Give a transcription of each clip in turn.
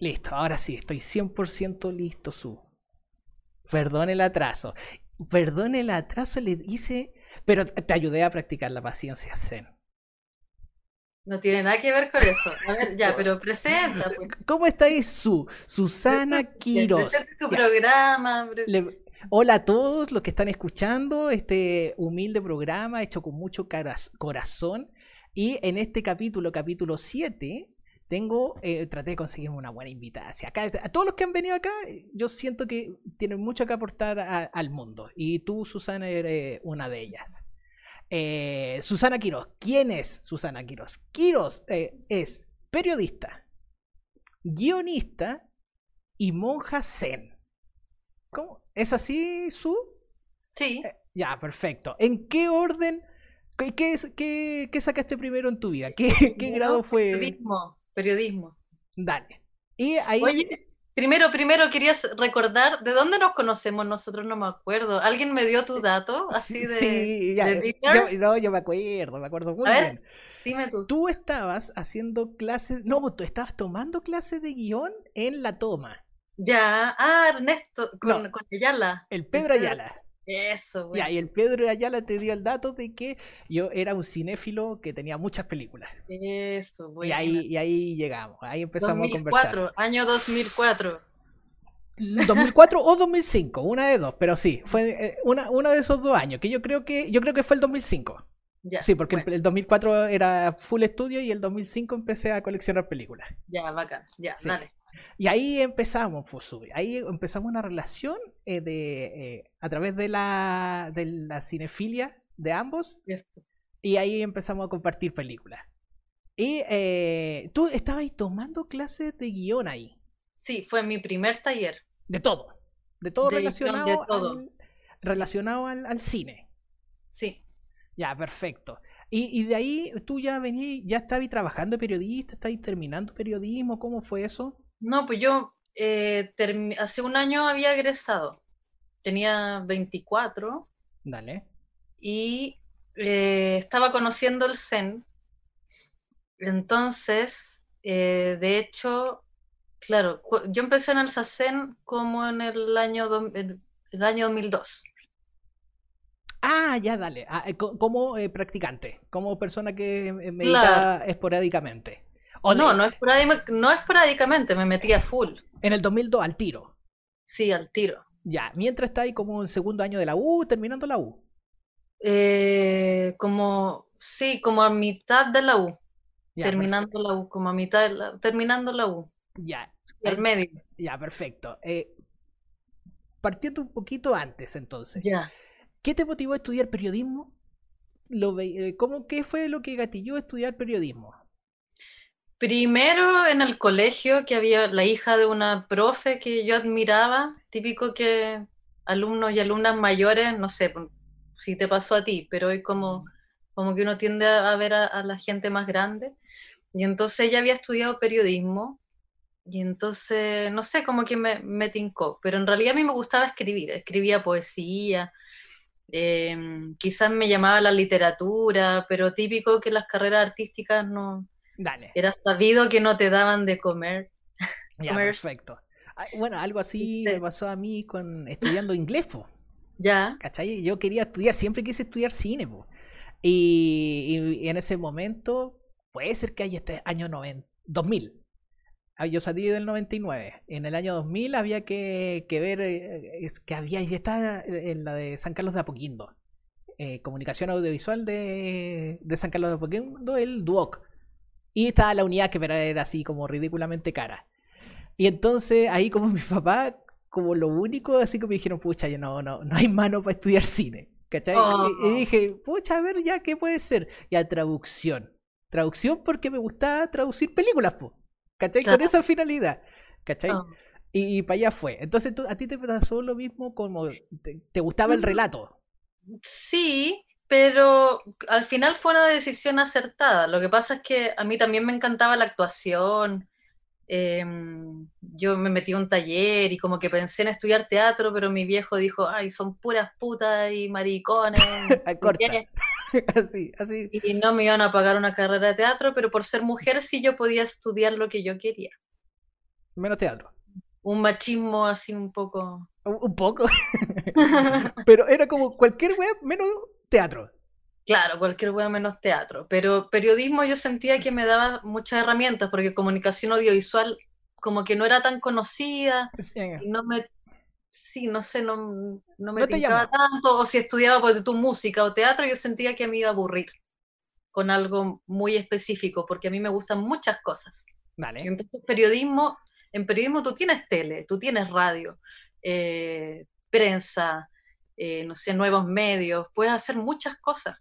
Listo, ahora sí, estoy 100% listo, Su. Perdón el atraso. Perdón el atraso, le hice, pero te ayudé a practicar la paciencia zen. No tiene nada que ver con eso. A ver, ya, pero presenta. Pues. ¿Cómo estáis, Su? Susana Quiros. su programa. Hola a todos los que están escuchando este humilde programa hecho con mucho corazón. Y en este capítulo, capítulo 7, tengo, eh, traté de conseguirme una buena invitación. Acá, a todos los que han venido acá, yo siento que tienen mucho que aportar al mundo. Y tú, Susana, eres una de ellas. Eh, Susana Quiroz. ¿Quién es Susana Quiroz? Quiroz eh, es periodista, guionista y monja zen. ¿Cómo? ¿Es así, Su? Sí. ya, perfecto. ¿En qué orden? ¿Qué, qué, qué, sacaste primero en tu vida? ¿Qué, qué grado fue? Periodismo periodismo. Dale. Y ahí... Oye, primero, primero querías recordar de dónde nos conocemos nosotros, no me acuerdo. ¿Alguien me dio tu dato así de... Sí, ya, yo, no, yo me acuerdo, me acuerdo muy bien. Dime tú. Tú estabas haciendo clases, no, tú estabas tomando clases de guion en la toma. Ya, ah, Ernesto, con, con Ayala. El Pedro Ayala. Eso, güey. Ya, y el Pedro Ayala te dio el dato de que yo era un cinéfilo que tenía muchas películas. Eso, güey. Y ahí, y ahí llegamos, ahí empezamos a conversar. Año 2004. 2004 o 2005, una de dos, pero sí, fue eh, una, uno de esos dos años, que yo creo que yo creo que fue el 2005. Ya, sí, porque el 2004 era full estudio y el 2005 empecé a coleccionar películas. Ya, bacán, ya, dale. Y ahí empezamos, Fusui. Pues, ahí empezamos una relación eh, de, eh, a través de la, de la cinefilia de ambos. Y ahí empezamos a compartir películas. Y eh, tú estabas tomando clases de guion ahí. Sí, fue mi primer taller. De todo. De todo relacionado, Al, relacionado al, cine. Sí. Ya, perfecto. Y, y de ahí tú ya venías, ya estabas trabajando de periodista, estabas terminando periodismo, ¿cómo fue eso? No, pues yo eh, hace un año había egresado. Tenía 24. Dale. Y eh, estaba conociendo el Zen. Entonces, eh, de hecho, claro, yo empecé en el Zen como en el año, el, año 2002. Ah, ya, dale. Ah, como practicante, como persona que medita esporádicamente. No, no, no esporádicamente, me metía full. En el 2002, al tiro. Sí, al tiro. Ya, mientras está ahí como en segundo año de la U, terminando la U. Eh, como, sí, como a mitad de la U. terminando la U, como a mitad de la, terminando la U. Ya. El medio. Ya, perfecto. Eh, partiendo un poquito antes, entonces. Ya. ¿Qué te motivó a estudiar periodismo? Lo, eh, ¿cómo, ¿Qué fue lo que gatilló a estudiar periodismo? Primero en el colegio, que había la hija de una profe que yo admiraba, típico que alumnos y alumnas mayores, no sé pues, si te pasó a ti, pero hoy como, como que uno tiende a, ver a, la gente más grande. Y entonces ella había estudiado periodismo y entonces, no sé, como que me, me tincó, pero en realidad a mí me gustaba escribir, escribía poesía, em, quizás me llamaba la literatura, pero típico que las carreras artísticas no, Dale. Era sabido que no te daban de comer. Ya, perfecto. Bueno, algo así me pasó a mí con estudiando inglés, po. Ya. ¿Cachai? Yo quería estudiar, siempre quise estudiar cine, po. Y, en ese momento, puede ser que haya este año 90, 2000. Ah, yo salí del 99. En el año 2000 había que, ver eh, es que había, y estaba en la de San Carlos de Apoquindo. Eh, comunicación audiovisual de, de San Carlos de Apoquindo, el DUOC. Y estaba la unidad que era así como ridículamente cara. Y entonces ahí como mi papá, como lo único, así que me dijeron, pucha, ya no, no, no hay mano para estudiar cine. ¿Cachai? Y, oh. dije, pucha, a ver ya, ¿qué puede ser? Ya, traducción. Traducción porque me gustaba traducir películas, po. ¿Cachai? Con esa finalidad. ¿Cachai? Oh. Y, para allá fue. Entonces, ¿tú, ¿a ti te pasó lo mismo como te gustaba el mm. relato? Sí, pero al final fue una decisión acertada. Lo que pasa es que a mí también me encantaba la actuación. Em, yo me metí a un taller y como que pensé en estudiar teatro, pero mi viejo dijo, ay, son puras putas y maricones. así, así. Y no me iban a pagar una carrera de teatro, pero por ser mujer sí yo podía estudiar lo que yo quería. Menos teatro. Un machismo así un poco. Un, un poco. Pero era como cualquier web menos teatro. Claro, cualquier wea menos teatro. Pero periodismo yo sentía que me daba muchas herramientas, porque comunicación audiovisual como que no era tan conocida, y no me, sí, no sé, no, no me No llama. tanto, o si estudiaba por tu música o teatro, yo sentía que me iba a aburrir con algo muy específico, porque a mí me gustan muchas cosas. Dale. Entonces, periodismo, en periodismo tú tienes tele, tú tienes radio, eh, prensa, eh, no sé, nuevos medios, puedes hacer muchas cosas,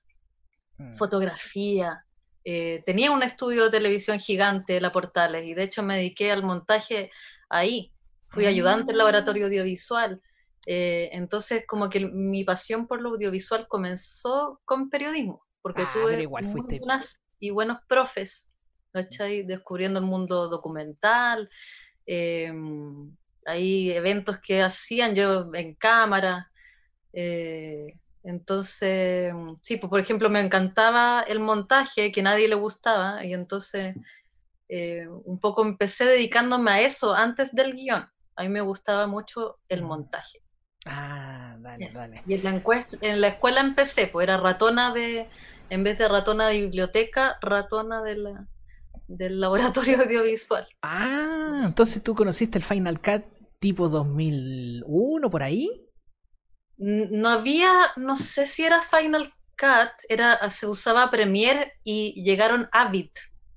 Mm. fotografía. eh, tenía un estudio de televisión gigante, La Portales, y de hecho me dediqué al montaje ahí. Fui ayudante en Ah. laboratorio audiovisual. eh, entonces, como que mi pasión por lo audiovisual comenzó con periodismo, porque Ah, tuve igual muy fuiste- buenas y buenos profes, ¿cachai? Descubriendo el mundo documental, eh, hay eventos que hacían yo en cámara. Eh, entonces, sí, pues por ejemplo, me encantaba el montaje, que a nadie le gustaba, y entonces eh, un poco empecé dedicándome a eso antes del guion. A mí me gustaba mucho el Mm. montaje. Ah, dale, Yes. dale. Y en la, encuest- en la escuela empecé, pues era ratona de, en vez de ratona de biblioteca, ratona de la, del laboratorio audiovisual. Ah, entonces tú conociste el Final Cut tipo 2001 por ahí. No había, no sé si era Final Cut, era, se usaba Premiere y llegaron Avid.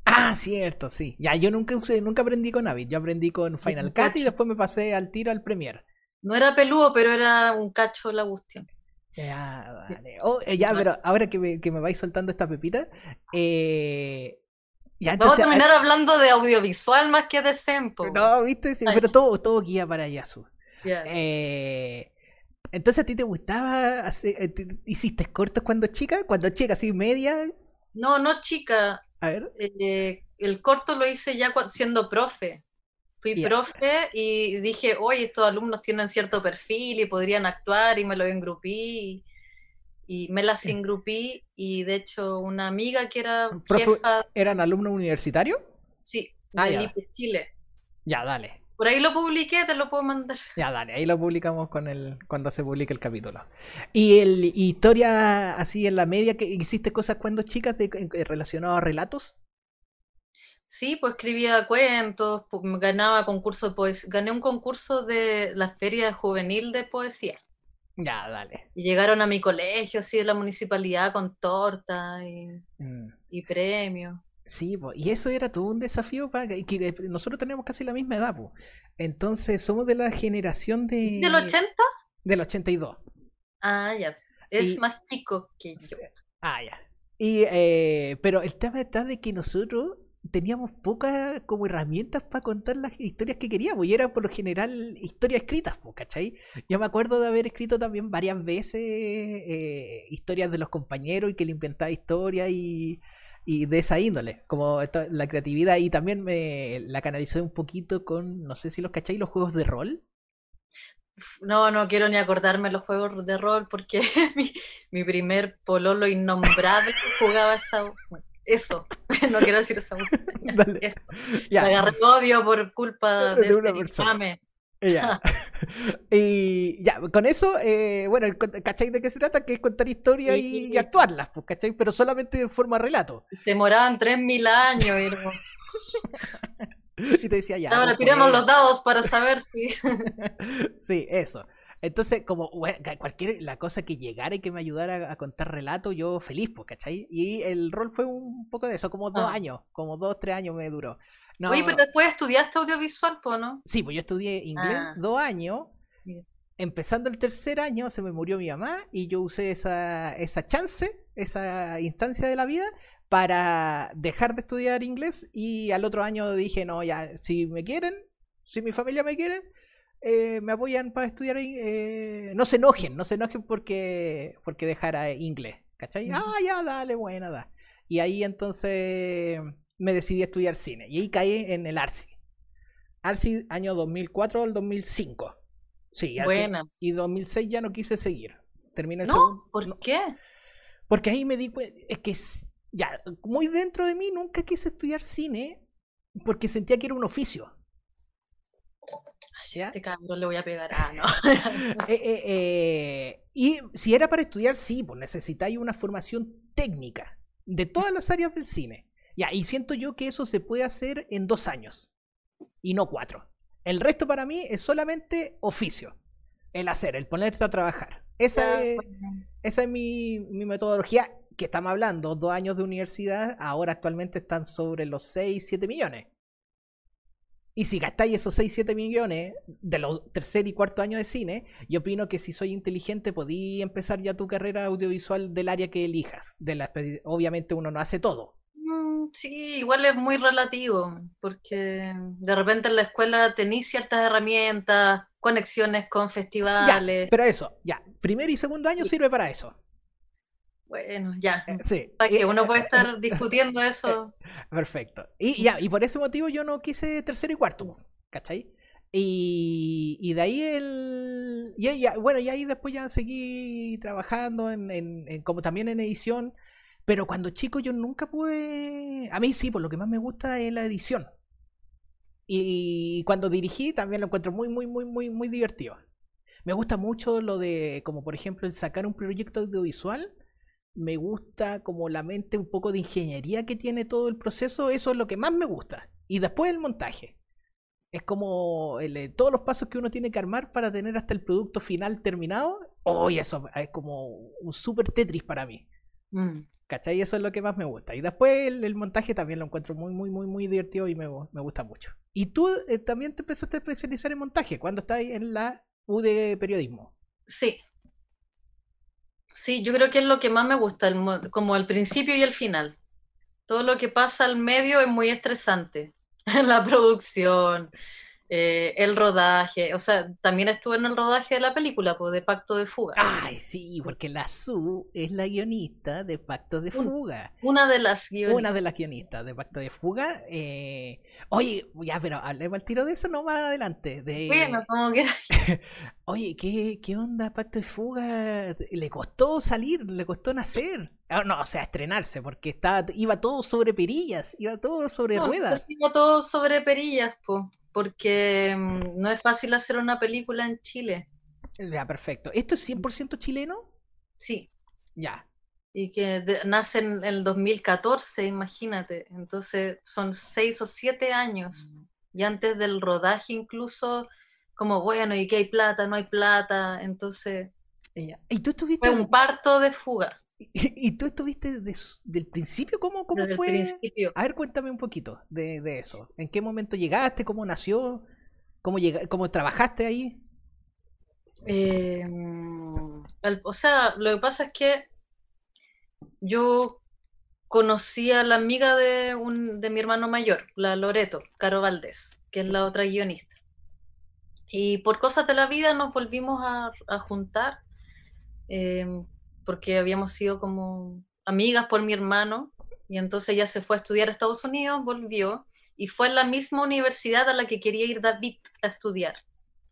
Ah, cierto, sí. Ya, yo nunca usé, nunca aprendí con Avid. Yo aprendí con Final Cut y después me pasé al tiro al Premiere. No era peludo, pero era un cacho la cuestión. Ya, dale. Oh, eh, ya, pero ahora que me, que me vais soltando esta pepita, eh, ya Vamos a terminar hablando de audiovisual más que de Sempo. No, viste, Sí, pero todo, todo guía para Yasu. Ya. Eh, entonces a ti te gustaba hacer, eh, te- hiciste cortos cuando chica, cuando chica así media, No, no, chica. a ver. eh, el corto lo hice ya siendo profe. Fui profe y dije, oye, estos alumnos tienen cierto perfil y podrían actuar y me lo engrupí y, y me las engrupí y de hecho una amiga que era jefa, ¿Eran alumnos universitarios? sí, Ah, de Chile. Ya, dale. Por ahí lo publiqué, te lo puedo mandar. Ya, dale, ahí lo publicamos con el, cuando se publique el capítulo. Y el y historia así en la media, que hiciste cosas cuando chicas de, en- relacionado a relatos. Sí, pues escribía cuentos, pu- me ganaba concurso de poesía, gané un concurso de la feria juvenil de poesía. Ya, dale. Y llegaron a mi colegio, así de la municipalidad, con torta y, Mm. y premios. Sí, po, y eso era todo un desafío para que, que eh, nosotros tenemos casi la misma edad, po. Entonces somos de la generación de ¿Del 80? del 82. Ah, ya. Es Y- más chico que yo. Ah, ya. Y, eh, pero el tema está de que nosotros teníamos pocas como herramientas para contar las historias que queríamos y eran por lo general historias escritas, ¿cachai? Yo me acuerdo de haber escrito también varias veces eh, historias de los compañeros y que le inventaba historias y, y de esa índole, como esta- la creatividad y también me la canalicé un poquito con, no sé si los cachai, los juegos de rol. No, no quiero ni acordarme los juegos de rol porque mi, mi primer pololo innombrable jugaba esa... Eso, no quiero decir esa... Dale. Eso. Ya. Agarré odio por culpa De de, una este persona. infame. Ya. y ya, con eso, eh, bueno, ¿cachai de qué se trata? Que es contar historias y, actuarlas, pues, ¿cachai? Pero solamente de forma relato. Demoraban 3.000 años. Como, Y te decía, ya. Ahora pues, tiremos pues, los dados para saber si... Sí, eso. Entonces, como bueno, cualquier la cosa que llegara y que me ayudara a, a contar relato, yo feliz, pues, ¿cachai? Y el rol fue un poco de eso, como dos Ah. años, como dos, tres años me duró. No, Oye, pero después estudiaste audiovisual, po, ¿no? Sí, pues yo estudié inglés Ah. dos años. Empezando el tercer año se me murió mi mamá y yo usé esa, esa chance, esa instancia de la vida para dejar de estudiar inglés y al otro año dije, no, ya, si me quieren, si mi familia me quiere, eh, me apoyan para estudiar, eh, no se enojen, no se enojen porque, porque dejara inglés, ¿cachai? Ujú. Ah, ya, dale, buena, da. Y ahí entonces me decidí a estudiar cine y ahí caí en el ARSI. ARSI año 2004 al 2005. Sí, Buena. y 2006 ya no quise seguir. Terminé el ¿No? segundo. ¿Por no, qué? porque ahí me di cuenta, es que ya, muy dentro de mí nunca quise estudiar cine porque sentía que era un oficio. ¿Ya? este cabrón le voy a pegar. Ah, no. Eh, eh, eh, y si era para estudiar, sí, pues necesitáis una formación técnica de todas las áreas del cine. Ya, y siento yo que eso se puede hacer en dos años y no cuatro. El resto para mí es solamente oficio. El hacer, el ponerte a trabajar. Esa Ya, es, bueno. esa es mi, mi metodología que estamos hablando. Dos años de universidad, ahora actualmente están sobre los 6, 7 millones. Y si gastáis esos 6, 7 millones de los tercer y cuarto años de cine, yo opino que si soy inteligente podí empezar ya tu carrera audiovisual del área que elijas. De la, obviamente uno no hace todo. Mm, Sí, igual es muy relativo, porque de repente en la escuela tenéis ciertas herramientas, conexiones con Ya, festivales. pero eso, ya, primer y segundo año sirve para eso. Bueno, ya. Eh, Sí. Para que uno puede estar discutiendo eso. Perfecto. Y ya, y por ese motivo yo no quise tercero y cuarto, ¿cachai? Y, y de ahí el. Y, ya- bueno, y ahí después ya seguí trabajando en, en- en- como también en edición. Pero cuando chico yo nunca pude. A mí sí, por lo que más me gusta es la edición. Y cuando dirigí también lo encuentro muy, muy, muy, muy, muy divertido. Me gusta mucho lo de, como por ejemplo, el sacar un proyecto audiovisual. Me gusta como la mente un poco de ingeniería que tiene todo el proceso. Eso es lo que más me gusta. Y después el montaje. Es como eh, todos los pasos que uno tiene que armar para tener hasta el producto final terminado. Hoy eso es como un super Tetris para mí. Mm. ¿Cachai? Eso es lo que más me gusta. Y después el, montaje también lo encuentro muy, muy, muy, muy divertido y me, me gusta mucho. Y tú eh, también te empezaste a especializar en montaje cuando estás en la U de periodismo. Sí. Sí, yo creo que es lo que más me gusta, como el principio y el final. Todo lo que pasa al medio es muy estresante. La producción, eh, el rodaje, o sea, también estuve en el rodaje de la película, pues, de Pacto de Fuga. Ay, sí, porque la Su es la guionista de Pacto de Fuga. Una de las Una guionistas. de las guionistas de Pacto de Fuga. eh, Oye, ya, pero hablemos al tiro de eso no más adelante. De... Bueno, como que Oye, ¿qué, ¿qué onda Pacto de Fuga? ¿Le costó salir? ¿Le costó nacer? Ah, no, o sea, estrenarse, porque estaba, iba todo sobre perillas, iba todo sobre No, ruedas. pues iba todo sobre perillas, po, porque mm, no es fácil hacer una película en Chile. Ya, perfecto. ¿Esto es 100% chileno? Sí, Ya. y que de- nace en el 2014, imagínate. Entonces son seis o siete años. Y antes del rodaje incluso, como bueno, ¿y qué hay plata? No hay plata. Entonces Ya. ¿Y tú estuviste, fue un parto de fuga y, y tú estuviste desde del principio? ¿Cómo, cómo desde fue? principio. A ver, cuéntame un poquito de, de eso. ¿En qué momento llegaste? ¿Cómo nació? ¿Cómo, llega, cómo trabajaste ahí? Eh, al- o sea, lo que pasa es que yo conocí a la amiga de, un, de mi hermano mayor, la Loreto, Caro Valdés, que es la otra guionista. Y por cosas de la vida nos volvimos a, a juntar, eh, porque habíamos sido como amigas por mi hermano, y entonces ella se fue a estudiar a Estados Unidos, volvió, y fue en la misma universidad a la que quería ir David a estudiar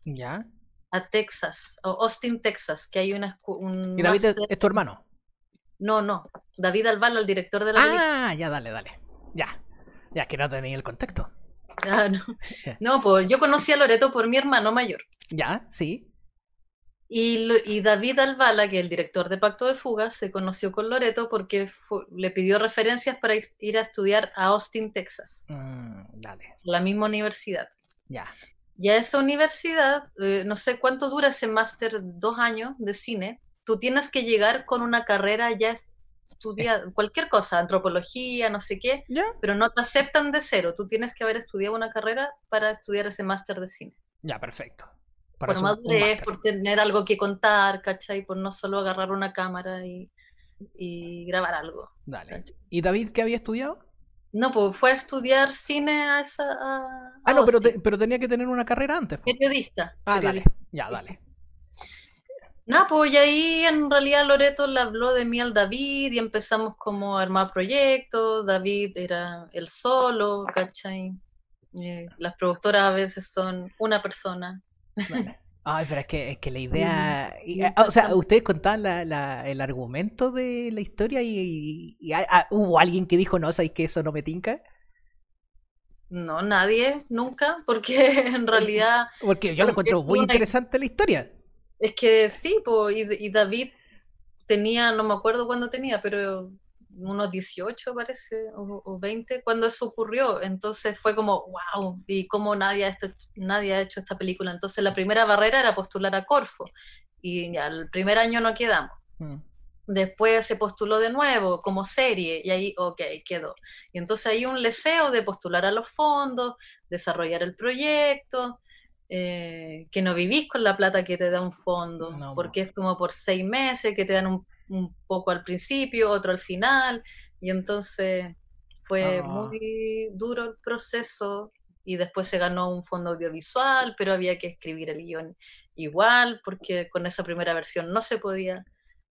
Ya. a Texas, a Austin, Texas, que hay una un ¿Y David es, máster- es tu hermano? No, no, David Albal, el director de la. Ah, ya, dale, dale. Ya. Ya, que no tenía el contexto. Ah, no. No, pues yo conocí a Loreto por mi hermano mayor. Ya, sí. Y, Lo- y David Albala, que es el director de Pacto de Fuga, se conoció con Loreto porque fu- le pidió referencias para ir a estudiar a Austin, Texas, Mm, dale. la misma universidad. Ya. Y a esa universidad, eh, no sé cuánto dura ese máster, dos años de cine, tú tienes que llegar con una carrera ya estudiada, cualquier cosa, antropología, no sé qué, Ya. pero no te aceptan de cero. Tú tienes que haber estudiado una carrera para estudiar ese máster de cine. Ya, perfecto. Por un- un madurez, por tener algo que contar, ¿cachai? Por no solo agarrar una cámara y, y grabar algo. Dale. ¿cachai? ¿Y David qué había estudiado? No, pues fue a estudiar cine a esa... a- Ah, no, pero, te- pero tenía que tener una carrera antes. Periodista. Ah, dale. Ya, dale. No, pues y ahí en realidad Loreto le habló de mí al David y empezamos como a armar proyectos. David era el solo, ¿cachai? Eh, las productoras a veces son una persona. Ay, pero es que, es que la idea. y- ah, o sea, ustedes contaban la, la- el argumento de la historia y, y- y a- a- hubo alguien que dijo, no, ¿sabes que eso no me tinca? No, nadie, nunca, porque en realidad... Porque yo lo encuentro muy interesante la historia. Es que sí, pues, y, David tenía, no me acuerdo cuándo tenía, pero unos 18 parece, o, 20, cuando eso ocurrió. Entonces fue como, wow, y cómo nadie ha, nadie ha hecho esta película. Entonces la primera barrera era postular a Corfo, y ya el primer año no quedamos. Mm. Después se postuló de nuevo como serie y ahí, ok, quedó. Y entonces hay un deseo de postular a los fondos, desarrollar el proyecto, eh, que no vivís con la plata que te da un fondo, porque es como por seis meses que te dan un, poco al principio, otro al final, y entonces fue ah. muy duro el proceso y después se ganó un fondo audiovisual, pero había que escribir el guion igual, porque con esa primera versión no se podía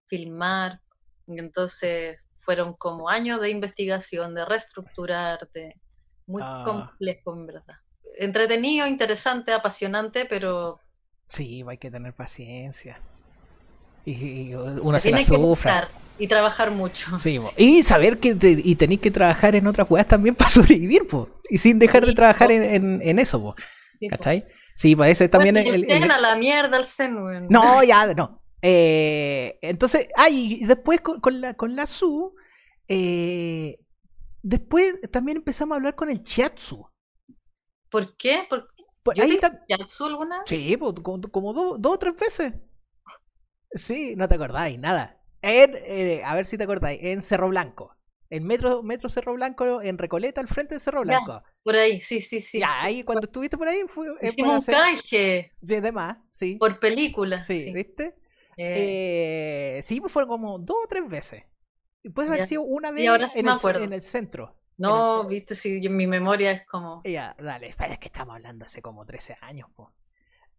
filmar. Y entonces fueron como años de investigación, de reestructurarte, muy ah. complejo en verdad. Entretenido, interesante, apasionante, pero... Sí, hay que tener paciencia. Y, uno se la sufra. Y trabajar mucho. Sí, y saber que y tenéis que trabajar en otras cosas también para sobrevivir, po. y sin dejar de trabajar en, en, eso, po. ¿cachai? Sí, parece también el, el, a la mierda el sen, No, ya, no. Eh, entonces, ay, y después con, la, con la Su, eh, después también empezamos a hablar con el Chiatsu. ¿Por qué? ¿Por, pues ahí ¿Chiatsu alguna? Sí, como, dos, dos o tres veces. Sí, no te acordáis, nada. En, eh, a ver si te acordáis, en Cerro Blanco. En Metro, Metro Cerro Blanco, en Recoleta, al frente de Cerro Blanco. por ahí, sí, sí, sí. Ya, ahí cuando estuviste por ahí fue. Hicimos un canje. Sí, además, sí. Por película. Sí, ¿viste? Eh, sí, pues fueron como dos o tres veces. Y puede haber sido una vez en, el, centro. No, viste, si mi memoria es como. Ya, dale, es que estamos hablando hace como 13 años, pues.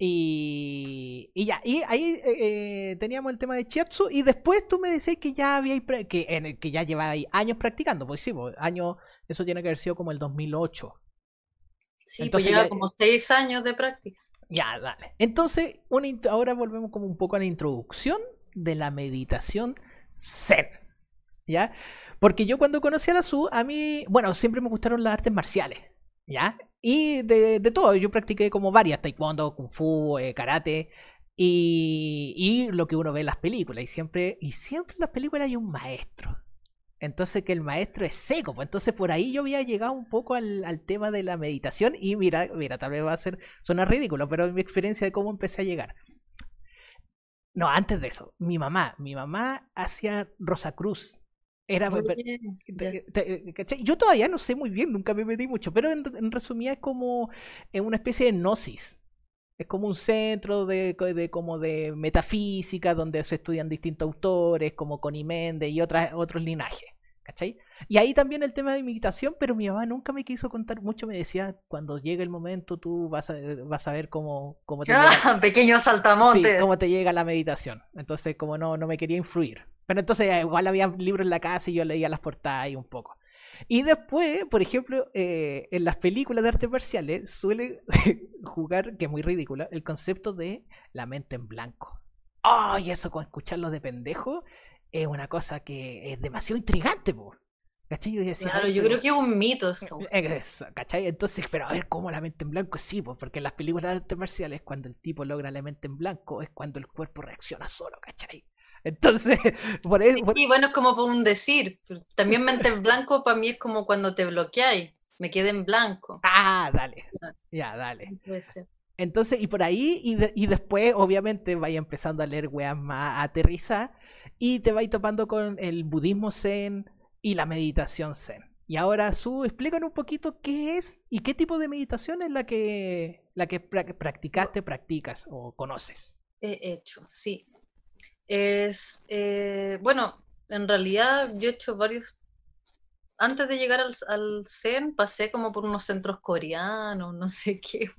Y, y, ya, y ahí eh, eh, teníamos el tema de Chiatsu y después tú me decías que ya había que, en que ya lleváis años practicando, pues sí, pues, años, eso tiene que haber sido como el 2008. Sí, pues lleva como seis años de práctica. Ya, dale. Entonces, ahora volvemos como un poco a la introducción de la meditación Zen. ¿Ya? Porque yo cuando conocí a la SU, a mí, bueno, siempre me gustaron las artes marciales. ¿Ya? Y de, todo, yo practiqué como varias, taekwondo, kung fu, eh, karate. Y, y, lo que uno ve en las películas. Y siempre, y siempre en las películas hay un maestro. Entonces que el maestro es seco, pues entonces por ahí yo había llegado un poco al, tema de la meditación y mira, mira, tal vez va a ser, suena ridículo, pero mi experiencia de cómo empecé a llegar. No, antes de eso, mi mamá, mi mamá hacía Rosacruz. Era, yo todavía no sé muy bien, nunca me metí mucho, pero en, en resumida es como en una especie de gnosis. Es como un centro de, de, como de metafísica donde se estudian distintos autores como Connie Méndez y otras, otros linajes. ¿Cachai? Y ahí también el tema de meditación, pero mi mamá nunca me quiso contar mucho, me decía, cuando llegue el momento tú vas a, vas a ver cómo, cómo te llega, pequeño saltamonte. cómo te llega la meditación. Entonces, como no, no me quería influir. Pero entonces igual había libros en la casa y yo leía las portadas ahí un poco. Y después, por ejemplo, eh, en las películas de artes marciales suele jugar, que es muy ridícula, el concepto de la mente en blanco. ¡Ay! eso con escucharlo de pendejo es una cosa que es demasiado intrigante, po. ¿Cachai? Yo claro, yo creo que es un mito eso. ¿cachai? Entonces, pero a ver, ¿cómo la mente en blanco? Sí, pues, porque en las películas de artes marciales, cuando el tipo logra la mente en blanco, es cuando el cuerpo reacciona solo, ¿cachai? Entonces, por eso. Y bueno, es como por un decir. También mente en blanco para mí es como cuando te bloqueáis. Me quedé en blanco. Ah, dale. Ya, dale. Entonces, y por ahí, y, y después, obviamente, vaya empezando a leer weas más aterrizadas y te vais topando con el budismo zen y la meditación zen. Y ahora, Su, explícanos un poquito qué es y qué tipo de meditación es la que, la que practicaste, practicas o conoces. He hecho, sí es, eh, bueno, en realidad yo he hecho varios, antes de llegar al, al, Zen pasé como por unos centros coreanos, no sé qué,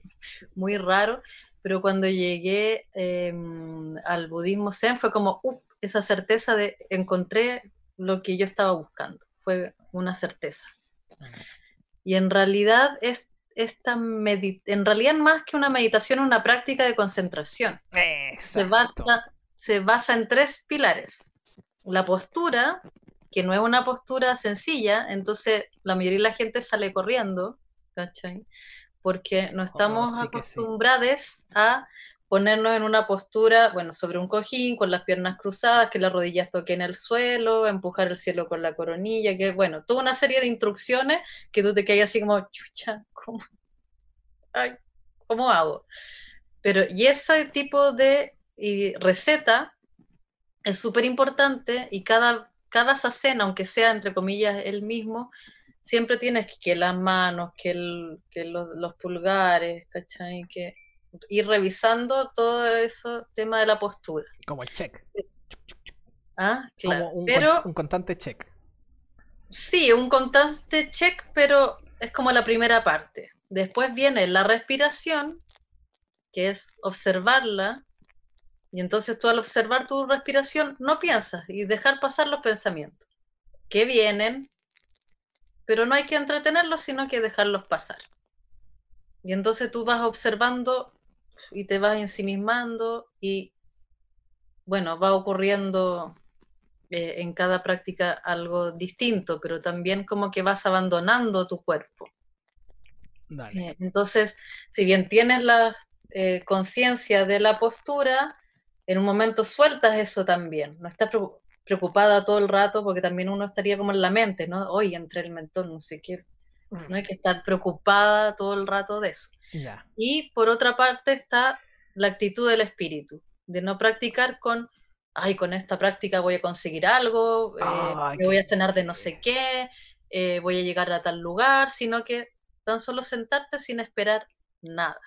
muy raro, pero cuando llegué em, al budismo Zen fue como, uh, esa certeza de encontré lo que yo estaba buscando, fue una certeza. Y en realidad es esta en realidad más que una meditación, una práctica de concentración. Se se basa en tres pilares. La postura, que no es una postura sencilla, entonces la mayoría de la gente sale corriendo, ¿cachai? Porque no Oh, estamos sí que sí. acostumbrados a ponernos en una postura, bueno, sobre un cojín, con las piernas cruzadas, que las rodillas toquen el suelo, empujar el cielo con la coronilla, que bueno, toda una serie de instrucciones que tú te quedas así como, chucha, ¿cómo? Ay, ¿cómo hago? Pero, y ese tipo de y receta es súper importante y cada, cada sacena, aunque sea entre comillas el mismo, siempre tienes que, que las manos, que, el, que los, los pulgares, ¿cachai? Que ir revisando todo eso, tema de la postura. Como el check. ¿Ah? Claro. Como un, pero un constante check. sí, un constante check, pero es como la primera parte. Después viene la respiración, que es observarla, y entonces tú al observar tu respiración no piensas y dejar pasar los pensamientos que vienen, pero no hay que entretenerlos, sino que dejarlos pasar. Y entonces tú vas observando y te vas ensimismando y bueno, va ocurriendo eh, en cada práctica algo distinto, pero también como que vas abandonando tu cuerpo. Dale. Eh, Entonces, si bien tienes la eh, conciencia de la postura, en un momento sueltas eso también. No estás preocu- preocupada todo el rato porque también uno estaría como en la mente, ¿no? Hoy entre el mentón, no sé qué. No hay que estar preocupada todo el rato de eso. Y por otra parte está la actitud del espíritu, de no practicar con, ay, con esta práctica voy a conseguir algo, eh, me voy a cenar de no sé qué, eh, voy a llegar a tal lugar, sino que tan solo sentarte sin esperar nada,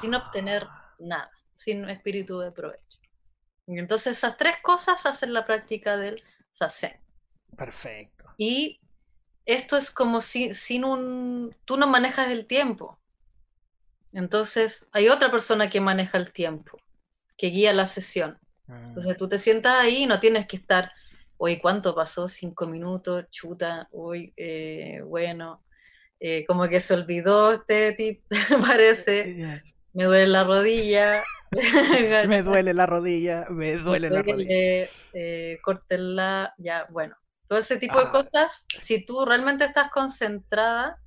sin obtener Ah, nada, sin espíritu de provecho. Y entonces esas tres cosas hacen la práctica del sasen. Perfecto. Y esto es como si sin un... Tú no manejas el tiempo. Entonces hay otra persona que maneja el tiempo, que guía la sesión. Entonces tú te sientas ahí y no tienes que estar, hoy ¿cuánto pasó? Cinco minutos, chuta, uy, eh, bueno, eh, como que se olvidó este tip, parece, Ya. me duele la rodilla. Me duele la rodilla, me duele la rodilla. Eh, córtenla, ya, bueno. Todo ese tipo de Ah. cosas, si tú realmente estás concentrada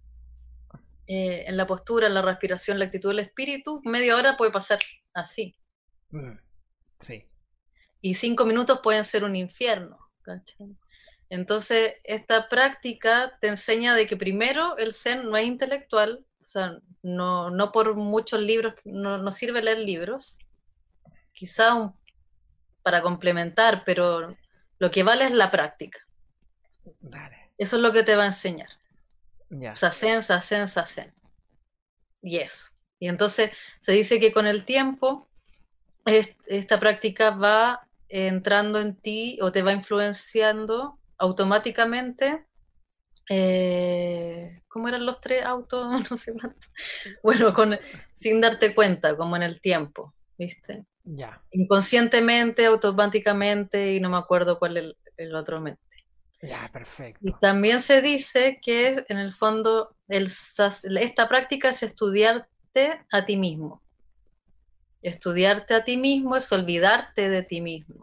eh, en la postura, en la respiración, la actitud del espíritu, media hora puede pasar así. Mm, Sí. Y cinco minutos pueden ser un infierno. ¿cachai? Entonces, esta práctica te enseña de que primero el Zen no es intelectual, o sea, no, no por muchos libros, no, no sirve leer libros, quizá un- para complementar, pero lo que vale es la práctica. Dale. Eso es lo que te va a enseñar. Ya. Sasen, sasen, sasen. Y eso. Y entonces se dice que con el tiempo es- esta práctica va entrando en ti o te va influenciando automáticamente. Eh, ¿Cómo eran los tres autos? No sé cuánto. Bueno, con, sin darte cuenta, como en el tiempo, ¿viste? Ya. Inconscientemente, automáticamente, y no me acuerdo cuál es el, el otro mente. Ya, Y perfecto. también se dice que en el fondo el, esta práctica es estudiarte a ti mismo. Estudiarte a ti mismo es olvidarte de ti mismo.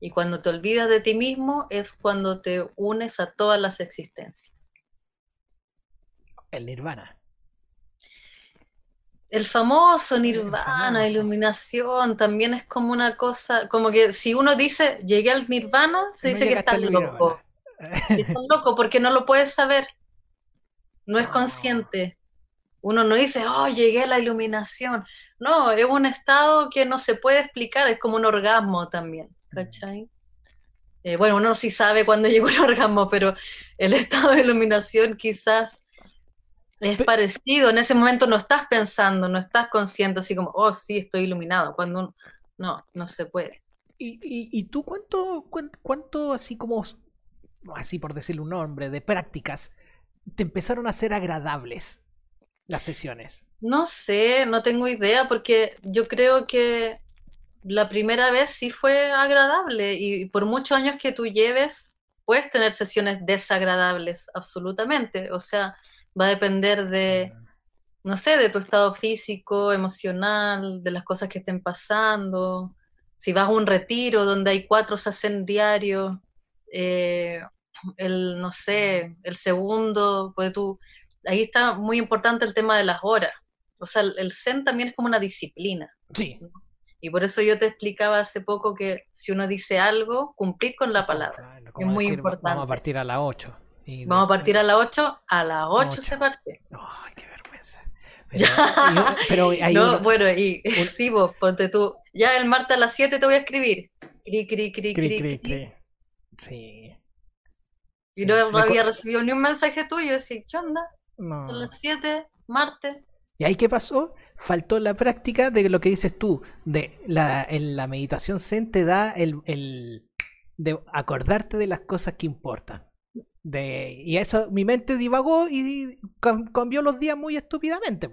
Y cuando te olvidas de ti mismo es cuando te unes a todas las existencias. El nirvana. El famoso El nirvana, famoso. iluminación, también es como una cosa, como que si uno dice llegué al nirvana, se No dice que llegaste está al loco. Estás loco porque no lo puedes saber. No es No. consciente. Uno no dice, oh, llegué a la iluminación. No, es un estado que no se puede explicar, es como un orgasmo también, ¿cachai? Eh, bueno, uno sí sabe cuándo llegó el orgasmo, pero el estado de iluminación quizás es parecido. En ese momento no estás pensando, no estás consciente, así como, oh, sí, estoy iluminado. Cuando uno- no, no se puede. ¿Y, y, y tú cuánto, cuán- cuánto, así como, así por decirle un nombre, de prácticas, te empezaron a ser agradables las sesiones? No sé, no tengo idea, porque yo creo que la primera vez sí fue agradable y por muchos años que tú lleves, puedes tener sesiones desagradables, absolutamente. O sea, va a depender de, no sé, de tu estado físico, emocional, de las cosas que estén pasando. Si vas a un retiro donde hay cuatro sasen diarios, eh, el, no sé, el segundo, pues tú ahí está muy importante el tema de las horas. O sea, el zen también es como una disciplina. Sí. Y por eso yo te explicaba hace poco que si uno dice algo, cumplir con la palabra. es muy importante. Vamos a partir a las 8. vamos a partir a las 8, a las 8, se parte. Ay, qué vergüenza. Pero, no, bueno, y sí, vos, ponte tú. Ya el martes a las 7 te voy a escribir. Cri, cri, cri, cri, cri. Sí. Y no había recibido ni un mensaje tuyo. Decía, ¿qué onda? No. A las 7, martes. ¿Y ahí qué pasó? Faltó la práctica de lo que dices tú. De la, en la meditación Zen te da el, el de acordarte de las cosas que importan. De, y eso, mi mente divagó y cambió los días muy estúpidamente.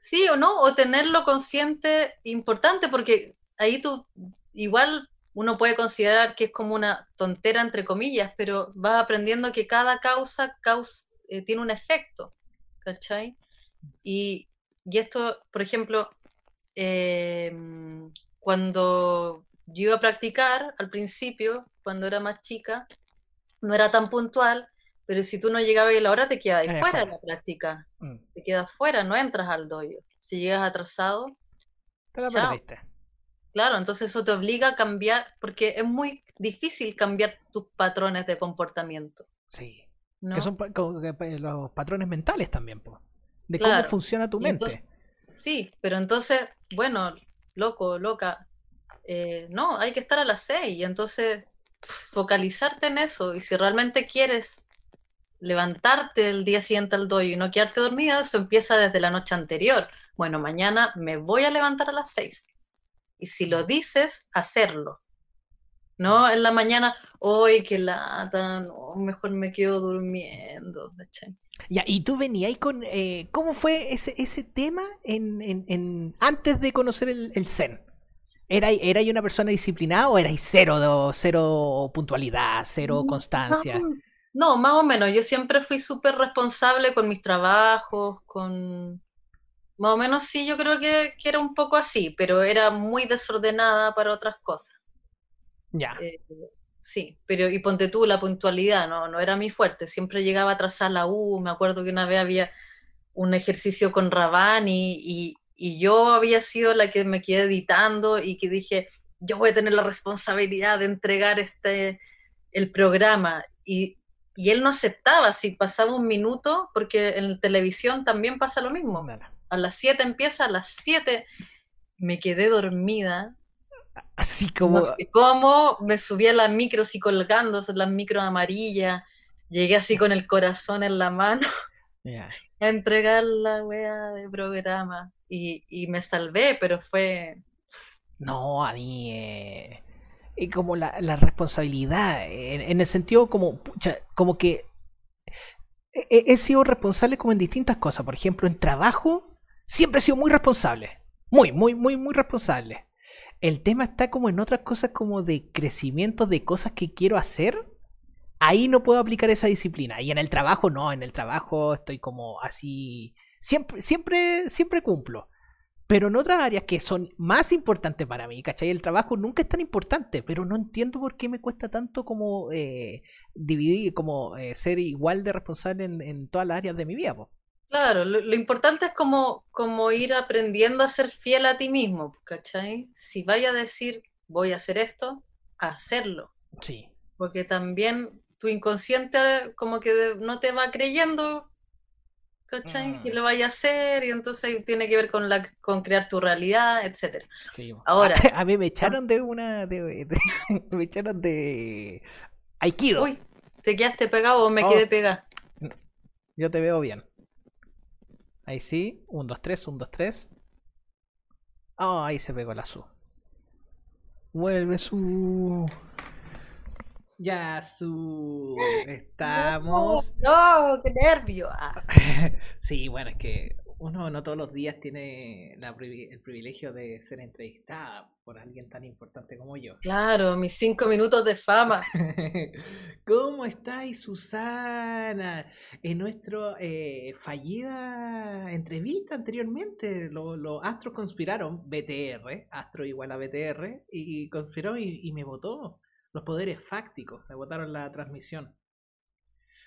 Sí o no, o tenerlo consciente importante, porque ahí tú igual uno puede considerar que es como una tontera entre comillas, pero vas aprendiendo que cada causa, causa eh, tiene un efecto, ¿cachai? Y, y esto, por ejemplo, em, cuando yo iba a practicar al principio, cuando era más chica, no era tan puntual, pero si tú no llegabas a la hora, te quedas ahí fuera de la práctica. Mm. Te quedas fuera, no entras al doyo. Si llegas atrasado, te la perdiste. Claro, entonces eso te obliga a cambiar, porque es muy difícil cambiar tus patrones de comportamiento. Sí. Que son los patrones mentales también, de cómo funciona tu mente. sí, pero entonces, bueno, loco, loca, eh, no, hay que estar a las seis y entonces focalizarte en eso y si realmente quieres levantarte el día siguiente al dojo y no quedarte dormido, eso empieza desde la noche anterior. Bueno, mañana me voy a levantar a las seis y si lo dices, hacerlo. ¿No? En la mañana, hoy qué lata, no, mejor me quedo durmiendo. Ya, y tú venías con. Eh, ¿Cómo fue ese, ese tema en, en, antes de conocer el, el Zen? ¿Era, ¿Era una persona disciplinada o erais cero, cero puntualidad, cero constancia? No, más o menos. Yo siempre fui súper responsable con mis trabajos, con, más o menos sí, yo creo que, era un poco así, pero era muy desordenada para otras cosas. Ya. Eh, sí, pero y ponte tú la puntualidad, no, no era mi fuerte, siempre llegaba a trazar la U, me acuerdo que una vez había un ejercicio con Rabani y, y yo había sido la que me quedé editando y que dije, yo voy a tener la responsabilidad de entregar este, el programa y, y él no aceptaba si pasaba un minuto, porque en televisión también pasa lo mismo a las 7 empieza, a las 7 me quedé dormida. Así como... No cómo me subí a las micros y colgándose las micros amarillas. Llegué así con el corazón en la mano a entregar la wea de programa. Y, y, me salvé, pero fue... No, a mí... Eh, como la, la responsabilidad, en, el sentido como, como que he, he, sido responsable como en distintas cosas. Por ejemplo, en trabajo, Siempre he sido muy responsable. Muy, muy, muy, muy responsable. El tema está como en otras cosas como de crecimiento de cosas que quiero hacer. Ahí no puedo aplicar esa disciplina. Y en el trabajo no, en el trabajo estoy como así. Siempre, siempre, siempre cumplo. Pero en otras áreas que son más importantes para mí, ¿cachai? El trabajo nunca es tan importante, pero no entiendo por qué me cuesta tanto como eh, dividir, como eh, ser igual de responsable en, en todas las áreas de mi vida. Claro, lo, importante es como, como ir aprendiendo a ser fiel a ti mismo, ¿cachai? Si vaya a decir, voy a hacer esto, hacerlo. Sí. Porque también tu inconsciente como que no te va creyendo, ¿cachai? Que mm. lo vaya a hacer y entonces tiene que ver con, la, con crear tu realidad, etc. Ahora. A, mí me echaron de una. De, me echaron de. Aikido. Uy, ¿te quedaste pegado o me quedé oh. pegado? Yo te veo bien. Ahí sí. 1, 2, 3, 1, 2, 3. Oh, ahí se pegó la su. Vuelve su. Ya su. Estamos. No, qué nervio. Ah. sí, bueno, es que uno no todos los días tiene el privilegio de ser entrevistada por alguien tan importante como yo. Claro, mis cinco minutos de fama. ¿Cómo estáis, Susana? En nuestra eh, fallida entrevista anteriormente, los astros conspiraron, BTR, astro igual a BTR, y, conspiró y, y me votó los poderes fácticos, me votaron la transmisión.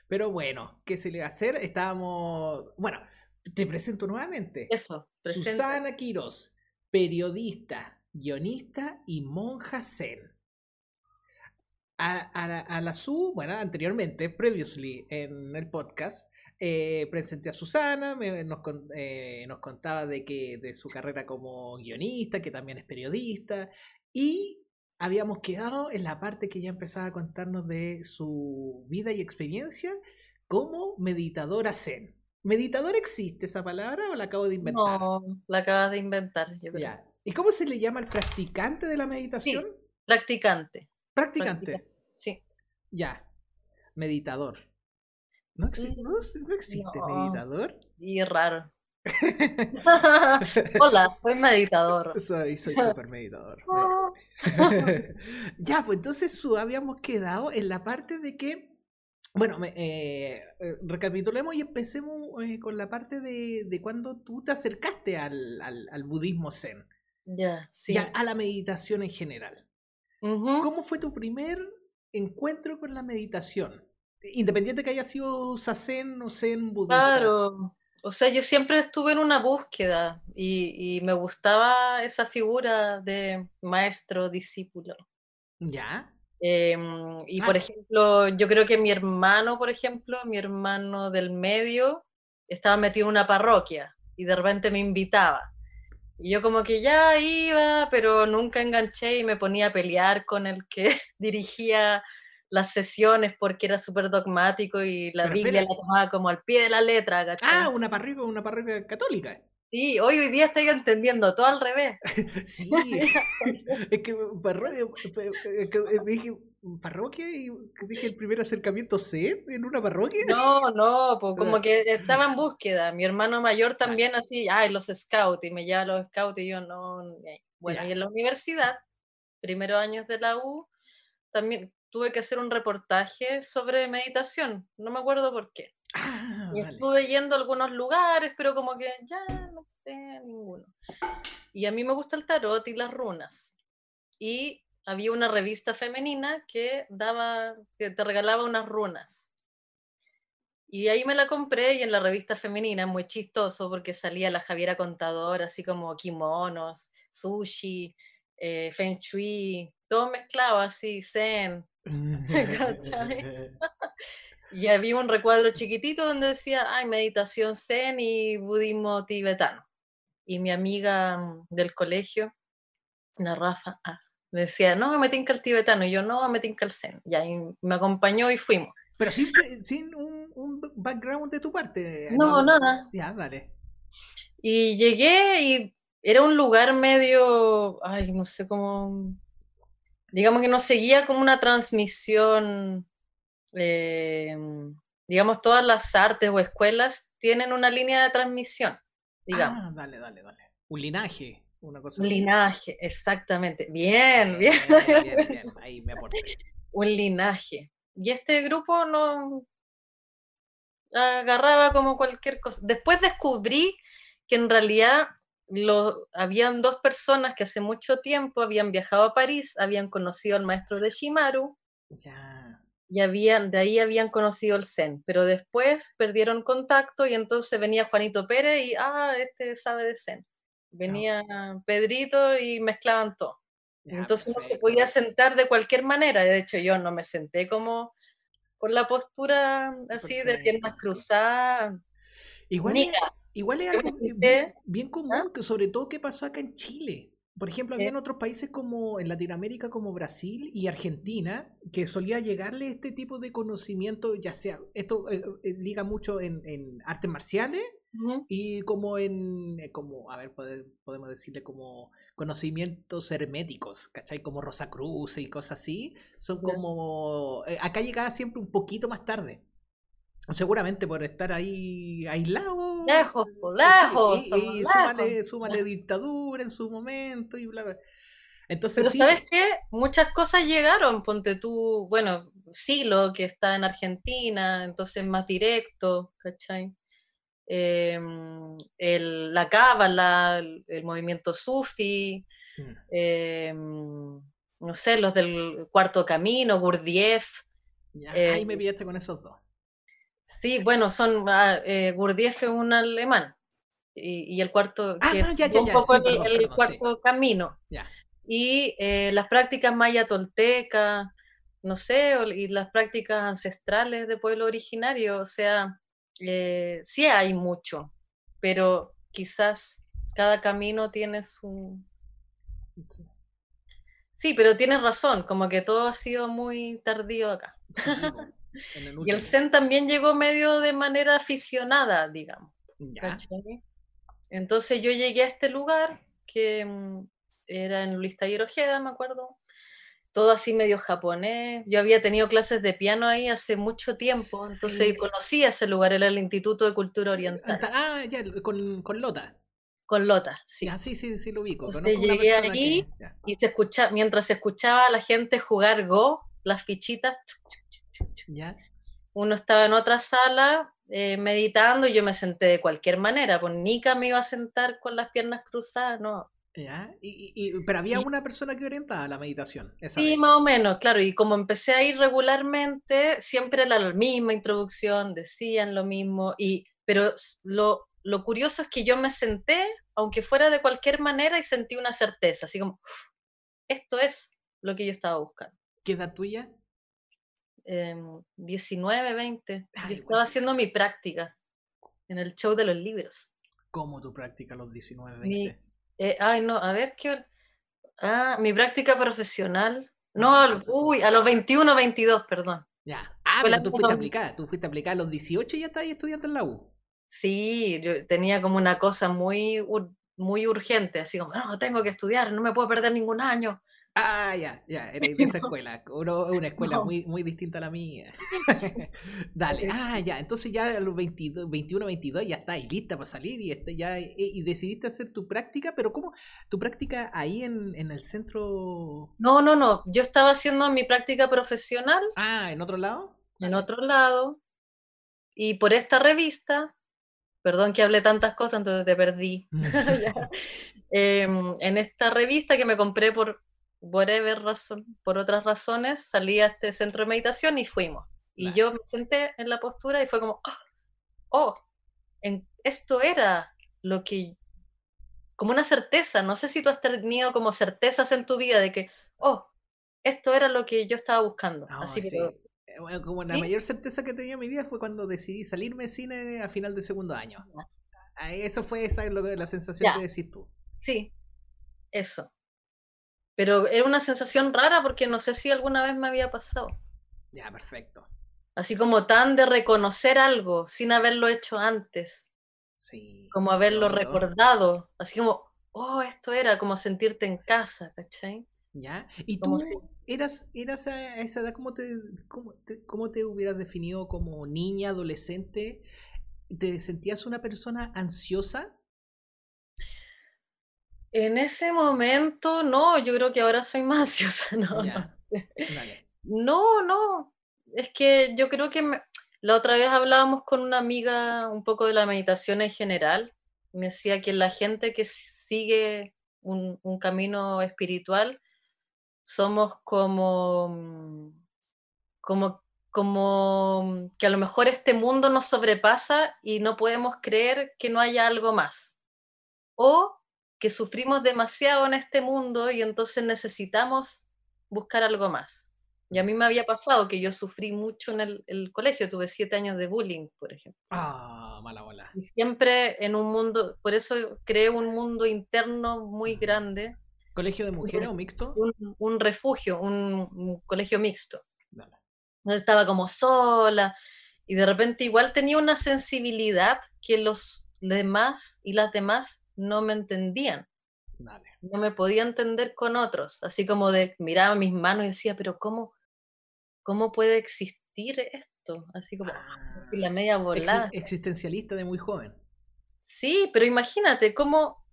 Pero bueno, ¿qué se le va a hacer? Estábamos. Bueno, te presento nuevamente. Eso, presenta. Susana Quiroz, periodista, guionista y monja zen. A, a la- a la Su, bueno, anteriormente, previously en el podcast, eh, presenté a Susana, me- nos, eh, nos contaba de que de su carrera como guionista, que también es periodista, y habíamos quedado en la parte que ya empezaba a contarnos de su vida y experiencia como meditadora zen. ¿Meditador existe esa palabra o la acabo de inventar? No, la acabas de inventar, yo creo. Ya. ¿Y cómo se le llama al practicante de la meditación? Practicante. Practicante. practica- Sí. Ya. Meditador. No, exi- Mm, no, no existe no. meditador. Y raro. Hola, soy meditador. soy soy súper meditador. ya, pues entonces Su, habíamos quedado en la parte de que. Bueno, eh, eh, recapitulemos y empecemos eh, con la parte de, de cuando tú te acercaste al, al- al budismo zen Ya, sí. y a, a la meditación en general. Ujú. ¿Cómo fue tu primer encuentro con la meditación? Independiente que haya sido sazen o zen budista. Claro. O sea, yo siempre estuve en una búsqueda y, y me gustaba esa figura de maestro, discípulo. ¿Ya? Em, y Ah, por ejemplo, yo creo que mi hermano, por ejemplo, mi hermano del medio, estaba metido en una parroquia y de repente me invitaba. Y yo como que ya iba, pero nunca enganché y me ponía a pelear con el que dirigía las sesiones porque era súper dogmático y la Pero Biblia espera. la tomaba como al pie de la letra, ¿cachai? Ah, una parroquia, una parroquia católica. Sí, hoy, hoy día estoy entendiendo todo al revés. Sí, es que parroquia, es que eh, dije parroquia y dije el primer acercamiento zen en una parroquia. No, no, pues como que estaba en búsqueda. Mi hermano mayor también así, ay, los scouts, y me lleva a los scouts y yo no. Bueno, Ya. y en la universidad, primeros años de la U, también tuve que hacer un reportaje sobre meditación. No me acuerdo por qué. Ah, Y vale. estuve yendo a algunos lugares, pero como que ya no sé ninguno. Y a mí me gusta el tarot y las runas. Y había una revista femenina que daba, que te regalaba unas runas. Y ahí me la compré y en la revista femenina, muy chistoso, porque salía la Javiera Contador, así como kimonos, sushi, eh, feng shui, todo mezclado así, zen. Y había un recuadro chiquitito donde decía, ay, meditación zen y budismo tibetano. Y mi amiga mm, del colegio, la Rafa, ah, me decía, no, me tinca el tibetano. Y yo, no, me tinca el zen. Y ahí me acompañó y fuimos. Pero sin, sin un, un background de tu parte. No, nada. Ya, dale. Y llegué y era un lugar medio, ay, no sé cómo, digamos que no seguía como una transmisión, eh, digamos, todas las artes o escuelas tienen una línea de transmisión, digamos. Ah, dale, dale, dale. Un linaje, una cosa así. linaje, exactamente. Bien, bien. Bien, bien, bien. Ahí me aporté. Un linaje. Y este grupo no agarraba como cualquier cosa. Después descubrí que en realidad lo, habían dos personas que hace mucho tiempo habían viajado a París, habían conocido al maestro de Shimaru Ya. Y habían, de ahí habían conocido el Zen, pero después perdieron contacto y entonces venía Juanito Pérez y, ah, este sabe de Zen. Venía Pedrito y mezclaban todo. ya, Entonces uno se perfecto. podía sentar de cualquier manera. De hecho, yo no me senté como con la postura así de piernas Perfecto. cruzadas. Igual Mira, es, igual es algo bien, bien común, que sobre todo que pasó acá en Chile. Por ejemplo, había en otros países como en Latinoamérica, como Brasil y Argentina, que solía llegarle este tipo de conocimiento, ya sea, esto eh, eh, liga mucho en, en artes marciales y como en, eh, como, a ver, pode- podemos decirle como conocimientos herméticos, ¿cachai? Como Rosacruz y cosas así, son como, eh, acá llegaba siempre un poquito más tarde. Seguramente por estar ahí aislado. Lejos, lejos, y, y lejos. súmale, súmale dictadura en su momento y bla, bla. Entonces Pero sí, ¿sabes qué? Muchas cosas llegaron, ponte tú, bueno, Silo, que está en Argentina, entonces más directo, ¿cachai? Em, el, la cábala, el, el movimiento sufi, Mm. em, no sé, los del Cuarto Camino, Gurdjieff, Ya, eh, ahí me pillaste con esos dos. Sí, bueno, son ah, eh, Gurdjieff es un alemán y, y el cuarto Ah, que ya, ya, un ya, poco sí, el, perdón, el perdón, sí. cuarto camino y eh, las prácticas maya tolteca, no sé, y las prácticas ancestrales de pueblo originario, o sea, eh, sí hay mucho, pero quizás cada camino tiene su... Sí, pero tienes razón, como que todo ha sido muy tardío acá. Sí, el Y el. Zen también llegó medio de manera aficionada, digamos. Entonces yo llegué a este lugar que mm, era en Luis Taller Ojeda, me acuerdo. Todo así medio japonés. Yo había tenido clases de piano ahí hace mucho tiempo, entonces Eh. conocí ese lugar, era el Instituto de Cultura Oriental, Ah, ya, con, con Lota. con Lota, sí. Ya, sí, sí, sí lo ubico. Entonces llegué que. ya. Y se escucha, mientras se escuchaba a la gente jugar Go, las fichitas, Ya. uno estaba en otra sala eh, meditando y yo me senté de cualquier manera, pues Nika me iba a sentar con las piernas cruzadas, no. Ya. Y, y- pero había Y- una persona que orientaba la meditación. Esa Sí, vez. más o menos, claro, y como empecé a ir regularmente, siempre era la misma introducción, decían lo mismo, y, pero lo, lo curioso es que yo me senté, aunque fuera de cualquier manera, y sentí una certeza, así como, "Uf, esto es lo que yo estaba buscando. ¿Qué edad tuya? Em, 19, 20. Ay, Yo bueno. estaba haciendo mi práctica en el show de los libros. ¿Cómo tu práctica a los 19, Mi- 20? eh, ay, no, a ver qué. hora- Ah, mi práctica profesional. No, No, no uy, a los 21, 22, perdón. Ya. Ah, Fue pero tú fuiste misma- aplicada. Tú fuiste aplicada a los 18 y ya estabas estudiando en la U. Sí, yo tenía como una cosa muy, muy urgente, así como, no, tengo que estudiar, no me puedo perder ningún año. Ah, ya, ya, eres de esa escuela. Uno- una escuela No. muy, muy distinta a la mía. Dale, ah, ya, entonces ya a los 22, 21, 22 ya estás lista para salir y, este, ya, y, y decidiste hacer tu práctica, pero ¿cómo? ¿Tu práctica ahí en, en el centro? No, no, no, yo estaba haciendo mi práctica profesional Ah, ¿en otro lado? en otro lado y por esta revista, perdón que hablé tantas cosas, entonces te perdí. Ya. Em, en esta revista que me compré por whatever razón, por otras razones, salí a este centro de meditación y fuimos. Y Vale. yo me senté en la postura y fue como, "Ah, oh, en- esto era lo que, como una certeza, no sé si tú has tenido como certezas en tu vida de que, oh, esto era lo que yo estaba buscando. No, Así que, sí. Eh, bueno, Como la ¿Sí? mayor certeza que tenía en mi vida fue cuando decidí salirme de cine a final de segundo año. Eso fue esa, la sensación Ya. que decís tú. sí, eso. Pero era una sensación rara porque no sé si alguna vez me había pasado. Ya, perfecto. Así como tan de reconocer algo sin haberlo hecho antes, Sí. como haberlo recordado, así como, oh, esto era como sentirte en casa, ¿cachai? ¿Ya? ¿Y tú si- eras, eras a a esa edad, cómo te, cómo te, cómo te hubieras definido como niña, adolescente? ¿Te sentías una persona ansiosa? En ese momento, no, yo creo que ahora soy más ansiosa, no, Ya. no. No, es que yo creo que me- la otra vez hablábamos con una amiga un poco de la meditación en general, me decía que la gente que sigue un, un camino espiritual somos como, como, como que a lo mejor este mundo nos sobrepasa y no podemos creer que no haya algo más. O que sufrimos demasiado en este mundo y entonces necesitamos buscar algo más. Y a mí me había pasado que yo sufrí mucho en el, el colegio, tuve siete años de bullying, por ejemplo. Ah, mala bola. Y siempre en un mundo, por eso creé un mundo interno muy grande, ¿Colegio de mujeres o mixto? un, un refugio, un, un colegio mixto. Dale. Entonces estaba como sola y de repente igual tenía una sensibilidad que los demás y las demás no me entendían. No me podía entender con otros, así como de miraba mis manos y decía, pero ¿cómo, cómo puede existir esto? Así como Ah, la media exi- volada. existencialista de muy joven. Sí, pero imagínate cómo,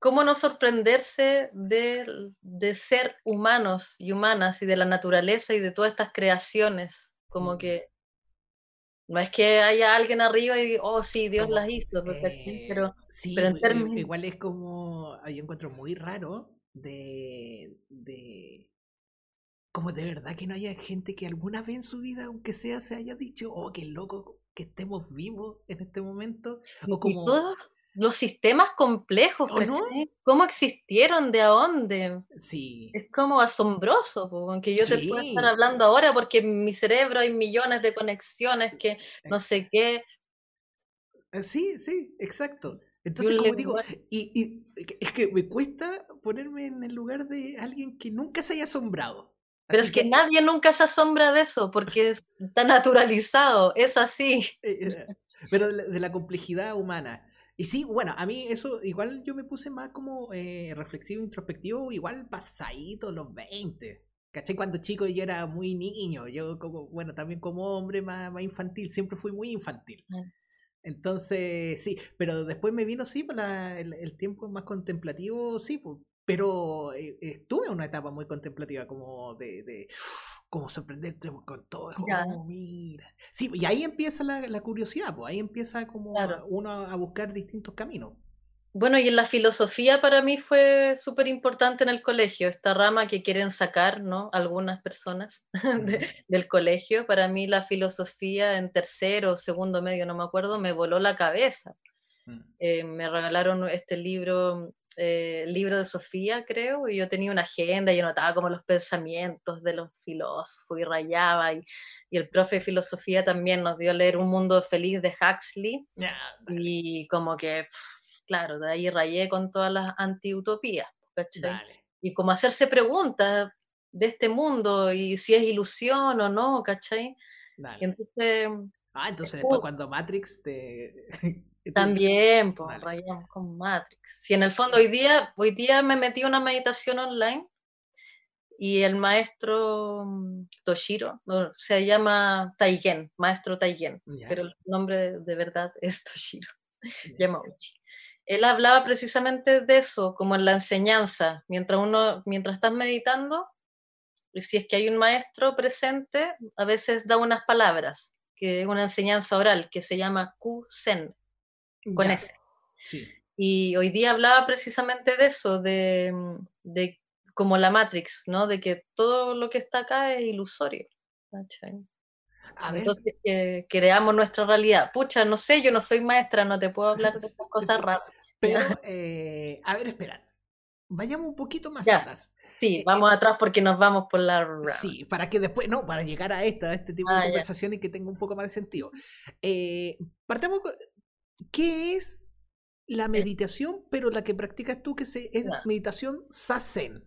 cómo no sorprenderse de, de ser humanos y humanas y de la naturaleza y de todas estas creaciones. Como que no es que haya alguien arriba y diga, oh sí, Dios Como, las hizo. Eh, pero sí, pero en términos- igual es como, yo encuentro muy raro de, de, como de verdad que no haya gente que alguna vez en su vida, aunque sea, se haya dicho, oh, qué loco que estemos vivos en este momento. O como... todos los sistemas complejos, ¿O no? ¿Cómo existieron? ¿De a dónde? Sí. Es como asombroso, aunque yo te puedo estar hablando ahora porque en mi cerebro hay millones de conexiones que no sé qué. Eh, sí, sí, exacto. Entonces, como digo, y, y, es que me cuesta ponerme en el lugar de alguien que nunca se haya asombrado. Pero es que, nadie nunca se asombra de eso porque está naturalizado, es así. Eh, eh, pero de la, complejidad humana. Y sí, bueno, a mí eso, igual yo me puse más como reflexivo, introspectivo, igual pasadito los 20. ¿Cachai? Cuando chico yo era muy niño, yo como, bueno, también como hombre más, más infantil, siempre fui muy infantil. Ah. Entonces, sí, pero después me vino, sí, para el, tiempo más contemplativo, sí, pues, pero eh, estuve en una etapa muy contemplativa, como de, de como sorprenderte con todo. Oh, mira. Sí, y ahí empieza la, curiosidad, pues ahí empieza como uno a buscar distintos caminos. Bueno, y en la filosofía para mí fue súper importante en el colegio, esta rama que quieren sacar, ¿no? Algunas personas del colegio. Para mí la filosofía en tercero segundo medio, no me acuerdo, me voló la cabeza. Mm. Eh, me regalaron este libro, eh, libro de Sofía, creo, y yo tenía una agenda y anotaba como los pensamientos de los filósofos y rayaba. Y, y el profe de filosofía también nos dio a leer Un mundo feliz de Huxley. Y como que claro, de ahí rayé con todas las antiutopías, ¿cachai? Y como hacerse preguntas de este mundo y si es ilusión o no, ¿cachai? entonces... Ah, entonces después cuando Matrix te... También, pues rayamos con Matrix. Si en el fondo hoy día, hoy día me metí una meditación online y el maestro mm, Toshiro, se llama Taigen, maestro Taigen, pero el nombre de, verdad es Toshiro Yamauchi él hablaba precisamente de eso, como en la enseñanza, mientras uno, mientras estás meditando, si es que hay un maestro presente, a veces da unas palabras, que es una enseñanza oral, que se llama Q-Sen, con S. Y hoy día hablaba precisamente de eso, de, de, como la Matrix, ¿no? De que todo lo que está acá es ilusorio. Entonces, que creamos nuestra realidad. Pucha, no sé, yo no soy maestra, no te puedo hablar de estas cosas raras. Pero, eh, a ver, espera. Vayamos un poquito más atrás. Sí, eh, vamos eh, atrás porque nos vamos por la... Sí, para que después, no, para llegar a esta, a este tipo de ah, conversaciones que tenga un poco más de sentido. partamos con, ¿qué es la meditación, pero la que practicas tú, que es meditación sasen?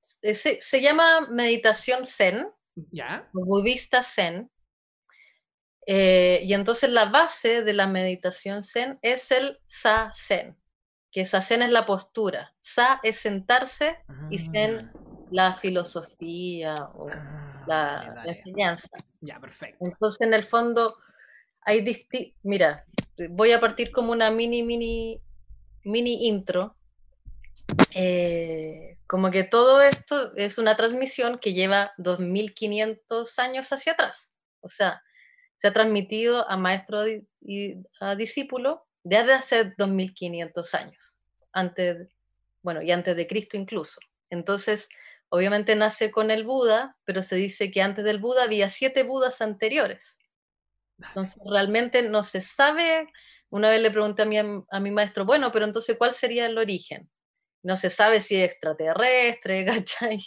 Se, se, llama meditación zen, ¿Ya? budista zen, eh, y entonces la base de la meditación zen es el sa zen, que sa zen es la postura, sa es sentarse y zen ah. la filosofía o ah, la, enseñanza. Ya, perfecto. Entonces en el fondo hay mira, voy a partir como una mini, mini, mini intro. Eh, como que todo esto es una transmisión que lleva 2500 años hacia atrás. O sea, se ha transmitido a maestro y a discípulo desde hace 2500 años, antes, bueno, y antes de Cristo incluso. Entonces, obviamente nace con el Buda, pero se dice que antes del Buda había siete Budas anteriores. Entonces, realmente no se sabe. Una vez le pregunté a mi, a mi maestro, bueno, pero entonces, ¿cuál sería el origen? No se sabe si es extraterrestre, ¿cachai?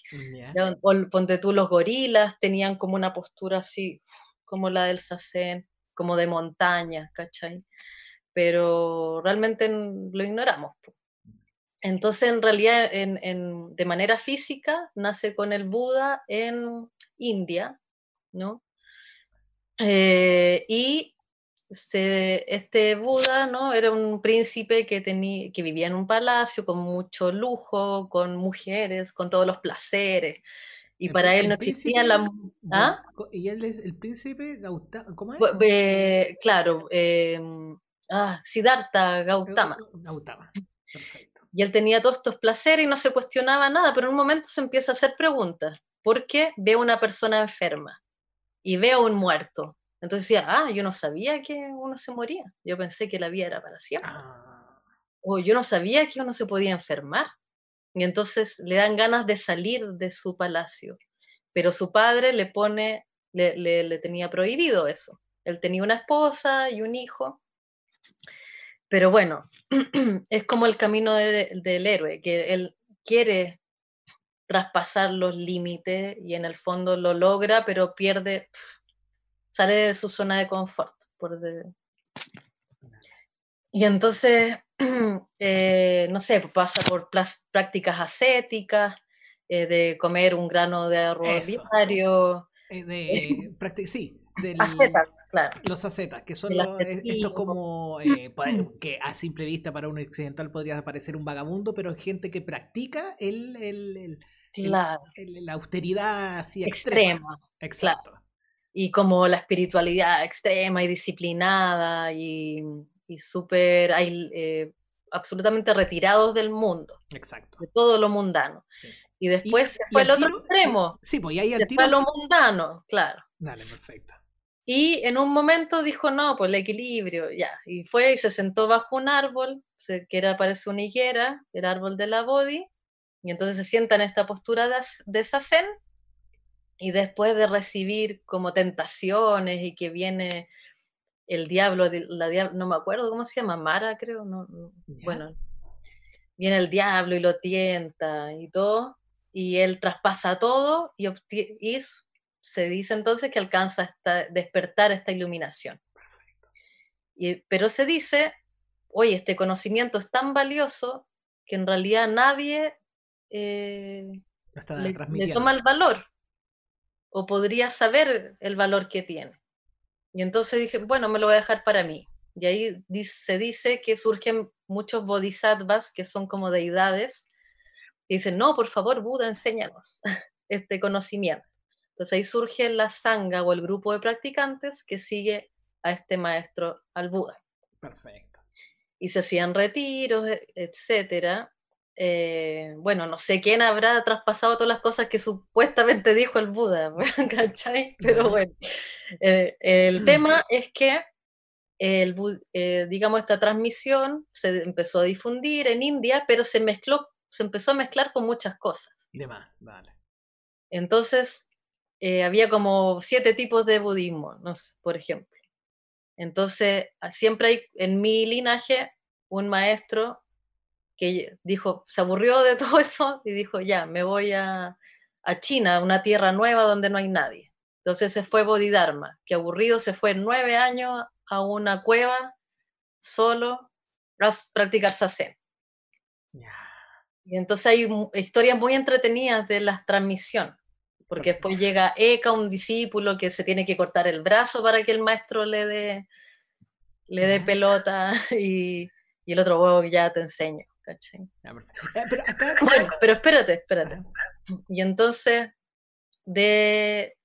O, ponte tú, los gorilas tenían como una postura así, como la del Sacén, como de montaña, ¿cachai? Pero realmente lo ignoramos. Entonces, en realidad, en, de manera física, nace con el Buda en India, ¿no? Eh, y este Buda, ¿no? Era un príncipe que, tenía, que vivía en un palacio con mucho lujo, con mujeres, con todos los placeres y para él no existía la... ¿Ah? ¿Y él es el príncipe Gautama? ¿Cómo es? claro, em, ah, Siddhartha Gautama. Gautama, perfecto. Y él tenía todos estos placeres y no se cuestionaba nada, pero en un momento se empieza a hacer preguntas. ¿Por qué veo una persona enferma y veo un muerto? Entonces decía, ah, yo no sabía que uno se moría. Yo pensé que la vida era para siempre. Ah. O yo no sabía que uno se podía enfermar. Y entonces le dan ganas de salir de su palacio. pero su padre le pone, le, le, tenía prohibido eso. Él tenía una esposa y un hijo, pero bueno, es como el camino del héroe, que él quiere traspasar los límites y en el fondo lo logra, pero pierde, sale de su zona de confort. Por Y entonces, eh, no sé, pasa por prácticas ascéticas, eh, de comer un grano de arroz diario. Eh, de, sí, acetas, claro. Los acetas, que son los, esto como que a simple vista para un occidental podría parecer un vagabundo, pero gente que practica el, el, claro. la austeridad así extrema. Exacto. Y como la espiritualidad extrema y disciplinada y, y súper eh, absolutamente retirados del mundo. Exacto. De todo lo mundano. Y después fue el otro extremo. Sí, pues ahí al tiro... lo mundano, claro. Dale, perfecto. Y en un momento dijo, no, pues el equilibrio, ya. Y fue y se sentó bajo un árbol, que era, parece una higuera, el árbol de la Bodhi, y entonces se sienta en esta postura de, de zen, y después de recibir como tentaciones y que viene el diablo, la no me acuerdo cómo se llama, Mara creo, no, bueno, viene el diablo y lo tienta y todo, y él traspasa todo y, y se dice entonces que alcanza a despertar esta iluminación. Y, pero se dice, oye, este conocimiento es tan valioso que en realidad nadie eh, le, toma el valor o podría saber el valor que tiene. Y entonces dije, bueno, me lo voy a dejar para mí. Y ahí se dice que surgen muchos bodhisattvas, que son como deidades, y dicen, no, por favor, Buda, enséñanos este conocimiento. Entonces ahí surge la sangha o el grupo de practicantes que sigue a este maestro al Buda. Perfecto. Y se hacían retiros, e, etcétera. Eh, bueno, no sé quién habrá traspasado todas las cosas que supuestamente dijo el Buda, ¿cachai? Pero bueno, eh, el tema es que el, eh, digamos, esta transmisión se empezó a difundir en India, pero se mezcló, se empezó a mezclar con muchas cosas. De más, vale. Entonces, había como siete tipos de budismo, no por ejemplo. Entonces, siempre hay en mi linaje un maestro que dijo, se aburrió de todo eso y dijo, ya, me voy a, a China, una tierra nueva donde no hay nadie. Entonces se fue Bodhidharma, que aburrido se fue nueve años a una cueva solo a practicar sasen. Y entonces hay historias muy entretenidas de la transmisión porque después llega Eka, un discípulo que se tiene que cortar el brazo para que el maestro le dé le dé pelota y, y, el otro huevo ya te enseño. Eh, pero, bueno, pero espérate, espérate. Y entonces, de,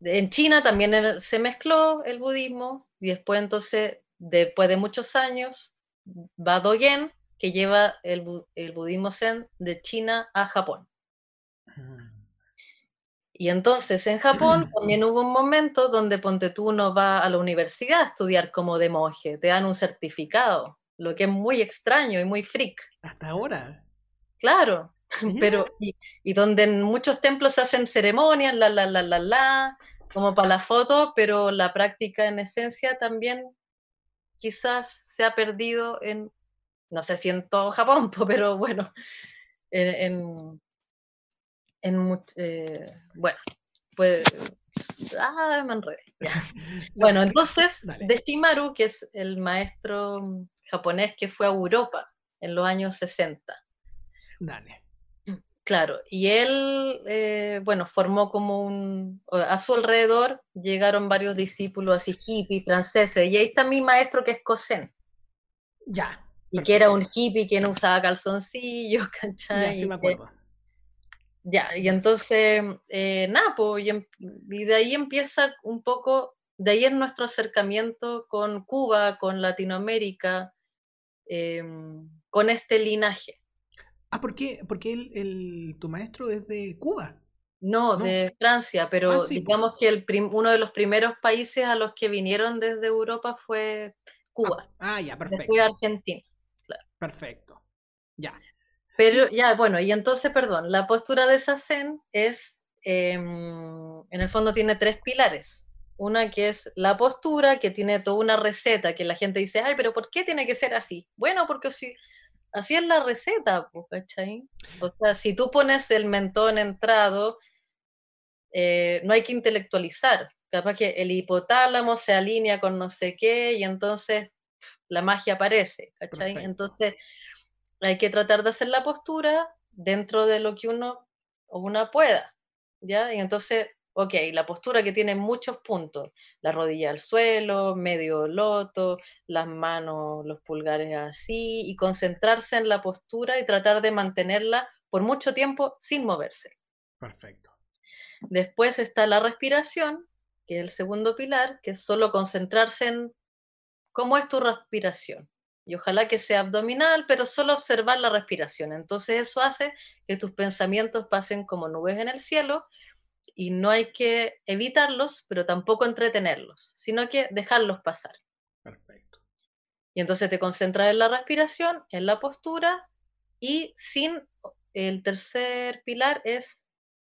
en China también se mezcló el budismo y después entonces, después de muchos años, va Dogen, que lleva el, el budismo zen de China a Japón. Y entonces en Japón también hubo un momento donde ponte tú no va a la universidad a estudiar como de monje, te dan un certificado, lo que es muy extraño y muy freak. Hasta ahora. Claro, pero y, donde en muchos templos se hacen ceremonias, la, la, la, la, la, como para la foto, pero la práctica en esencia también quizás se ha perdido en, no sé si en todo Japón, pero bueno, en en eh, bueno, pues, ah, me enredé. Bueno, entonces, de Shimaru, que es el maestro japonés que fue a Europa en los años 60. Dale. Claro, y él, eh, bueno, formó como un, a su alrededor llegaron varios discípulos así hippie franceses, y ahí está mi maestro que es Cosen. Ya. Y que era un hippie que no usaba calzoncillos, ¿cachai? Ya, sí me acuerdo. Ya, y entonces, eh, nada, pues, em, y, de ahí empieza un poco, de ahí es nuestro acercamiento con Cuba, con Latinoamérica, em, con este linaje. Ah, ¿por qué? Porque el, tu maestro es de Cuba. No, de Francia, pero ah, digamos que el uno de los primeros países a los que vinieron desde Europa fue Cuba. Ah, ah ya, perfecto. Fue Argentina. Perfecto. Ya. Pero ya, bueno, y entonces, perdón, la postura de Sazen es em, en el fondo tiene tres pilares. Una que es la postura, que tiene toda una receta, que la gente dice, ay, pero ¿por qué tiene que ser así? Bueno, porque si, así es la receta, ¿cachai? O sea, si tú pones el mentón entrado, eh, no hay que intelectualizar. Capaz que el hipotálamo se alinea con no sé qué y entonces la magia aparece, ¿cachai? Entonces hay que tratar de hacer la postura dentro de lo que uno o una pueda, ¿ya? Y entonces, ok, la postura que tiene muchos puntos, la rodilla al suelo, medio loto, las manos, los pulgares así, y concentrarse en la postura y tratar de mantenerla por mucho tiempo sin moverse. Perfecto. Después está la respiración, que es el segundo pilar, que es solo concentrarse en cómo es tu respiración. Y ojalá que sea abdominal, pero solo observar la respiración. Entonces eso hace que tus pensamientos pasen como nubes en el cielo y no hay que evitarlos, pero tampoco entretenerlos, sino que dejarlos pasar. Perfecto. Y entonces te concentras en la respiración, en la postura y sin, el tercer pilar es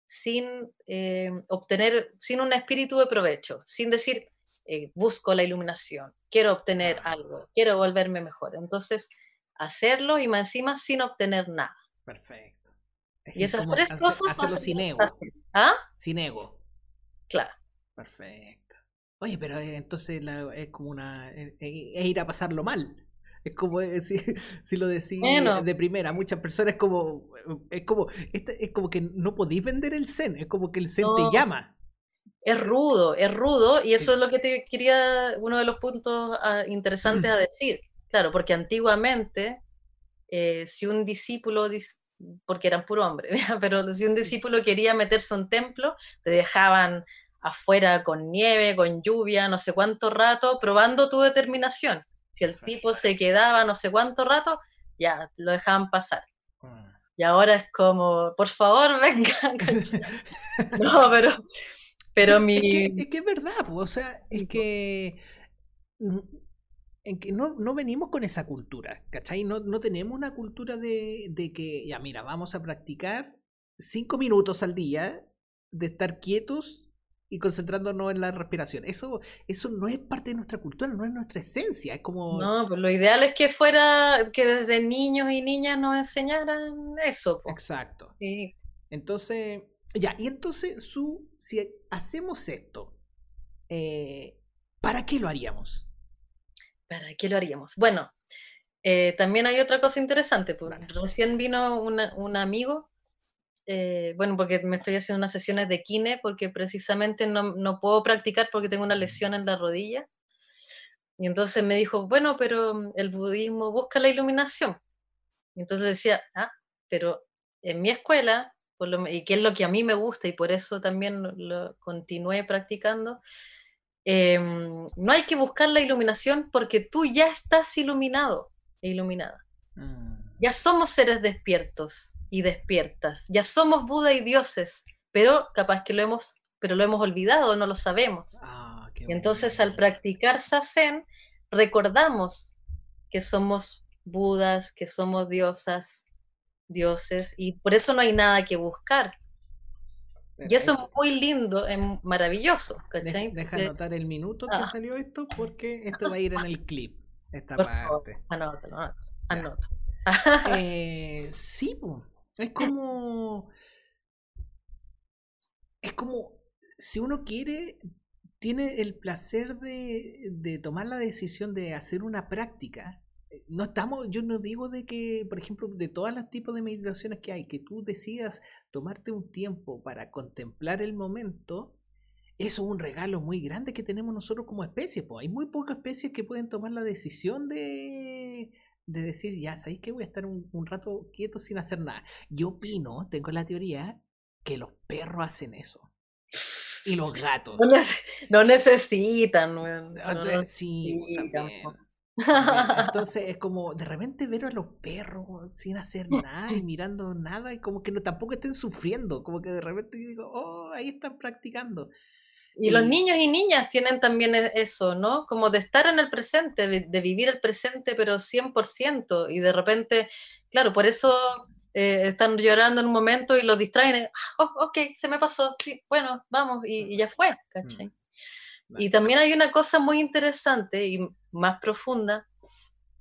sin eh, obtener, sin un espíritu de provecho, sin decir, eh, busco la iluminación, quiero obtener algo, quiero volverme mejor. Entonces, hacerlo y más encima sin obtener nada. Perfecto. Y esas tres hace- cosas hacerlo sin ego. estás- ¿Ah? Sin ego. Claro. Perfecto. Oye, pero eh, entonces la- es como una. Es, es ir a pasarlo mal. Es como eh, si, si lo decís Bueno. de primera, muchas personas es como. Es como. este- es como que no podéis vender el zen. Es como que el zen No. te llama. Es rudo, es rudo, y eso Sí. es lo que te quería, uno de los puntos ah, interesantes a decir. Claro, porque antiguamente, eh, si un discípulo, dis- porque eran puro hombre, pero si un discípulo quería meterse a un templo, te dejaban afuera con nieve, con lluvia, no sé cuánto rato, probando tu determinación. Si el tipo se quedaba no sé cuánto rato, ya lo dejaban pasar. Y ahora es como, por favor, venga. ¿cachai? No, pero, pero mi... Es que, es que es verdad, o sea, es que. En que no, no venimos con esa cultura, ¿cachai? No, no tenemos una cultura de, de que, ya mira, vamos a practicar cinco minutos al día de estar quietos y concentrándonos en la respiración. Eso, eso no es parte de nuestra cultura, no es nuestra esencia. Es como. No, pues lo ideal es que fuera, que desde niños y niñas nos enseñaran eso. po. Exacto. Sí. Entonces, ya, y entonces, su, si hacemos esto, eh, ¿para qué lo haríamos? ¿Para qué lo haríamos? Bueno, eh, también hay otra cosa interesante. pues, Vale. Recién vino una- un amigo, eh, bueno, porque me estoy haciendo unas sesiones de kine, porque precisamente no, no puedo practicar porque tengo una lesión en la rodilla. Y entonces me dijo, bueno, pero mm, el budismo busca la iluminación. Y entonces decía, ah, pero en mi escuela, por lo y que es lo que a mí me gusta y por eso también lo, lo continué practicando, em, no hay que buscar la iluminación porque tú ya estás iluminado e iluminada. Ya somos seres despiertos y despiertas. Ya somos Buda y dioses, pero capaz que lo hemos, pero lo hemos olvidado, no lo sabemos. Ah, Y entonces al practicar sasen, recordamos que somos budas, que somos diosas, dioses, y por eso no hay nada que buscar. Y eso es muy lindo, es maravilloso, deja Porque- anotar el minuto que Ah. salió esto porque esto va a ir en el clip, esta por favor, parte. anótalo, anótalo, anótalo. Eh, sí, es como. Es como. Si uno quiere, tiene el placer de, de tomar la decisión de hacer una práctica. Eh, No estamos, yo no digo de que, por ejemplo, de todos los tipos de meditaciones que hay, que tú decidas tomarte un tiempo para contemplar el momento, eso es un regalo muy grande que tenemos nosotros como especie. Pues hay muy pocas especies que pueden tomar la decisión de, de decir, ya, ¿sabéis que voy a estar un, un rato quieto sin hacer nada? Yo opino, tengo la teoría, que los perros hacen eso. Y los gatos. No, nece- no necesitan, Ah, no Sí, necesitan. Entonces es como de repente ver a los perros sin hacer nada y mirando nada y como que no, tampoco estén sufriendo, como que de repente digo, oh, ahí están practicando. Y los Y- niños y niñas tienen también e- eso, ¿no? Como de estar en el presente, de, de vivir el presente, pero 100%. Y de repente, claro, por eso eh, están llorando en un momento y los distraen, eh, oh, ok, se me pasó, sí, bueno, vamos, y, y ya fue, ¿cachai? Mm. Y también hay una cosa muy interesante y más profunda,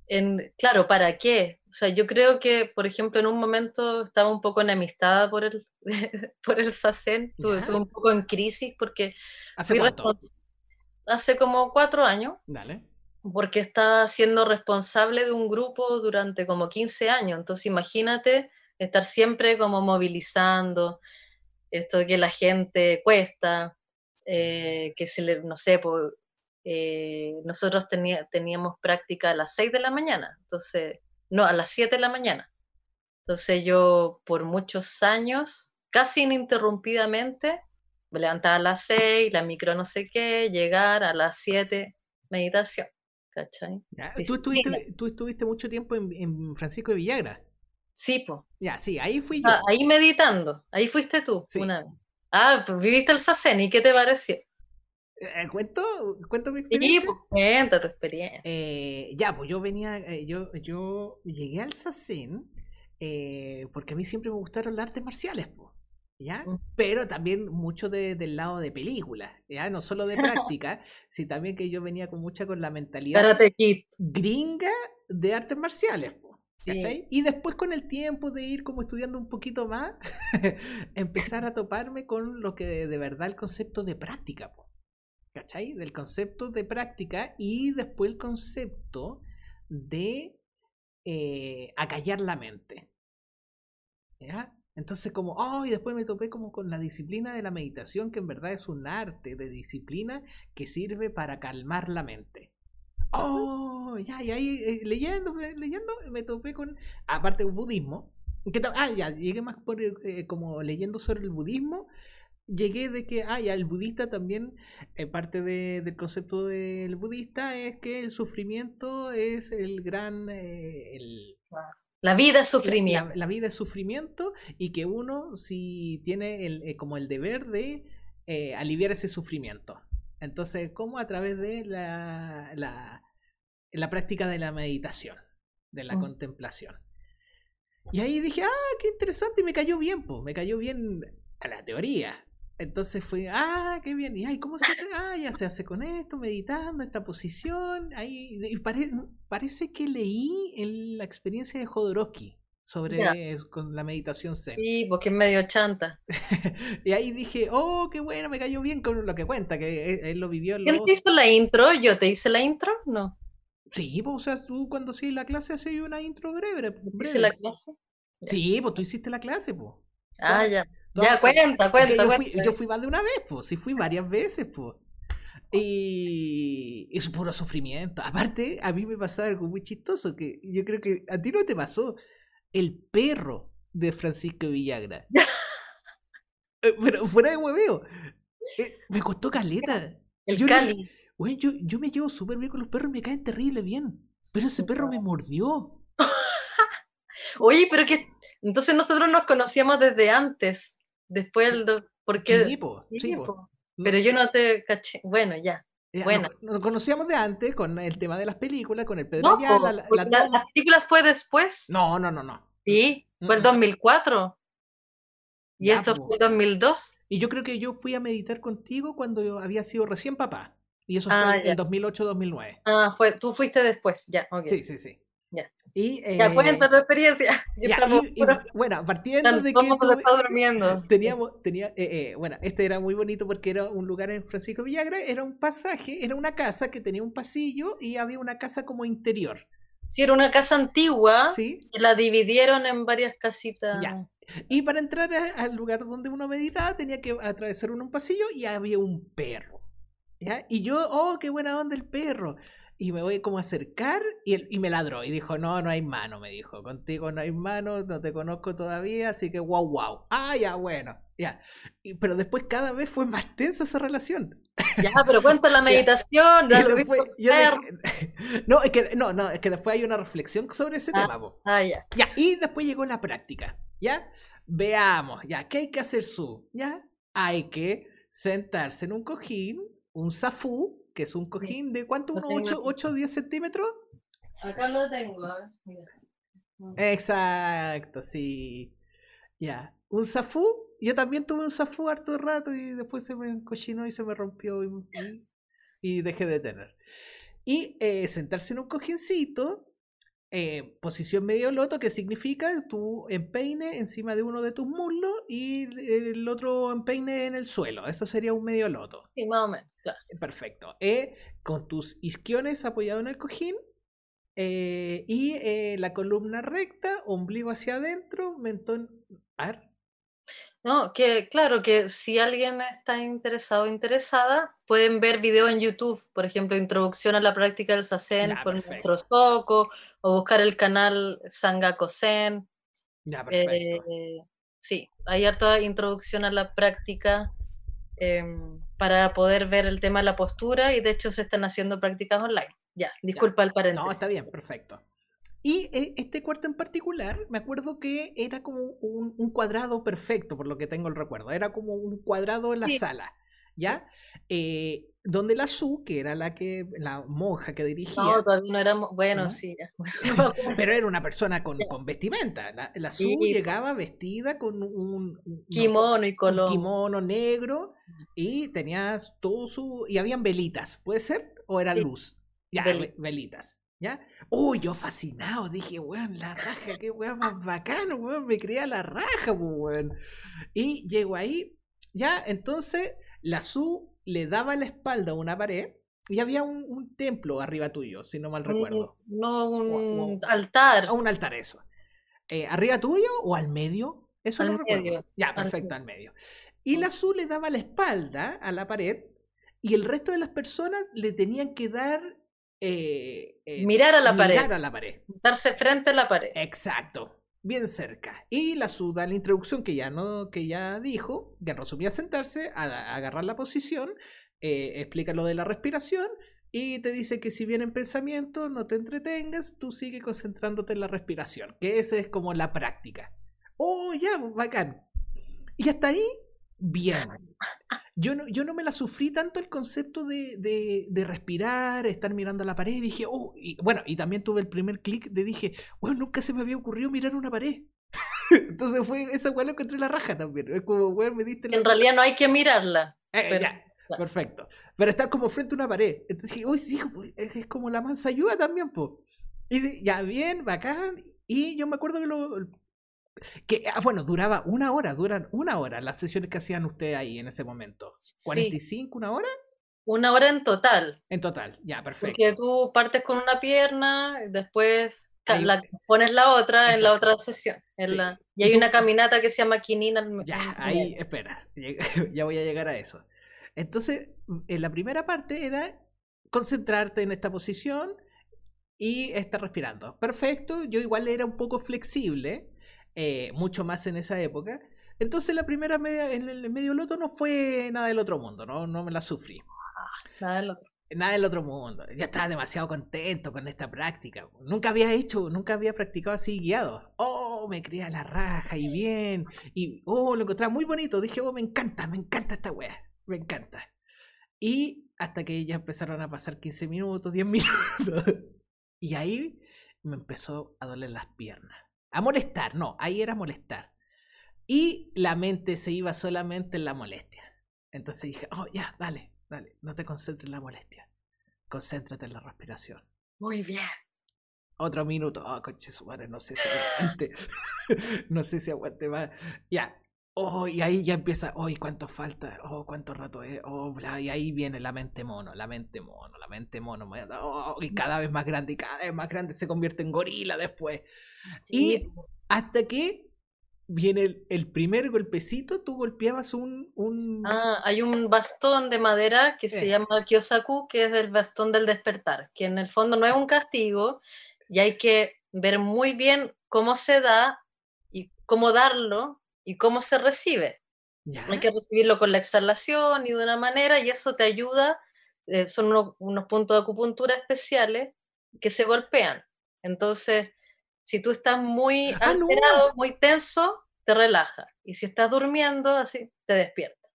en, claro, ¿para qué? O sea, yo creo que, por ejemplo, en un momento estaba un poco enemistada por el, por el SACEN, estuve, un poco en crisis porque ¿Hace cuánto? hace como cuatro años, Dale. porque estaba siendo responsable de un grupo durante como 15 años. Entonces, imagínate estar siempre como movilizando, esto que la gente cuesta, eh, que se le, no sé, pues, eh, nosotros tenía- teníamos práctica a las 6 de la mañana, entonces, no, a las 7 de la mañana. Entonces yo por muchos años, casi ininterrumpidamente, me levantaba a las 6, la micro no sé qué, llegar a las 7, meditación. ¿Cachai? Ya, Tú, estuviste, tú estuviste mucho tiempo en, en Francisco de Villagra. Sí, pues. Ya, sí, ahí fui yo. ahí meditando, ahí fuiste tú Sí. una vez. Ah, pues viviste el Sacen, ¿y qué te pareció? Eh, ¿Cuento? ¿Cuento mi Sí, experiencia? pues cuenta tu experiencia. Eh, ya, pues yo venía, eh, yo, yo llegué al eh, porque a mí siempre me gustaron las artes marciales, pues, ¿ya? Mm. Pero también mucho de- del lado de películas, ¿ya? No solo de práctica, sino también que yo venía con mucha con la mentalidad gringa de artes marciales, Sí. Y después con el tiempo de ir como estudiando un poquito más, empezar a toparme con lo que de, de verdad el concepto de práctica, po, ¿cachai? Del concepto de práctica y después el concepto de eh, acallar la mente. ¿Ya? Entonces como, oh, y después me topé como con la disciplina de la meditación, que en verdad es un arte de disciplina que sirve para calmar la mente. Oh, ya, y ahí eh, leyendo, me- leyendo, me topé con, aparte del budismo, que ah, ya, llegué más por, eh, como leyendo sobre el budismo, llegué de que, ah, ya, el budista también, eh, parte de- del concepto del budista es que el sufrimiento es el gran, eh, el, La vida es sufrimiento. La, la vida es sufrimiento y que uno si tiene el, eh, como el deber de eh, aliviar ese sufrimiento. Entonces, ¿cómo? A través de la, la, la práctica de la meditación, de la Mm. contemplación. Y ahí dije, ah, qué interesante, y me cayó bien, pues, me cayó bien a la teoría. Entonces fue, ah, qué bien, y ay, ¿cómo se hace? Ah, ya se hace con esto, meditando, esta posición. Ahí, y pare- parece que leí en la experiencia de Jodorowsky sobre con la meditación zen. Sí, porque es medio chanta. y ahí dije, oh, qué bueno, me cayó bien con lo que cuenta, que él, él lo vivió ¿Quién te hizo la intro? ¿Yo te hice la intro? No. Sí, pues, o sea, tú cuando hacías la clase hacías una intro breve. ¿Te breve. hice la clase? Sí, pues tú hiciste la clase, pues. Ah, Todas- ya. todas- Ya, cuenta, cuenta, yo, fui, cuenta. yo fui más de una vez, pues. Sí, fui varias veces, pues. Y es puro sufrimiento. Aparte, a mí me pasó algo muy chistoso que yo creo que a ti no te pasó. El perro de Francisco Villagra. Eh, Pero fuera de hueveo. eh, me costó caleta. El yo no- Cali. Güey, yo, yo me llevo súper bien con los perros y me caen terrible bien. Pero ese perro me mordió. Oye, pero que. Entonces nosotros nos conocíamos desde antes. Después Sí. do- Porque. Sí, po, Sí, po. Pero yo no te caché. Bueno, ya. Ya, Buena. Nos, nos conocíamos de antes con el tema de las películas, con el Pedro No, Ayala, po, la, las películas fue después. No, no, no, no. Sí, fue el Mm, mm. 2004. Y Ya, esto po. fue el 2002. Y yo creo que yo fui a meditar contigo cuando yo había sido recién papá. Y eso Ah, fue ya. el 2008-2009. Ah, fue, tú fuiste después, ya, ok. Sí, sí, sí. Ya. Y, Ya eh, cuenta tu experiencia. Ya ya, y- y, bueno, partiendo de que durmiendo. teníamos, tenía, eh, eh, bueno, este era muy bonito porque era un lugar en Francisco Villagra, era un pasaje, era una casa que tenía un pasillo y había una casa como interior. Sí, era una casa antigua ¿Sí? que la dividieron en varias casitas. Ya. Y para entrar a- al lugar donde uno meditaba tenía que atravesar uno un pasillo y había un perro. ¿ya? Y yo, oh, qué buena onda el perro. Y me voy como a acercar y, él- y me ladró. Y dijo, no, no hay mano, me dijo. Contigo no hay mano, no te conozco todavía, así que wow, wow. Ah, ya, bueno, ya. Y- pero después cada vez fue más tensa esa relación. Ya, pero cuenta la meditación. Ya lo después- yo dije- no, es que, no, no, es que después hay una reflexión sobre ese Ah. tema. po. Ah, ya. Ya, y después llegó la práctica, ¿ya? Veamos, ¿ya? ¿Qué hay que hacer su? ¿Ya? Hay que sentarse en un cojín, un zafú, que es un cojín de cuánto, unos tengo 8, aquí. 8 o 10 centímetros. Acá lo tengo, a ver, mira. Mm. Exacto, sí. Ya. Un zafú. Yo también tuve un zafú harto rato y después se me encochinó y se me rompió y dejé de tener. Y eh, sentarse en un cojincito, eh, posición medio loto, que significa tu empeine encima de uno de tus muslos y el otro empeine en el suelo. Eso sería un medio loto. Sí, más o menos, claro. Perfecto. Eh, con tus isquiones apoyados en el cojín eh, y eh, la columna recta, ombligo hacia adentro, mentón. A ver. No, que claro, que si alguien está interesado o interesada, pueden ver videos en YouTube, por ejemplo, Introducción a la práctica del Sasen Ya, por perfecto. nuestro Soco, o buscar el canal Kosen. Ya, perfecto. Eh, sí, hay harta introducción a la práctica em, para poder ver el tema de la postura y de hecho se están haciendo prácticas online. Ya, disculpa el paréntesis. No, está bien, perfecto. Y eh, este cuarto en particular, me acuerdo que era como un, un cuadrado perfecto, por lo que tengo el recuerdo. Era como un cuadrado en la Sí. sala, ¿ya? Eh, donde la Su, que era la que la monja que dirigía, No, todavía no éramos, bueno, ¿No? sí, pero era una persona con, vestimenta. La, la Su Sí, po. llegaba vestida con un, un- kimono y un colón. kimono negro y tenía todo su... y habían velitas, ¿puede ser? ¿O era Sí, luz? Ya, veli- ve- velitas. ¿Ya? Uy, yo fascinado, dije, weón, la raja, qué weón más bacano, weón, me creía la raja, pues, weón. Y llego ahí, ya, entonces la Su le daba la espalda a una pared y había un, un templo arriba tuyo, si no mal recuerdo. no un o- altar. A un altar, eso. Eh, ¿Arriba tuyo o al medio? Eso Al no recuerdo. medio, Ya, al perfecto, medio. al medio. Y la Su le daba la espalda a la pared y el resto de las personas le tenían que dar. Eh, eh, Mirar a la pared. mirar a la pared. Darse frente a la pared. Exacto. Bien cerca. Y la Su da la introducción que ya no, que ya dijo, que resumía sentarse, a, a agarrar la posición, eh, explica lo de la respiración y te dice que si vienen pensamientos, no te entretengas, tú sigue concentrándote en la respiración, que esa es como la práctica. Oh, ya, bacán. Y hasta ahí, bien. Yo no, yo no me la sufrí tanto el concepto de, de, de respirar, estar mirando a la pared. Y dije, oh, y bueno, y también tuve el primer clic de dije, bueno, nunca se me había ocurrido mirar una pared. Entonces fue esa weá lo encontré la raja también. Es como, weón, me diste la. En realidad no hay que mirarla. Eh, pero- ya, claro. perfecto. Pero estar como frente a una pared. Entonces dije, uy, sí, pues, es, es como la mansa ayuda también, po. Y sí, ya, bien, bacán. Y yo me acuerdo que lo. Que, ah, bueno, duraba una hora, duran una hora las sesiones que hacían ustedes ahí en ese momento. Sí, ¿45, una hora? una hora en total. En total, ya, perfecto. Porque tú partes con una pierna, después ca- Ahí- la, pones la otra en la otra sesión. en Sí. la- y hay una caminata que se llama quinina. Ya, ahí, espera, ya voy a llegar a eso. Entonces, en la primera parte era concentrarte en esta posición y estar respirando. Perfecto, yo igual era un poco flexible, eh, mucho más en esa época. Entonces la primera media, en el medio loto no fue nada del otro mundo, no, no me la sufrí. Nada del otro. Nada del otro mundo. Yo estaba demasiado contento con esta práctica. Nunca había hecho, nunca había practicado así guiado. Oh, me creía la raja y bien. Y oh, lo encontraba muy bonito. Dije, oh, me encanta, me encanta esta wea. Me encanta. Y hasta que ya empezaron a pasar 15 minutos, 10 minutos. Y ahí me empezó a doler las piernas. A molestar, no, ahí era molestar. Y la mente se iba solamente en la molestia. Entonces dije, oh, ya, dale, dale, no te concentres en la molestia. Concéntrate en la respiración. Muy bien. Otro minuto. Oh, conche su madre, no sé si aguante. no sé si aguante más. Ya. Oh, y ahí ya empieza. Oh, ¿y cuánto falta? Oh, cuánto rato es. Oh, bla. Y ahí viene la mente mono, la mente mono, la mente mono. Oh, y cada vez más grande, y cada vez más grande se convierte en gorila después. Sí, Y hasta que viene el, el primer golpecito, tú golpeabas un. un... Ah, hay un bastón de madera que se Eh. llama Kyosaku, que es el bastón del despertar, que en el fondo no es un castigo y hay que ver muy bien cómo se da y cómo darlo y cómo se recibe. ¿Ya? Hay que recibirlo con la exhalación y de una manera y eso te ayuda. eh, son unos, unos puntos de acupuntura especiales que se golpean. Entonces, si tú estás muy Ah, no. alterado, muy tenso, te relaja. Y si estás durmiendo, así, te despierta.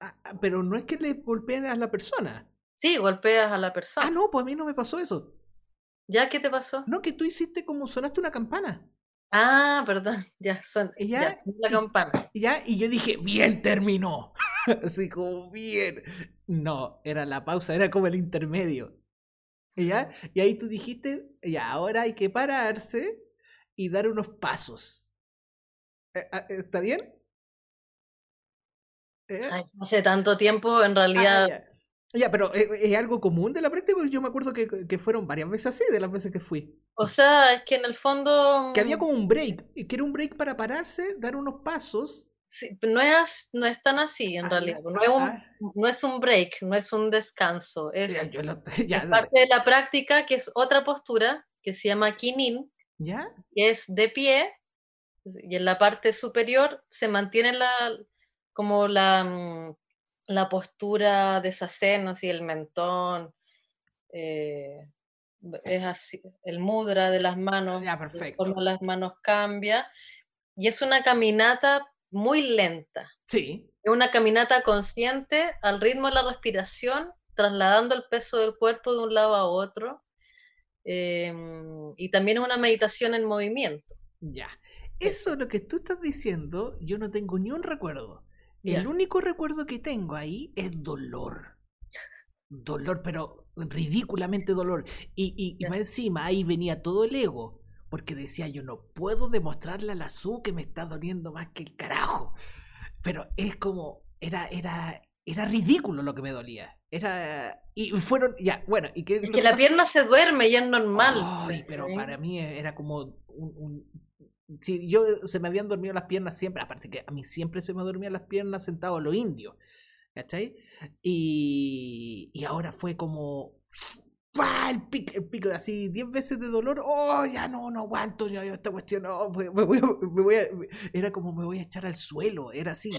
Ah, ah, pero no es que le golpeen a la persona. Sí, golpeas a la persona. Ah, no, pues a mí no me pasó eso. ¿Ya qué te pasó? No, que tú hiciste como sonaste una campana. Ah, perdón, ya son, Y ya, ya, son la y- campana. Ya, y yo dije, bien terminó. Así como, bien. No, era la pausa, era como el intermedio. Y ya, y ahí tú dijiste, ya, ahora hay que pararse y dar unos pasos. Eh, ah, ¿Está bien? ¿Eh? Ay, hace tanto tiempo, en Ah, realidad. Ya, pero ¿es, es algo común de la práctica? Porque Yo me acuerdo que, que fueron varias veces así, de las veces que fui. o sea, es que en el fondo Que había mm, como un break, que era un break para pararse, dar unos pasos. sí, no es, no es tan así, en Ah, realidad. No es, un, ah, no es un break, no es un descanso, es, ya, yo lo- ya, es dale. parte de la práctica, que es otra postura, que se llama kinin, ¿Ya? que es de pie, y en la parte superior se mantiene la, como la, mm, la postura de sasen, así el mentón, eh, es así, el mudra de las manos, Ya, de las manos cambia, y es una caminata muy lenta, Sí. es una caminata consciente al ritmo de la respiración, trasladando el peso del cuerpo de un lado a otro, em, y también es una meditación en movimiento. Ya. Eso, lo que tú estás diciendo, yo no tengo ni un recuerdo. El único recuerdo que tengo ahí es dolor. Dolor, pero ridículamente dolor. Y, y, y Ya. más encima ahí venía todo el ego. Porque decía, yo no puedo demostrarle a la Su que me está doliendo más que el carajo. Pero es como, era, era, era ridículo lo que me dolía. Era, y fueron, ya, bueno, y qué es que que la pierna se duerme y es normal. Ay, pero para mí era como un, un- Sí, yo se me habían dormido las piernas siempre, aparte que a mí siempre se me dormían las piernas sentado a los indios, ¿cachai? Y, y ahora fue como... ¡Fua! El pico, el pico, así 10 veces de dolor. ¡Oh, ya no, no aguanto! Ya, esta cuestión, no, me, me voy me voy a- era como me voy a echar al suelo, era así.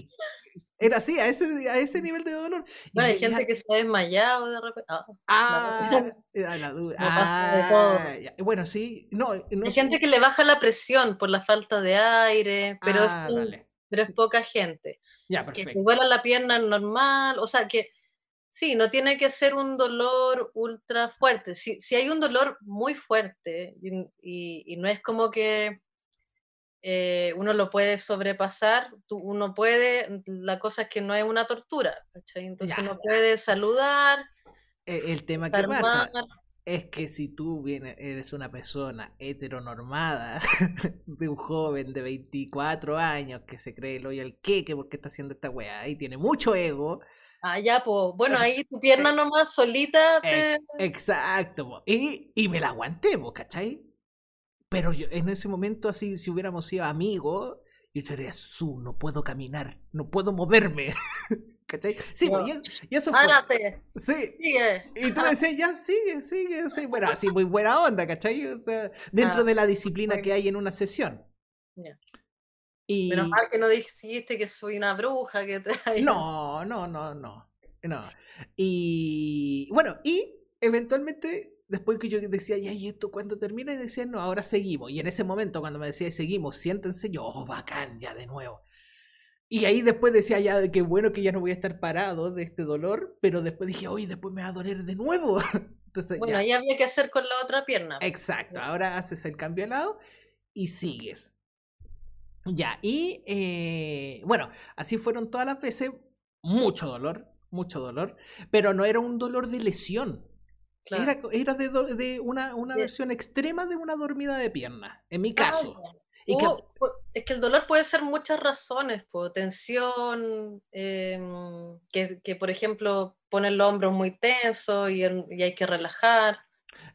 Era así, a ese, a ese nivel de dolor. Hay gente que se ha desmayado de repente. Ah, Ah, a la du- No pasa de todo. ah, bueno, sí, no, no hay gente que le baja la presión por la falta de aire, pero, Ah, es, un- dale. pero es poca gente. Ya, Que te perfecto. duela la pierna normal, o sea que sí, no tiene que ser un dolor ultra fuerte. Si, si hay un dolor muy fuerte y, y- y no es como que eh, uno lo puede sobrepasar, tú- uno puede, la cosa es que no es una tortura, ¿cachai? Entonces Ya. uno puede saludar, E- El tema que pasa es que si tú vienes, eres una persona heteronormada de un joven de 24 años que se cree el hoyo al queque porque está haciendo esta weá y tiene mucho ego. Ah, ya, pues, bueno, ahí tu pierna nomás solita te... Eh, exacto, po. y, y me la aguanté, po, ¿cachai? Pero yo, en ese momento, así, si hubiéramos sido amigos, yo diría, su, no puedo caminar, no puedo moverme. ¿Cachai? Sí, No. y, es- y eso fue. Sí, sigue. Y tú me decías, ya, sigue, sigue, sí. Bueno, así muy buena onda, ¿cachai? O sea, dentro Ah, de la disciplina que hay en una sesión. Ya. Y... Menos mal que no dijiste que soy una bruja, que te... No, no, no, no. No. Y bueno, y eventualmente, después que yo decía, ya, ¿y esto cuando termina? Y decía, no, ahora seguimos. Y en ese momento, cuando me decía, seguimos, siéntense, yo, oh, bacán, ya de nuevo. Y ahí después decía, ya, qué bueno que ya no voy a estar parado de este dolor, pero después dije, oye, después me va a doler de nuevo. Entonces, Bueno, ya. ahí había que hacer con la otra pierna. Exacto, ahora haces el cambio de lado y sigues. Ya, y eh, bueno, así fueron todas las veces, mucho dolor, mucho dolor, pero no era un dolor de lesión, Claro. era, era de, do- de una, una Sí. versión extrema de una dormida de pierna, en mi Ah, caso. ya. Y que- pu- es que el dolor puede ser muchas razones, po, tensión, em, que, que, por ejemplo ponen los hombros muy tensos y, hay que relajar.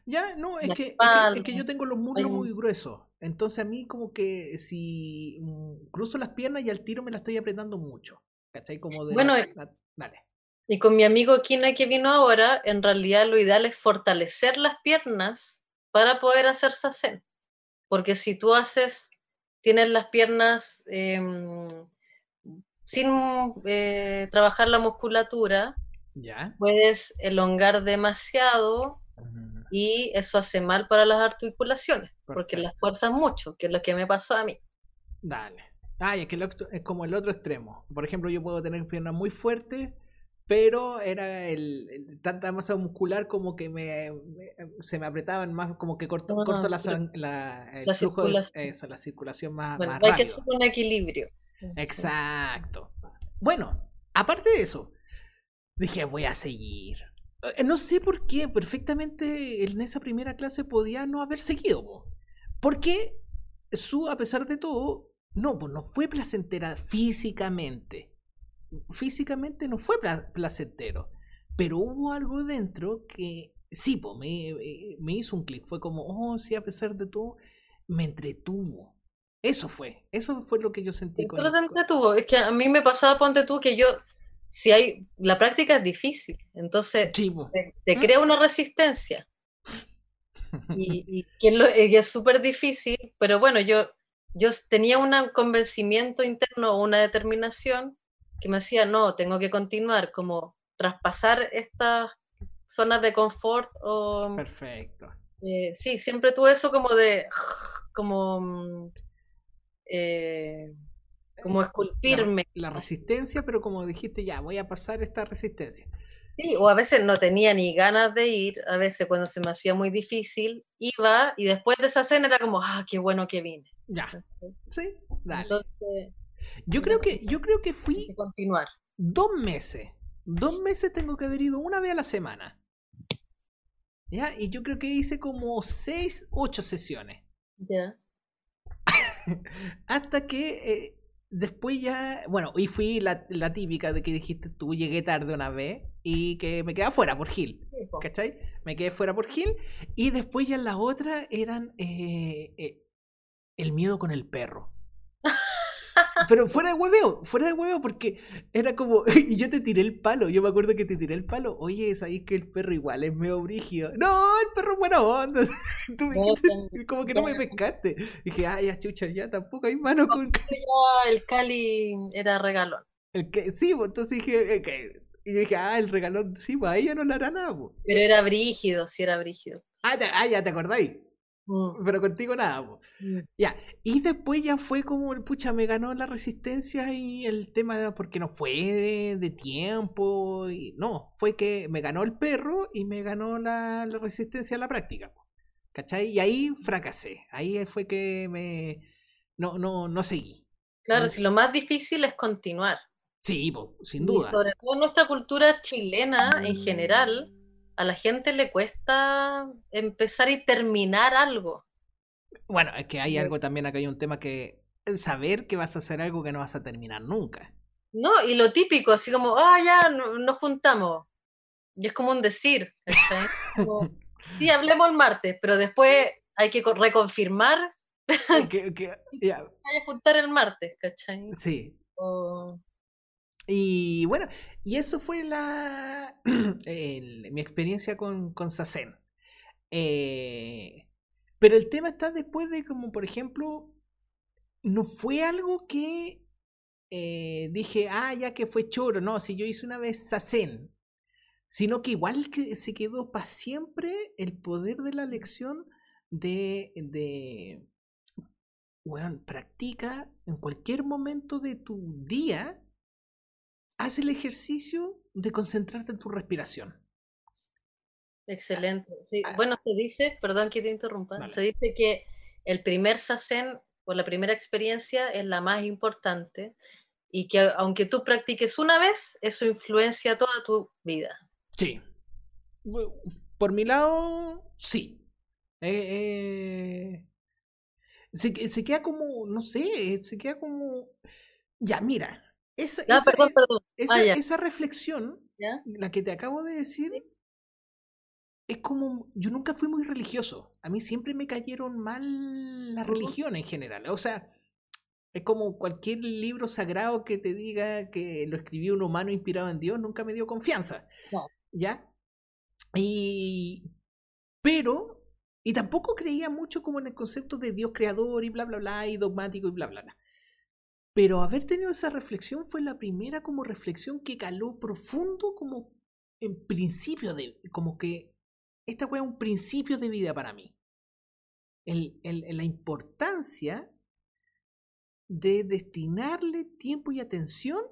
ya, no, es la que, es que, es que espalda, yo tengo los muslos muy gruesos, entonces a mí como que si mm, cruzo las piernas y al tiro me las estoy apretando mucho, ¿cachai? Como de... la- Bueno, la- dale. Y con mi amigo Kina que vino ahora, en realidad lo ideal es fortalecer las piernas para poder hacer sasen. Porque si tú haces, tienes las piernas em, sin eh, trabajar la musculatura, ¿Ya? puedes elongar demasiado Mm, y eso hace mal para las articulaciones, porque las Perfecto. fuerzas mucho, que es lo que me pasó a mí. Dale. Ay, es que el es como el otro extremo. Por ejemplo, yo puedo tener piernas muy fuertes, pero era el, el- tanta masa muscular como que me, me- se me apretaban más, como que corto, corto la, la- el la flujo de eso, la circulación más, Bueno, más hay que hacer un equilibrio. Exacto. Bueno, aparte de eso, dije, voy a seguir. Eh, No sé por qué, perfectamente en esa primera clase podía no haber seguido. po. Porque su, a pesar de todo, no, pues no fue placentera físicamente. Físicamente no fue pla- placentero. Pero hubo algo dentro que sí, pues me, eh, me hizo un clic. Fue como, oh, sí, a pesar de todo, me entretuvo. Eso fue, eso fue lo que yo sentí con te entretuvo. Es que a mí me pasaba, ponte tú, que yo, si hay, la práctica es difícil, entonces po. te, te ¿Mm? crea una resistencia. Y, lo- y es súper difícil, pero bueno, yo, yo tenía un convencimiento interno o una determinación que me decía, no, tengo que continuar, como traspasar estas zonas de confort o... Perfecto. Eh, sí, siempre tuve eso como de, como, mm, eh, como esculpirme. La resistencia, pero como dijiste, ya, voy a pasar esta resistencia. Sí, o a veces no tenía ni ganas de ir, a veces cuando se me hacía muy difícil, iba y después de esa cena era como, ah, qué bueno que vine. Ya. Sí, dale. Entonces, Yo creo que, yo creo que fui continuar. dos meses. Dos meses tengo que haber ido una vez a la semana. ¿Ya? Y yo creo que hice como seis, ocho sesiones. Ya. Hasta que eh, después ya, bueno, y fui la, la típica de que dijiste tú, llegué tarde una vez y que me quedé fuera por Gil. ¿Cachai? Me quedé fuera por Gil. Y después ya las otras eran eh, eh, el miedo con el perro. Pero fuera de hueveo, fuera de hueveo, porque era como. Y yo te tiré el palo. Yo me acuerdo que te tiré el palo. Oye, sabéis que el perro igual es medio brígido. No, el perro es buena onda. Tú me dijiste, como que no me pescaste. dije, ay, ya chucha, ya tampoco hay mano con. El Cali era regalón. El que, sí, pues, entonces dije, eh, que- y dije, ah, el regalón, sí, pues a ella no le hará nada. pues. Pero era brígido, sí era brígido. Ah, ah, ya te acordáis. Mm, Pero contigo nada, mm. Ya, y después ya fue como, el pucha, me ganó la resistencia y el tema de, porque no fue de, de tiempo, y no, fue que me ganó el perro y me ganó la, la resistencia a la práctica, po, ¿cachai? Y ahí fracasé, ahí fue que me, no, no, no seguí. Claro, Mm. si lo más difícil es continuar. Sí, po, sin Y duda. sobre todo nuestra cultura chilena en general, a la gente le cuesta empezar y terminar algo. Bueno, es que hay Sí. algo también, acá hay un tema que, saber que vas a hacer algo que no vas a terminar nunca. No, y lo típico, así como, ah, ya no- nos juntamos. Y es como un decir. ¿cachai? Como, sí, hablemos el martes, pero después hay que co- reconfirmar Que- que- ya, hay que juntar el martes, ¿cachai? sí, O- Y bueno, y eso fue la mi experiencia con, con Sazen. Eh, pero el tema está después de como, por ejemplo, no fue algo que eh, dije, ah, ya que fue choro, no, si yo hice una vez Sazen, sino que igual que se quedó para siempre el poder de la lección de, de, weón, practica en cualquier momento de tu día, haz el ejercicio de concentrarte en tu respiración. Excelente. Sí, Ah. bueno, se dice, perdón que te interrumpa, se dice que el primer sasen o la primera experiencia es la más importante y que aunque tú practiques una vez, eso influencia toda tu vida. Sí. Por mi lado, sí. Eh, eh, se queda como, no sé, se queda como... Ya, mira, esa, Ah, esa- perdón, perdón. esa- Ah, ya. esa reflexión, ¿Ya? la que te acabo de decir, es como, yo nunca fui muy religioso. A mí siempre me cayeron mal la religión en general. O sea, es como cualquier libro sagrado que te diga que lo escribió un humano inspirado en Dios, nunca me dio confianza. No. ¿Ya? Y. Pero. Y tampoco creía mucho como en el concepto de Dios creador y bla, bla, bla, y dogmático y bla, bla, bla. Pero haber tenido esa reflexión fue la primera como reflexión que caló profundo como en principio de. Como que esta fue un principio de vida para mí. El, el- la importancia de destinarle tiempo y atención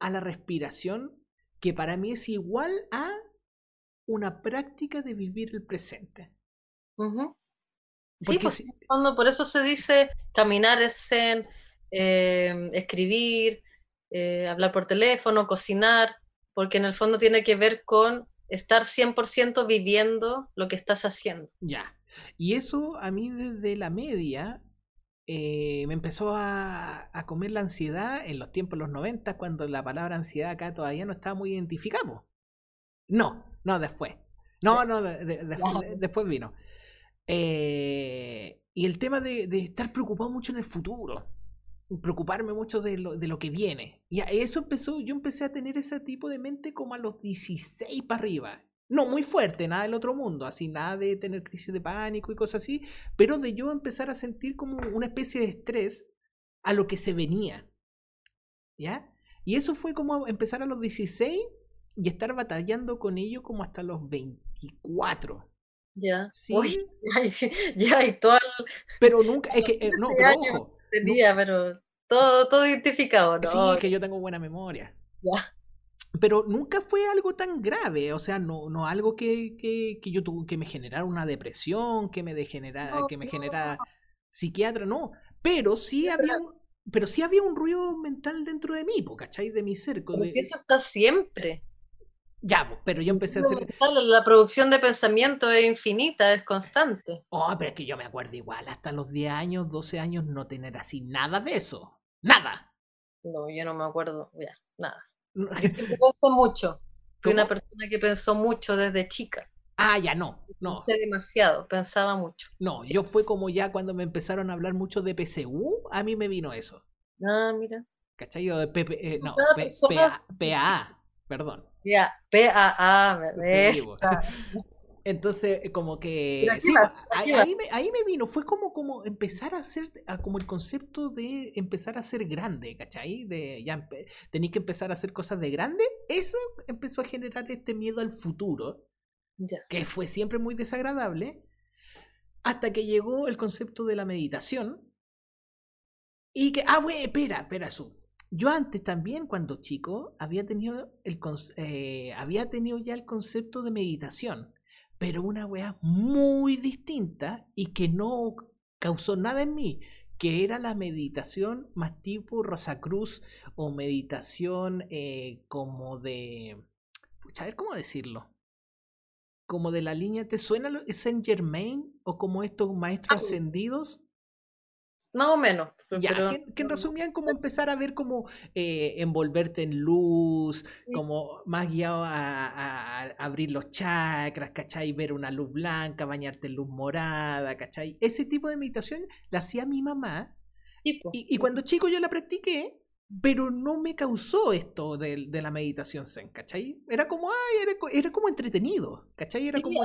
a la respiración, que para mí es igual a una práctica de vivir el presente. Sí, pues por eso se dice caminar es zen, em, escribir, eh, hablar por teléfono, cocinar, porque en el fondo tiene que ver con estar 100% viviendo lo que estás haciendo. Ya. Y eso a mí desde la media eh, me empezó a, comer la ansiedad en los tiempos de los 90, cuando la palabra ansiedad acá todavía no estaba muy identificada. No, no después. No, no, después vino. Eh, y el tema de, estar preocupado mucho en el futuro. Preocuparme mucho de lo, que viene. Y eso empezó, yo empecé a tener ese tipo de mente como a los 16 para arriba. No muy fuerte, nada del otro mundo, así nada de tener crisis de pánico y cosas así, pero de yo empezar a sentir como una especie de estrés a lo que se venía. ¿Ya? Y eso fue como empezar a los 16 y estar batallando con ello como hasta los 24. Ya. Sí. ya, y todo Pero nunca, es que, eh, no, pero ojo. Tenía, pero todo, todo identificado, ¿no? Sí, es que yo tengo buena memoria. Ya. Pero nunca fue algo tan grave, o sea, no, no algo que, que, que yo tuve, que me generara una depresión, que me degenerara, que me genera psiquiatra, no. Pero sí había un, pero sí había un ruido mental dentro de mí, ¿cachai? De mi ser. Pero si eso está siempre. Ya, pero yo empecé a hacer. La producción de pensamiento es infinita, es constante. Oh, pero es que yo me acuerdo igual, hasta los 10 años, 12 años, no tener así nada de eso. Nada. No, yo no me acuerdo, ya, nada. Pensé mucho. Fui una persona que pensó mucho desde chica. Ah, ya no, no. Pensé demasiado, pensaba mucho. No, yo fue como ya cuando me empezaron a hablar mucho de PCU, a mí me vino eso. Ah, mira. ¿Cachai? Yo de PP, eh, no, PA, perdón. Ya, PAA, sí, entonces, como que... sí, ahí, me, ahí, me, vino, fue como, como empezar a hacer, como el concepto de empezar a ser grande, ¿cachai? De ya tenéis que empezar a hacer cosas de grande. Eso empezó a generar este miedo al futuro, que fue siempre muy desagradable, hasta que llegó el concepto de la meditación. Y que, ah, güey, espera, espera, su. Yo antes también, cuando chico, había tenido, el, eh, había tenido ya el concepto de meditación pero una weá muy distinta y que no causó nada en mí, que era la meditación más tipo Rosacruz o meditación eh, como de... Pucha, a ver cómo decirlo. Como de la línea, ¿te suena Saint Germain o como estos maestros ascendidos? Más o menos. Ya, que, en resumían como empezar a ver como eh, envolverte en luz, como más guiado a, abrir los chakras, ¿cachai? Ver una luz blanca, bañarte en luz morada, ¿cachai? Ese tipo de meditación la hacía mi mamá. Y, y, cuando chico yo la practiqué, pero no me causó esto de, de la meditación zen, ¿cachai? Era como, ay, era, era como entretenido, ¿cachai? Era como...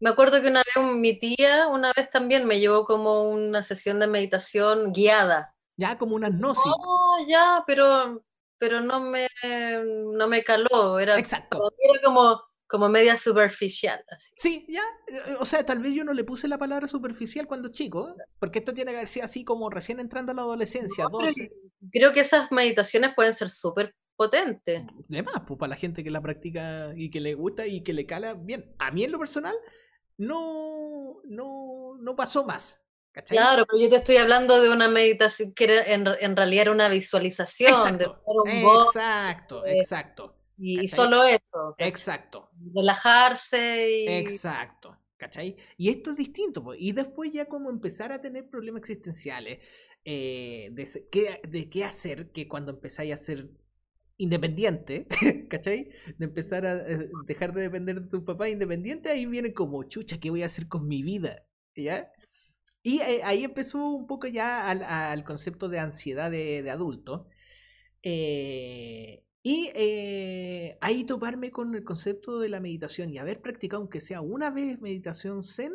Me acuerdo que una vez mi tía, una vez también me llevó como una sesión de meditación guiada. Ya, como una gnosis. Oh, ya, pero, pero no, me, no me caló. Era, Exacto. Era como, como media superficial. Así. Sí, ya. Eh, o sea, tal vez yo no le puse la palabra superficial cuando chico, porque esto tiene que ser así como recién entrando a la adolescencia. Creo que esas meditaciones pueden ser súper potentes. Además, pues para la gente que la practica y que le gusta y que le cala bien. A mí en lo personal no, no, no pasó más. Claro, pero yo te estoy hablando de una meditación que en, en realidad era una visualización. Exacto, un exacto, eh, exacto. Y, solo eso. Exacto. Relajarse y... Exacto. ¿Cachai? Y esto es distinto. Y después ya como empezar a tener problemas existenciales eh, de, qué, de qué hacer, que cuando empezáis a hacer independiente, ¿cachai? De empezar a eh, dejar de depender de tu papá independiente, ahí viene como, chucha, ¿qué voy a hacer con mi vida? ¿Ya? Y eh, ahí empezó un poco ya al, concepto de ansiedad de, adulto. Eh, y ahí toparme con el concepto de la meditación y haber practicado, aunque sea una vez meditación zen,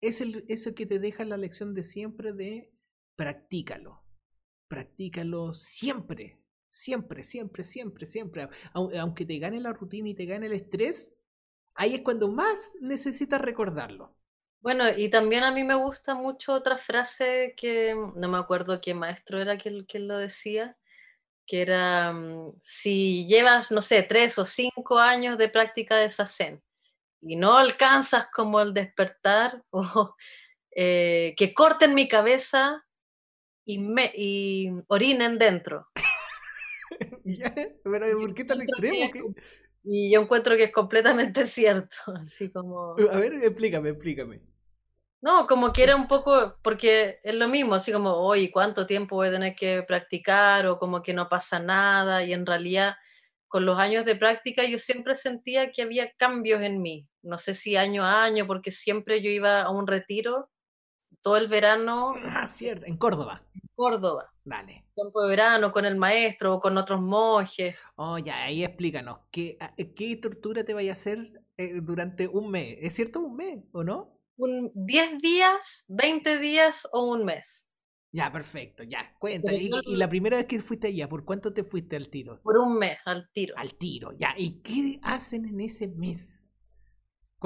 es el, es el que te deja la lección de siempre de practícalo. Practícalo siempre. Siempre, siempre, siempre, siempre. Aunque te gane la rutina y te gane el estrés, ahí es cuando más necesitas recordarlo. Bueno, y también a mí me gusta mucho otra frase que no me acuerdo qué maestro era quien, quien lo decía, que era mm, si llevas, no sé, tres o cinco años de práctica de sasen y no alcanzas como el despertar, o eh, que corten mi cabeza y, me, y orinen dentro. pero ¿por qué tan extremo? Y yo encuentro que es completamente cierto, así como... A ver, explícame, explícame. No, como que era un poco, porque es lo mismo, así como, oye, ¿cuánto tiempo voy a tener que practicar? O como que no pasa nada, y en realidad con los años de práctica yo siempre sentía que había cambios en mí, no sé si año a año, porque siempre yo iba a un retiro todo el verano. Ah, cierto, en Córdoba. En Córdoba. Dale. Tiempo de verano con el maestro o con otros monjes. Oh, ya, ahí explícanos, ¿qué, qué tortura te vaya a hacer eh, durante un mes? ¿Es cierto un mes o no? un 10 días, 20 días o un mes. Ya, perfecto, ya, cuenta. Y, la primera vez que fuiste allá, ¿por cuánto te fuiste al tiro? Por un mes, al tiro. Al tiro, ya. ¿Y qué hacen en ese mes?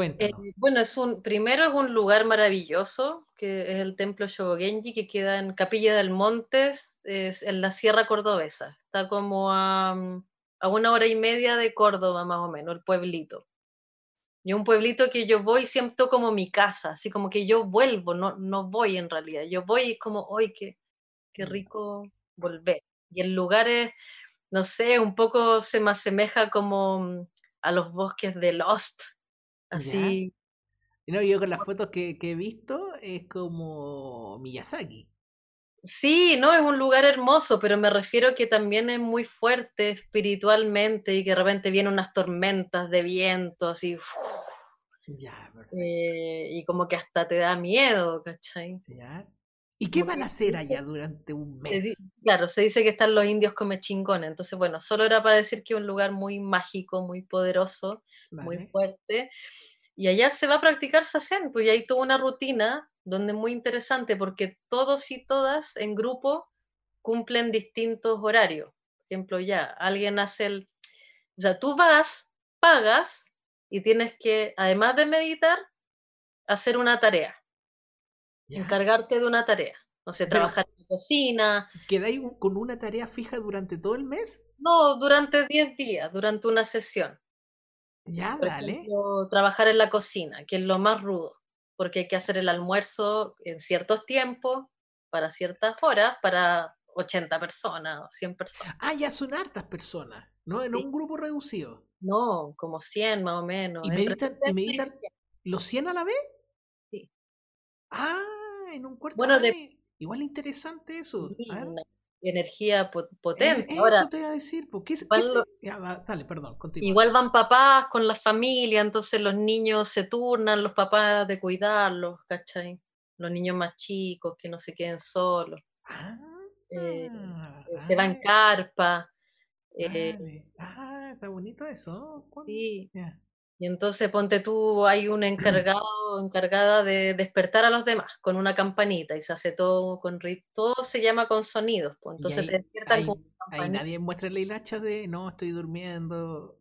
Eh, bueno, es un, primero es un lugar maravilloso, que es el templo Shobogenji, que queda en Capilla del Montes, es en la Sierra Cordobesa. Está como a, a una hora y media de Córdoba, más o menos, el pueblito. Y un pueblito que yo voy siento como mi casa, así como que yo vuelvo, no, no voy en realidad. Yo voy como, hoy qué, qué mm. rico volver. Y el lugar es, no sé, un poco se me asemeja como mm, a los bosques de Lost. Así. No, yo con las fotos que, que he visto es como Miyazaki. Sí, no, es un lugar hermoso, pero me refiero que también es muy fuerte espiritualmente y que de repente vienen unas tormentas de viento, así. eh, y como que hasta te da miedo, ¿cachai? ¿Y qué van a hacer allá durante un mes? Claro, se dice que están los indios come chingones, entonces bueno, solo era para decir que es un lugar muy mágico, muy poderoso, muy fuerte. Y allá se va a practicar sasen, pues hay toda una rutina donde es muy interesante porque todos y todas en grupo cumplen distintos horarios. Por ejemplo, ya, alguien hace el... O sea, tú vas, pagas y tienes que, además de meditar, hacer una tarea. Encargarte de una tarea. No sé, trabajar en la cocina. ¿Quedáis con una tarea fija durante todo el mes? No, durante 10 días, durante una sesión. Ya, dale. trabajar en la cocina, que es lo más rudo porque hay que hacer el almuerzo en ciertos tiempos, para ciertas horas, para 80 personas o 100 personas. Ah, ya son hartas personas, ¿no? En un grupo reducido. No, como 100 más o menos. ¿Y meditan, los 100 a la vez? Sí. Ah, en un cuarto. Bueno, de... igual interesante eso energía potente. eso Ahora, te iba a decir, porque dale, perdón, Igual van papás con la familia, entonces los niños se turnan, los papás de cuidarlos, ¿cachai? Los niños más chicos, que no se queden solos. Ah, eh, eh, se va en carpa. Eh, ah, está bonito eso. Sí. Y entonces ponte tú, hay un encargado, encargada de despertar a los demás con una campanita y se hace todo con todo se llama con sonidos. Pues, entonces te despiertan con Ahí nadie muestra la hilacha de no, estoy durmiendo.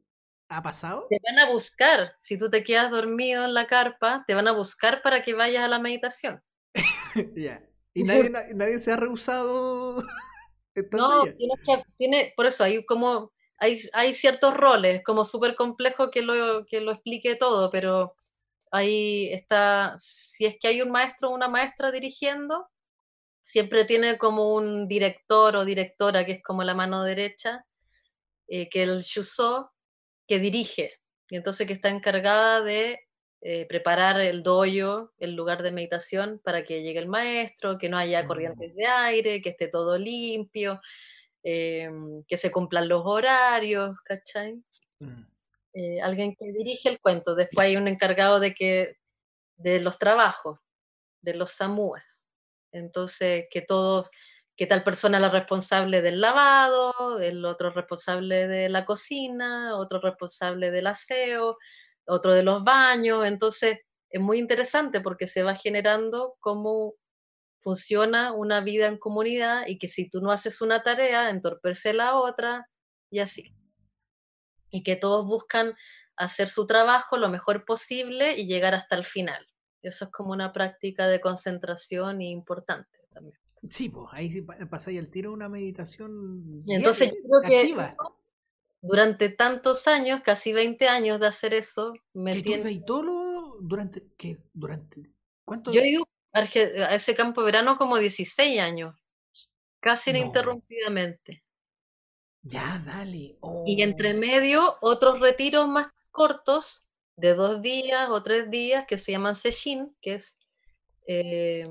¿Ha pasado? Te van a buscar, si tú te quedas dormido en la carpa, te van a buscar para que vayas a la meditación. ya. Y nadie, nadie se ha rehusado. no, que, tiene, por eso hay como hay, ciertos roles, como súper complejo que lo, que lo explique todo, pero ahí está, si es que hay un maestro o una maestra dirigiendo, siempre tiene como un director o directora que es como la mano derecha, eh, que el Shuso, que dirige, y entonces que está encargada de eh, preparar el doyo, el lugar de meditación, para que llegue el maestro, que no haya mm. corrientes de aire, que esté todo limpio, Em, que se cumplan los horarios, ¿cachai? Mm. Eh, alguien que dirige el cuento. Después hay un encargado de que de los trabajos, de los samúes. Entonces, que todos, que tal persona la responsable del lavado, el otro responsable de la cocina, otro responsable del aseo, otro de los baños. Entonces, es muy interesante porque se va generando como funciona una vida en comunidad y que si tú no haces una tarea, entorpece la otra y así. Y que todos buscan hacer su trabajo lo mejor posible y llegar hasta el final. Eso es como una práctica de concentración importante también. Sí, pues ahí pasáis al tiro una meditación Y entonces diaria, yo creo que eso, durante tantos años, casi 20 años de hacer eso, me Que tú tiene... ibas ahí todo lo- durante, que durante, ¿cuánto? Yo he ido Arge- a ese campo de verano como 16 años, casi No. ininterrumpidamente. Ya, dale. Y entre Oh, medio, otros retiros más cortos, de dos días o tres días, que se llaman seshin, que es, eh,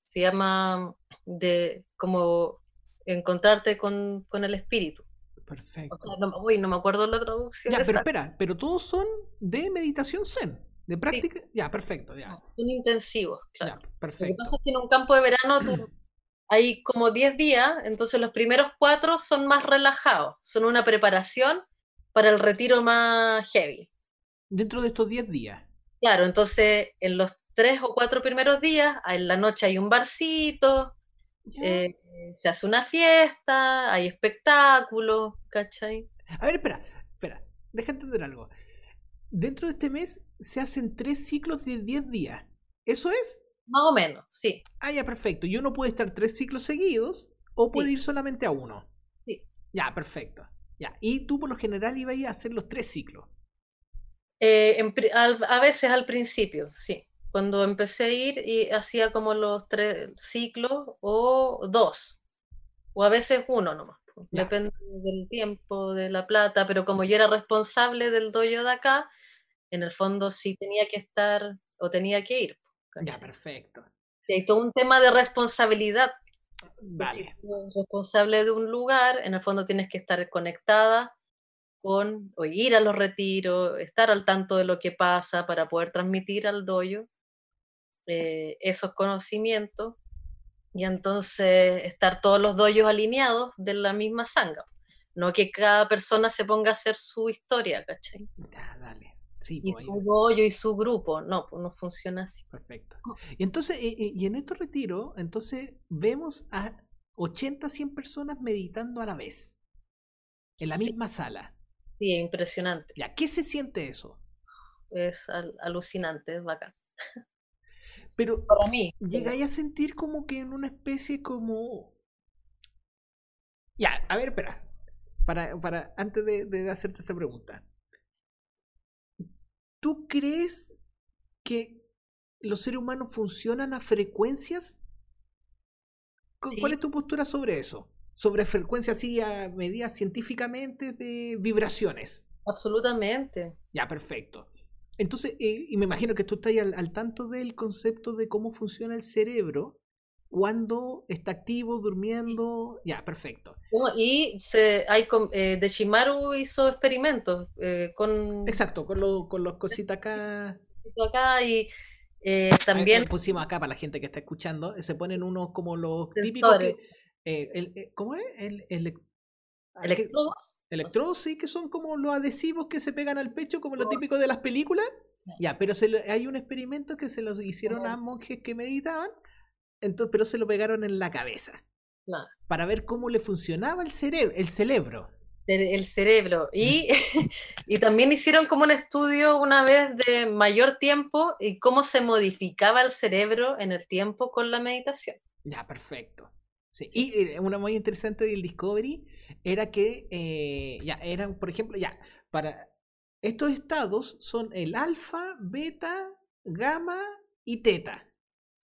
se llama de como encontrarte con, con el espíritu. O perfecto. sea, no, uy, no me acuerdo la traducción Ya, pero espera, pero todos son de meditación zen, de práctica. Ya, perfecto, ya. Son intensivos, claro. Ya, Lo que perfecto. pasa es que en un campo de verano tú, hay como 10 días, entonces los primeros cuatro son más relajados, son una preparación para el retiro más heavy. Dentro de estos 10 días. Claro, entonces en los tres o cuatro primeros días, en la noche hay un barcito, eh, se hace una fiesta, hay espectáculos, ¿cachai? A ver, espera, espera, deja entender algo. Dentro de este mes se hacen tres ciclos de 10 días. ¿Eso es? Más o menos, sí, Ah, ya, perfecto. Y uno puede estar tres ciclos seguidos o puede Sí. ir solamente a uno. sí. Ya, perfecto. Ya. Y tú por lo general ibas a hacer los tres ciclos. Eh, en al- a veces al principio, sí. Cuando empecé a ir y hacía como los tres ciclos o dos, o a veces uno nomás. Ya. Depende del tiempo, de la plata, pero como yo era responsable del dojo de acá, en el fondo sí tenía que estar o tenía que ir. Ya, perfecto. Y hay todo un tema de responsabilidad. Si Vale. tú eres responsable de un lugar, en el fondo tienes que estar conectada con, o ir a los retiros, estar al tanto de lo que pasa para poder transmitir al doyo eh, esos conocimientos y entonces estar todos los doyos alineados de la misma sanga. No que cada persona se ponga a hacer su historia, ¿cachai? Ya, dale. Sí, Y pues, ahí- su doyo y su grupo. No, pues no funciona así. Perfecto. Y entonces, eh, eh, y en estos retiros, entonces vemos a 80, 100 personas meditando a la vez. En la Sí. misma sala. Sí, es impresionante. Ya, ¿qué se siente eso? Es al- alucinante, es bacán. Pero Para mí. llegáis a sentir como que en una especie como... Ya, a ver, espera. Para, para, antes de, de hacerte esta pregunta. ¿Tú crees que los seres humanos funcionan a frecuencias? ¿Cu- ¿Cuál es tu postura sobre eso? Sobre frecuencias así a medidas científicamente de vibraciones. Absolutamente. Ya, perfecto. Entonces, eh, y me imagino que tú estás al, al tanto del concepto de cómo funciona el cerebro cuando está activo, durmiendo. Ya, perfecto. Y se, hay, eh, de Shimaru hizo experimentos eh, con Exacto, con los con los cositas acá. acá y eh, también ahí pusimos acá para la gente que está escuchando. eh, Se ponen unos como los típicos que. eh, el- ¿Cómo es? El, el, electrodos. Electrodos, sí, que son como los adhesivos que se pegan al pecho, como lo típico de las películas. Ya. Pero se lo- hay un experimento que se los hicieron a monjes que meditaban, entonces, pero se lo pegaron en la cabeza Claro, para ver cómo le funcionaba el cerebro. El cerebro. el, el cerebro. Y, y también hicieron como un estudio una vez de mayor tiempo y cómo se modificaba el cerebro en el tiempo con la meditación. Ya, perfecto. Sí. Sí. Y eh, una muy interesante del Discovery era que, eh, ya, eran, por ejemplo, ya, para estos estados son el alfa, beta, gamma y teta.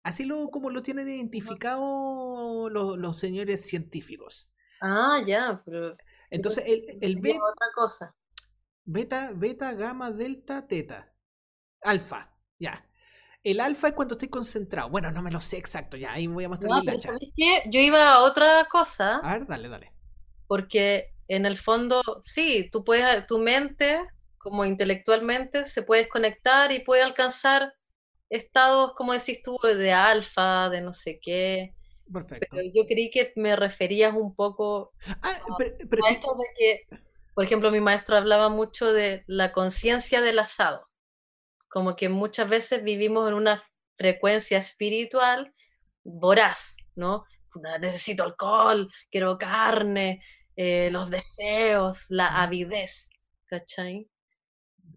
Así lo, como lo tienen identificado los, los señores científicos. Ah, ya, pero Entonces, el, el sería be- otra cosa. beta, beta, gamma, delta, teta. Alfa, ya. El alfa es cuando estoy concentrado. Bueno, no me lo sé exacto, ya. Ahí voy a mostrar No, pero. ¿sabes qué? Yo iba a otra cosa. A ver, dale, dale. porque en el fondo, sí, tú puedes, tu mente, como intelectualmente, se puede desconectar y puede alcanzar estados, como decís tú, de alfa, de no sé qué. Perfecto. Pero yo creí que me referías un poco Ah, pero, pero a esto de que, por ejemplo, mi maestro hablaba mucho de la conciencia del asado, como que muchas veces vivimos en una frecuencia espiritual voraz, ¿no? Necesito alcohol, quiero carne, eh, los deseos, la avidez, ¿cachai?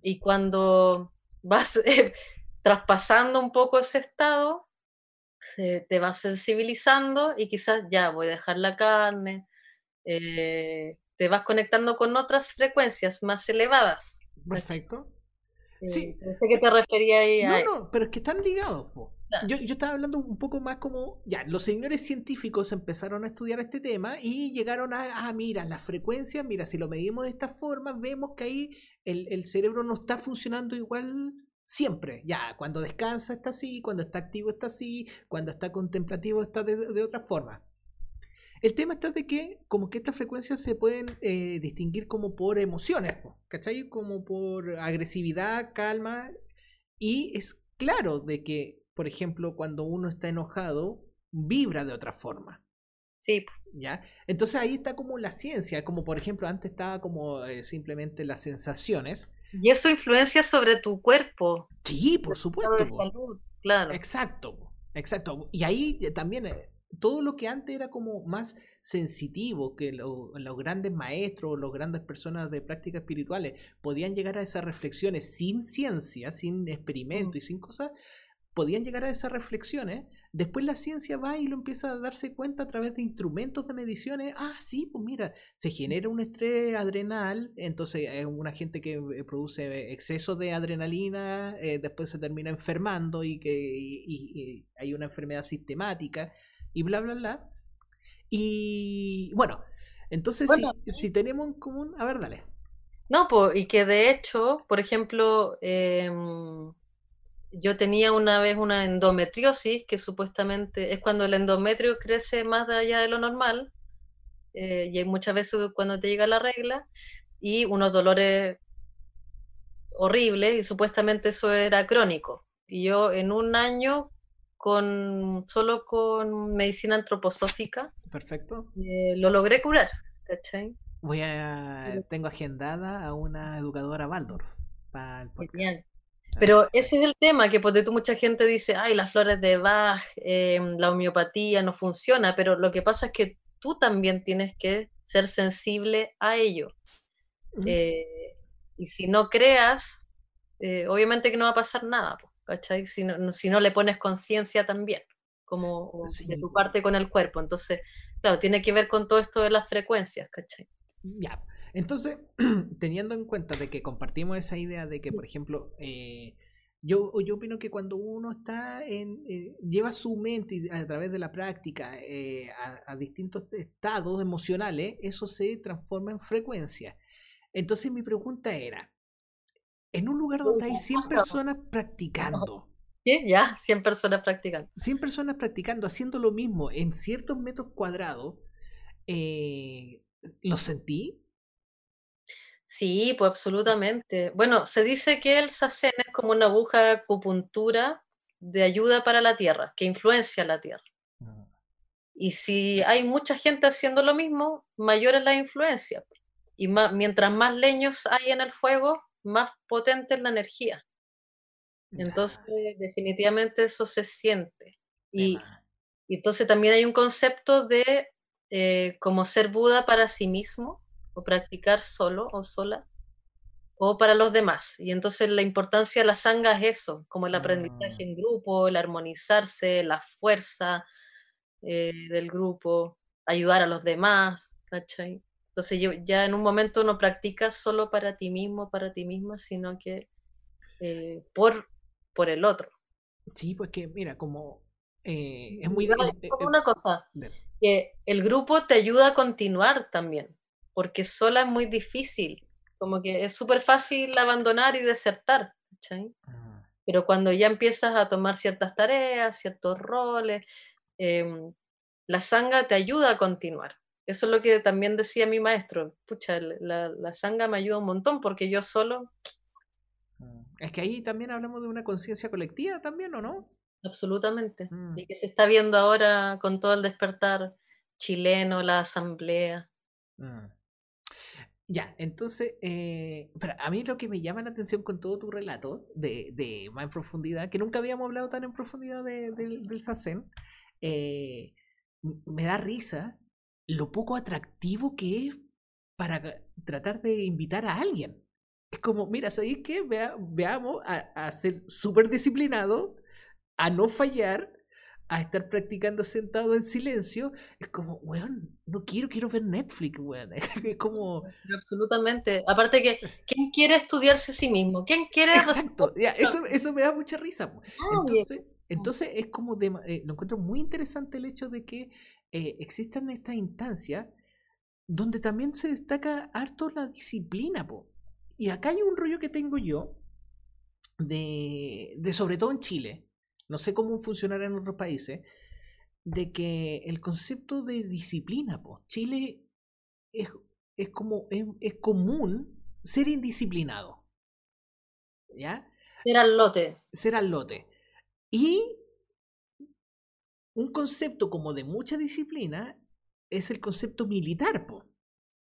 Y cuando vas eh, traspasando un poco ese estado, se, te vas sensibilizando y quizás ya voy a dejar la carne, eh, te vas conectando con otras frecuencias más elevadas. Perfecto. Sí. Sé que te refería ahí a. No, no, pero es que están ligados. Yo, yo, estaba hablando un poco más como, ya, los señores científicos empezaron a estudiar este tema y llegaron a, ah, mira, las frecuencias, mira, si lo medimos de esta forma, vemos que ahí el, el cerebro no está funcionando igual siempre. Ya, cuando descansa está así, cuando está activo está así, cuando está contemplativo está de, otra forma. El tema está de que como que estas frecuencias se pueden eh, distinguir como por emociones, ¿cachai? Como por agresividad, calma. Y es claro de que, por ejemplo, cuando uno está enojado, vibra de otra forma. Sí. ¿Ya? Entonces ahí está como la ciencia, como por ejemplo antes estaba como eh, simplemente las sensaciones. Y eso influencia sobre tu cuerpo. Sí, por supuesto. Salud, claro. Exacto, exacto. Y ahí eh, también todo lo que antes era como más sensitivo, que los grandes maestros, las grandes personas de prácticas espirituales podían llegar a esas reflexiones sin ciencia, sin experimento y sin cosas, podían llegar a esas reflexiones. Después la ciencia va y lo empieza a darse cuenta a través de instrumentos de mediciones. Ah, sí, pues mira, se genera un estrés adrenal, entonces es una gente que eh, produce exceso de adrenalina, eh, después se termina enfermando y que hay una enfermedad sistemática y bla, bla, bla. Y bueno, entonces si, tenemos en común, a ver, dale. No, pues, y que de hecho, por ejemplo, em, yo tenía una vez una endometriosis, que supuestamente es cuando el endometrio crece más allá de lo normal, eh, y hay muchas veces cuando te llega la regla, y unos dolores horribles, y supuestamente eso era crónico. Y yo en un año con solo con medicina antroposófica. Perfecto. Eh, lo logré curar, ¿cachai? Voy a tengo agendada a una educadora Waldorf para el Genial. Pero ese es el tema, que porque tú mucha gente dice, ay, las flores de Bach, em, la homeopatía no funciona, pero lo que pasa es que tú también tienes que ser sensible a ello. Eh, y si no creas, eh, obviamente que no va a pasar nada. ¿cachai? Si no, si no le pones conciencia también, como de tu parte con el cuerpo. Entonces, claro, tiene que ver con todo esto de las frecuencias, ¿cachai? Ya, entonces, teniendo en cuenta de que compartimos esa idea de que, por ejemplo, eh, yo, yo opino que cuando uno está en, eh, lleva su mente a través de la práctica eh, a, a, distintos estados emocionales, eso se transforma en frecuencia. Entonces mi pregunta era, en un lugar donde hay 100 personas practicando. ¿Qué? Ya, 100 personas practicando. 100 personas practicando, haciendo lo mismo en ciertos metros cuadrados. Eh, ¿Lo sentí? Sí, pues absolutamente. Bueno, se dice que el sasen es como una aguja de acupuntura de ayuda para la tierra, que influencia la tierra. Mm. Y si hay mucha gente haciendo lo mismo, mayor es la influencia. Y mientras más leños hay en el fuego, más potente es la energía. Entonces, definitivamente eso se siente. Y, entonces también hay un concepto de eh, como ser Buda para sí mismo, o practicar solo o sola, o para los demás. Y entonces la importancia de la sanga es eso, como el aprendizaje ah. en grupo, el armonizarse, la fuerza eh, del grupo, ayudar a los demás, ¿cachai? Entonces yo, ya en un momento no practicas solo para ti mismo, para ti misma, sino que eh, por, por el otro. Sí, pues que mira, como eh, es muy... Eh, una cosa, que el grupo te ayuda a continuar también, porque sola es muy difícil, como que es súper fácil abandonar y desertar, ah. Pero cuando ya empiezas a tomar ciertas tareas, ciertos roles, em, la sanga te ayuda a continuar. Eso es lo que también decía mi maestro. Pucha, la, la sanga me ayuda un montón porque yo solo... Mm, es que ahí también hablamos de una conciencia colectiva también, ¿o no? Absolutamente. Mm. Y que se está viendo ahora con todo el despertar chileno, la asamblea. Mm. Ya, entonces, eh, a mí lo que me llama la atención con todo tu relato de, de más en profundidad, que nunca habíamos hablado tan en profundidad del Sazen, eh, me da risa lo poco atractivo que es para tratar de invitar a alguien. Es como, mira, ¿sabéis qué? veamos a, ser súper disciplinado, a no fallar, a estar practicando sentado en silencio, es como, weón, no quiero, quiero ver Netflix, weón. Es como... Absolutamente. Aparte que, ¿quién quiere estudiarse a sí mismo? ¿Quién quiere... Exacto. eso, eso me da mucha risa. Entonces, entonces es como, de, eh, lo encuentro muy interesante el hecho de que eh, existan estas instancias donde también se destaca harto la disciplina, po. Y acá hay un rollo que tengo yo, de, de sobre todo en Chile, no sé cómo funcionará en otros países, de que el concepto de disciplina, pues, Chile es, es como, es, común ser indisciplinado. ¿Ya? Ser al lote. Ser al lote. Y un concepto como de mucha disciplina es el concepto militar, po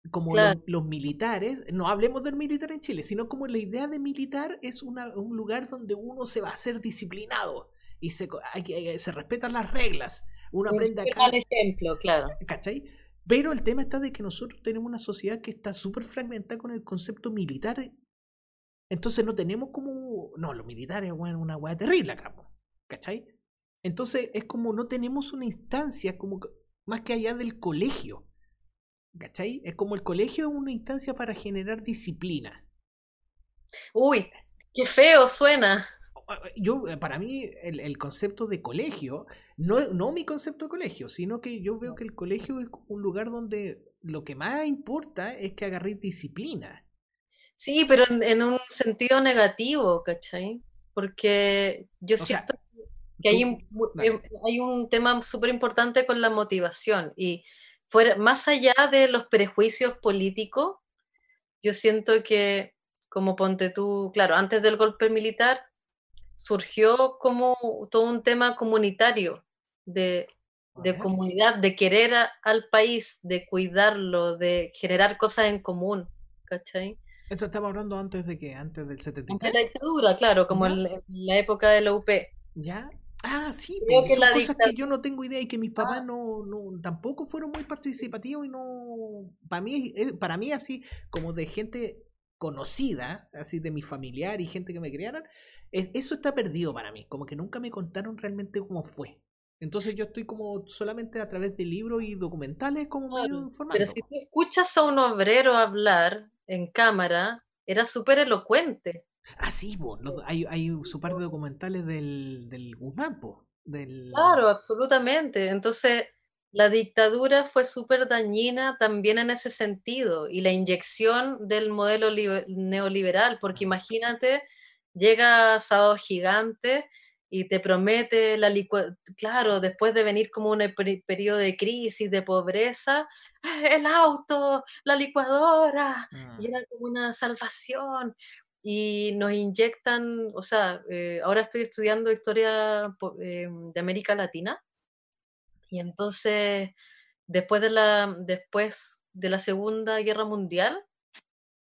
como los, militares, no hablemos del militar en Chile, sino como la idea de militar es un lugar donde uno se va a ser disciplinado y se, se respetan las reglas. Uno aprende acá. ejemplo, claro. ¿Cachai? Pero el tema está de que nosotros tenemos una sociedad que está súper fragmentada con el concepto militar. Entonces no tenemos como. No, los militares, bueno, una hueá terrible acá. ¿Cachai? Entonces es como no tenemos una instancia como más que allá del colegio. ¿Cachai? Es como el colegio es una instancia para generar disciplina. Uy, qué feo suena. Yo, eh, para mí, el, concepto de colegio, no, no mi concepto de colegio, sino que yo veo que el colegio es un lugar donde lo que más importa es que agarré disciplina. Sí, pero en, un sentido negativo, ¿cachai? Porque yo siento que hay un, em, hay un tema súper importante con la motivación y más allá de los prejuicios políticos, yo siento que, como ponte tú, claro, antes del golpe militar, surgió como todo un tema comunitario, de, comunidad, de querer al país, de cuidarlo, de generar cosas en común, ¿cachai? Esto estamos hablando antes de que, antes del 73. Antes de la dictadura, claro, como en la época de la UP. ¿Ya? Ah, sí, porque son cosas que yo no tengo idea y que mis papás ah. no, no, tampoco fueron muy participativos y no, para mí, para mí así como de gente conocida, así de mi familiar y gente que me criaron, eso está perdido para mí, como que nunca me contaron realmente cómo fue. Entonces yo estoy como solamente a través de libros y documentales como medio informado. Pero si tú escuchas a un obrero hablar en cámara, era súper elocuente. Ah, sí, hay, hay su par de documentales del, del Guzmán, del... Claro, absolutamente. Entonces, la dictadura fue súper dañina también en ese sentido y la inyección del modelo neoliberal, porque imagínate, llega Sábado Gigante y te promete la licuadora, claro, después de venir como un periodo de crisis, de pobreza, el auto, la licuadora, y mm. era como una salvación. Y nos inyectan, o sea, eh, ahora estoy estudiando historia eh, de América Latina y entonces después de la, después de la Segunda Guerra Mundial,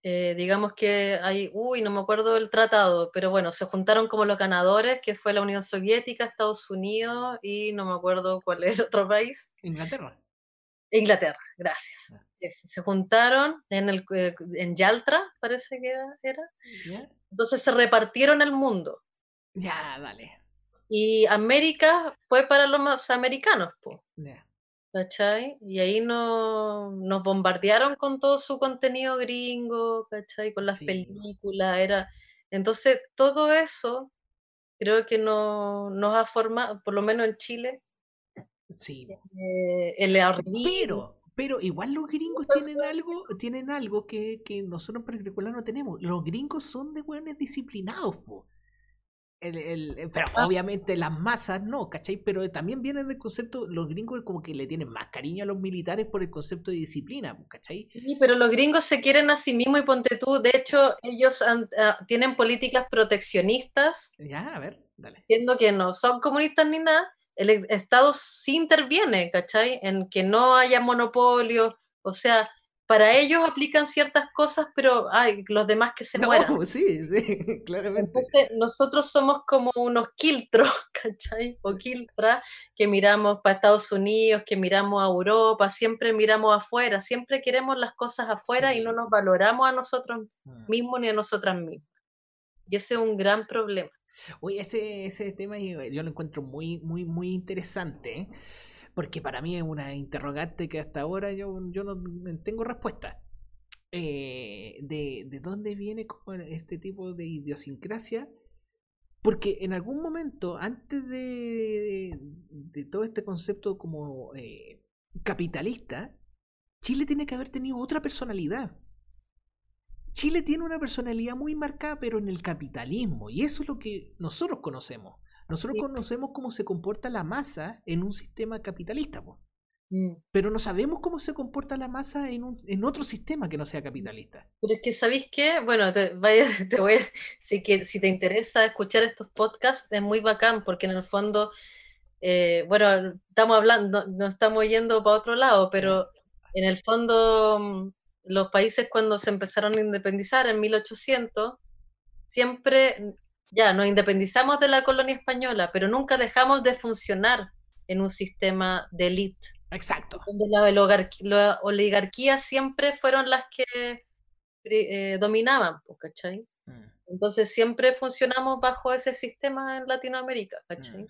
eh, digamos que hay, uy, no me acuerdo el tratado, pero bueno, se juntaron como los ganadores, que fue la Unión Soviética, Estados Unidos y no me acuerdo cuál es el otro país. Inglaterra. Inglaterra, gracias se juntaron en, el, eh, en Yaltra, parece que era. Entonces se repartieron el mundo. Ya, dale. Y América fue para los americanos, pues. ¿Cachai? Y ahí no, nos bombardearon con todo su contenido gringo, ¿cachai? Con las películas, era... Entonces, todo eso creo que no, nos ha formado, por lo menos en Chile, sí. Eh, el Pero, pero igual los gringos tienen algo, tienen algo que, que nosotros en particular no tenemos. Los gringos son de hueones disciplinados, po. El, el, eh, pero ah. obviamente las masas no, ¿cachai? Pero también vienen del concepto, los gringos como que le tienen más cariño a los militares por el concepto de disciplina, ¿cachai? Sí, pero los gringos se quieren a sí mismos y ponte tú, de hecho ellos ah, tienen políticas proteccionistas. Ya, a ver, dale. Siendo que no son comunistas ni nada, el Estado sí interviene, ¿cachai? En que no haya monopolio, o sea, para ellos aplican ciertas cosas, pero hay los demás que se no, mueran. Sí, sí, claramente. Entonces, nosotros somos como unos quiltros, ¿cachai? O quiltras que miramos para Estados Unidos, que miramos a Europa, siempre miramos afuera, siempre queremos las cosas afuera y no nos valoramos a nosotros mm. mismos ni a nosotras mismas. Y ese es un gran problema. Oye, ese, ese tema yo, lo encuentro muy, muy, muy interesante, ¿eh? Porque para mí es una interrogante que hasta ahora yo, yo no tengo respuesta. Eh, de, de, dónde viene este tipo de idiosincrasia. Porque en algún momento, antes de, de, todo este concepto como eh, capitalista, Chile tiene que haber tenido otra personalidad. Chile tiene una personalidad muy marcada, pero en el capitalismo, y eso es lo que nosotros conocemos. Nosotros conocemos cómo se comporta la masa en un sistema capitalista, mm. pero no sabemos cómo se comporta la masa en, un, en otro sistema que no sea capitalista. Pero es que, ¿sabéis qué? Bueno, te, vaya, te voy si, que, si te interesa escuchar estos podcasts, es muy bacán, porque en el fondo, eh, bueno, estamos hablando, no estamos yendo para otro lado, pero en el fondo mm, los países cuando se empezaron a independizar en 1800, siempre, ya, nos independizamos de la colonia española, pero nunca dejamos de funcionar en un sistema de élite. Exacto. Donde la, oligarquía siempre fueron las que eh, dominaban, ¿cachai? Mm. Entonces siempre funcionamos bajo ese sistema en Latinoamérica, ¿cachai? Mm.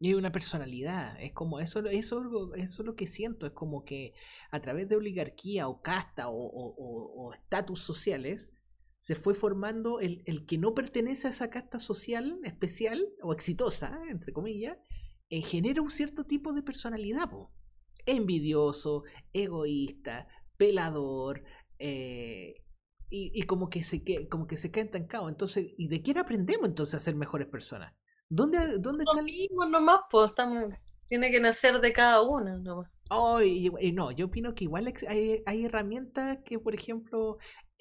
Y una personalidad, es como eso, eso, eso es lo que siento, es como que a través de oligarquía o casta o estatus sociales se fue formando el, el, que no pertenece a esa casta social especial o exitosa, entre comillas, eh, genera un cierto tipo de personalidad, envidioso, egoísta, pelador, eh, y, y, como que se como que se queda entancado. Entonces, ¿y de quién aprendemos entonces a ser mejores personas? ¿Dónde, dónde el... nomás, pues, estamos, tiene que nacer de cada una nomás. Oh, y, no, yo opino que igual hay, hay herramientas que, por ejemplo,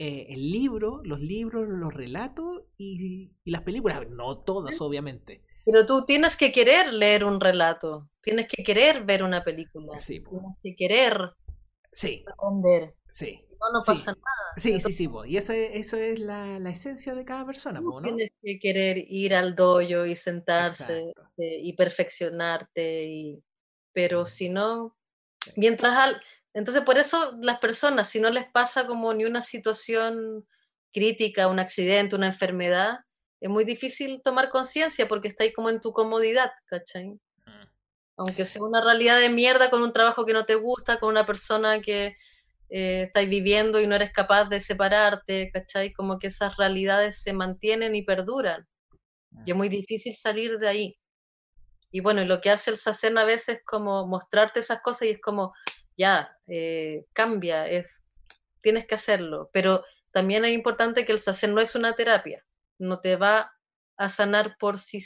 eh, el libro, los libros, los relatos y, y, las películas, no todas, obviamente. Pero tú tienes que querer leer un relato, tienes que querer ver una película, sí, tienes que querer sí. aprender. Sí. no, no pasa nada. Sí, sí, sí, y eso, eso es la, la, esencia de cada persona. ¿no? Tienes que querer ir al dojo y sentarse eh, y perfeccionarte, y... pero si no, mientras al... Entonces, por eso las personas, si no les pasa como ni una situación crítica, un accidente, una enfermedad, es muy difícil tomar conciencia porque está ahí como en tu comodidad, ¿cachai? Aunque sea una realidad de mierda con un trabajo que no te gusta, con una persona que eh, estáis viviendo y no eres capaz de separarte, ¿cachai? Como que esas realidades se mantienen y perduran. Y es muy difícil salir de ahí. Y bueno, lo que hace el SACEN a veces es como mostrarte esas cosas y es como, ya, eh, cambia, es, tienes que hacerlo. Pero también es importante que el SACEN no es una terapia, no te va a sanar por sí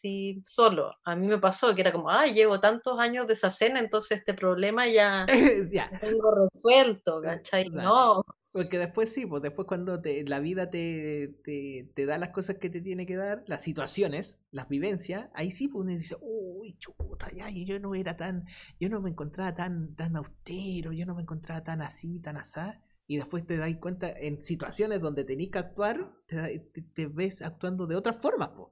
sí solo. A mí me pasó que era como, ah, llevo tantos años de cena, entonces este problema ya, ya. Lo tengo resuelto, ¿cachai? No. Porque después sí, pues después cuando te, la vida te, te, te, da las cosas que te tiene que dar, las situaciones, las vivencias, ahí sí pues uno dice, uy, chuta, ya, yo no era tan, yo no me encontraba tan, tan austero, yo no me encontraba tan así, tan asá. Y después te das cuenta en situaciones donde tenés que actuar, te, te, ves actuando de otra forma, pues.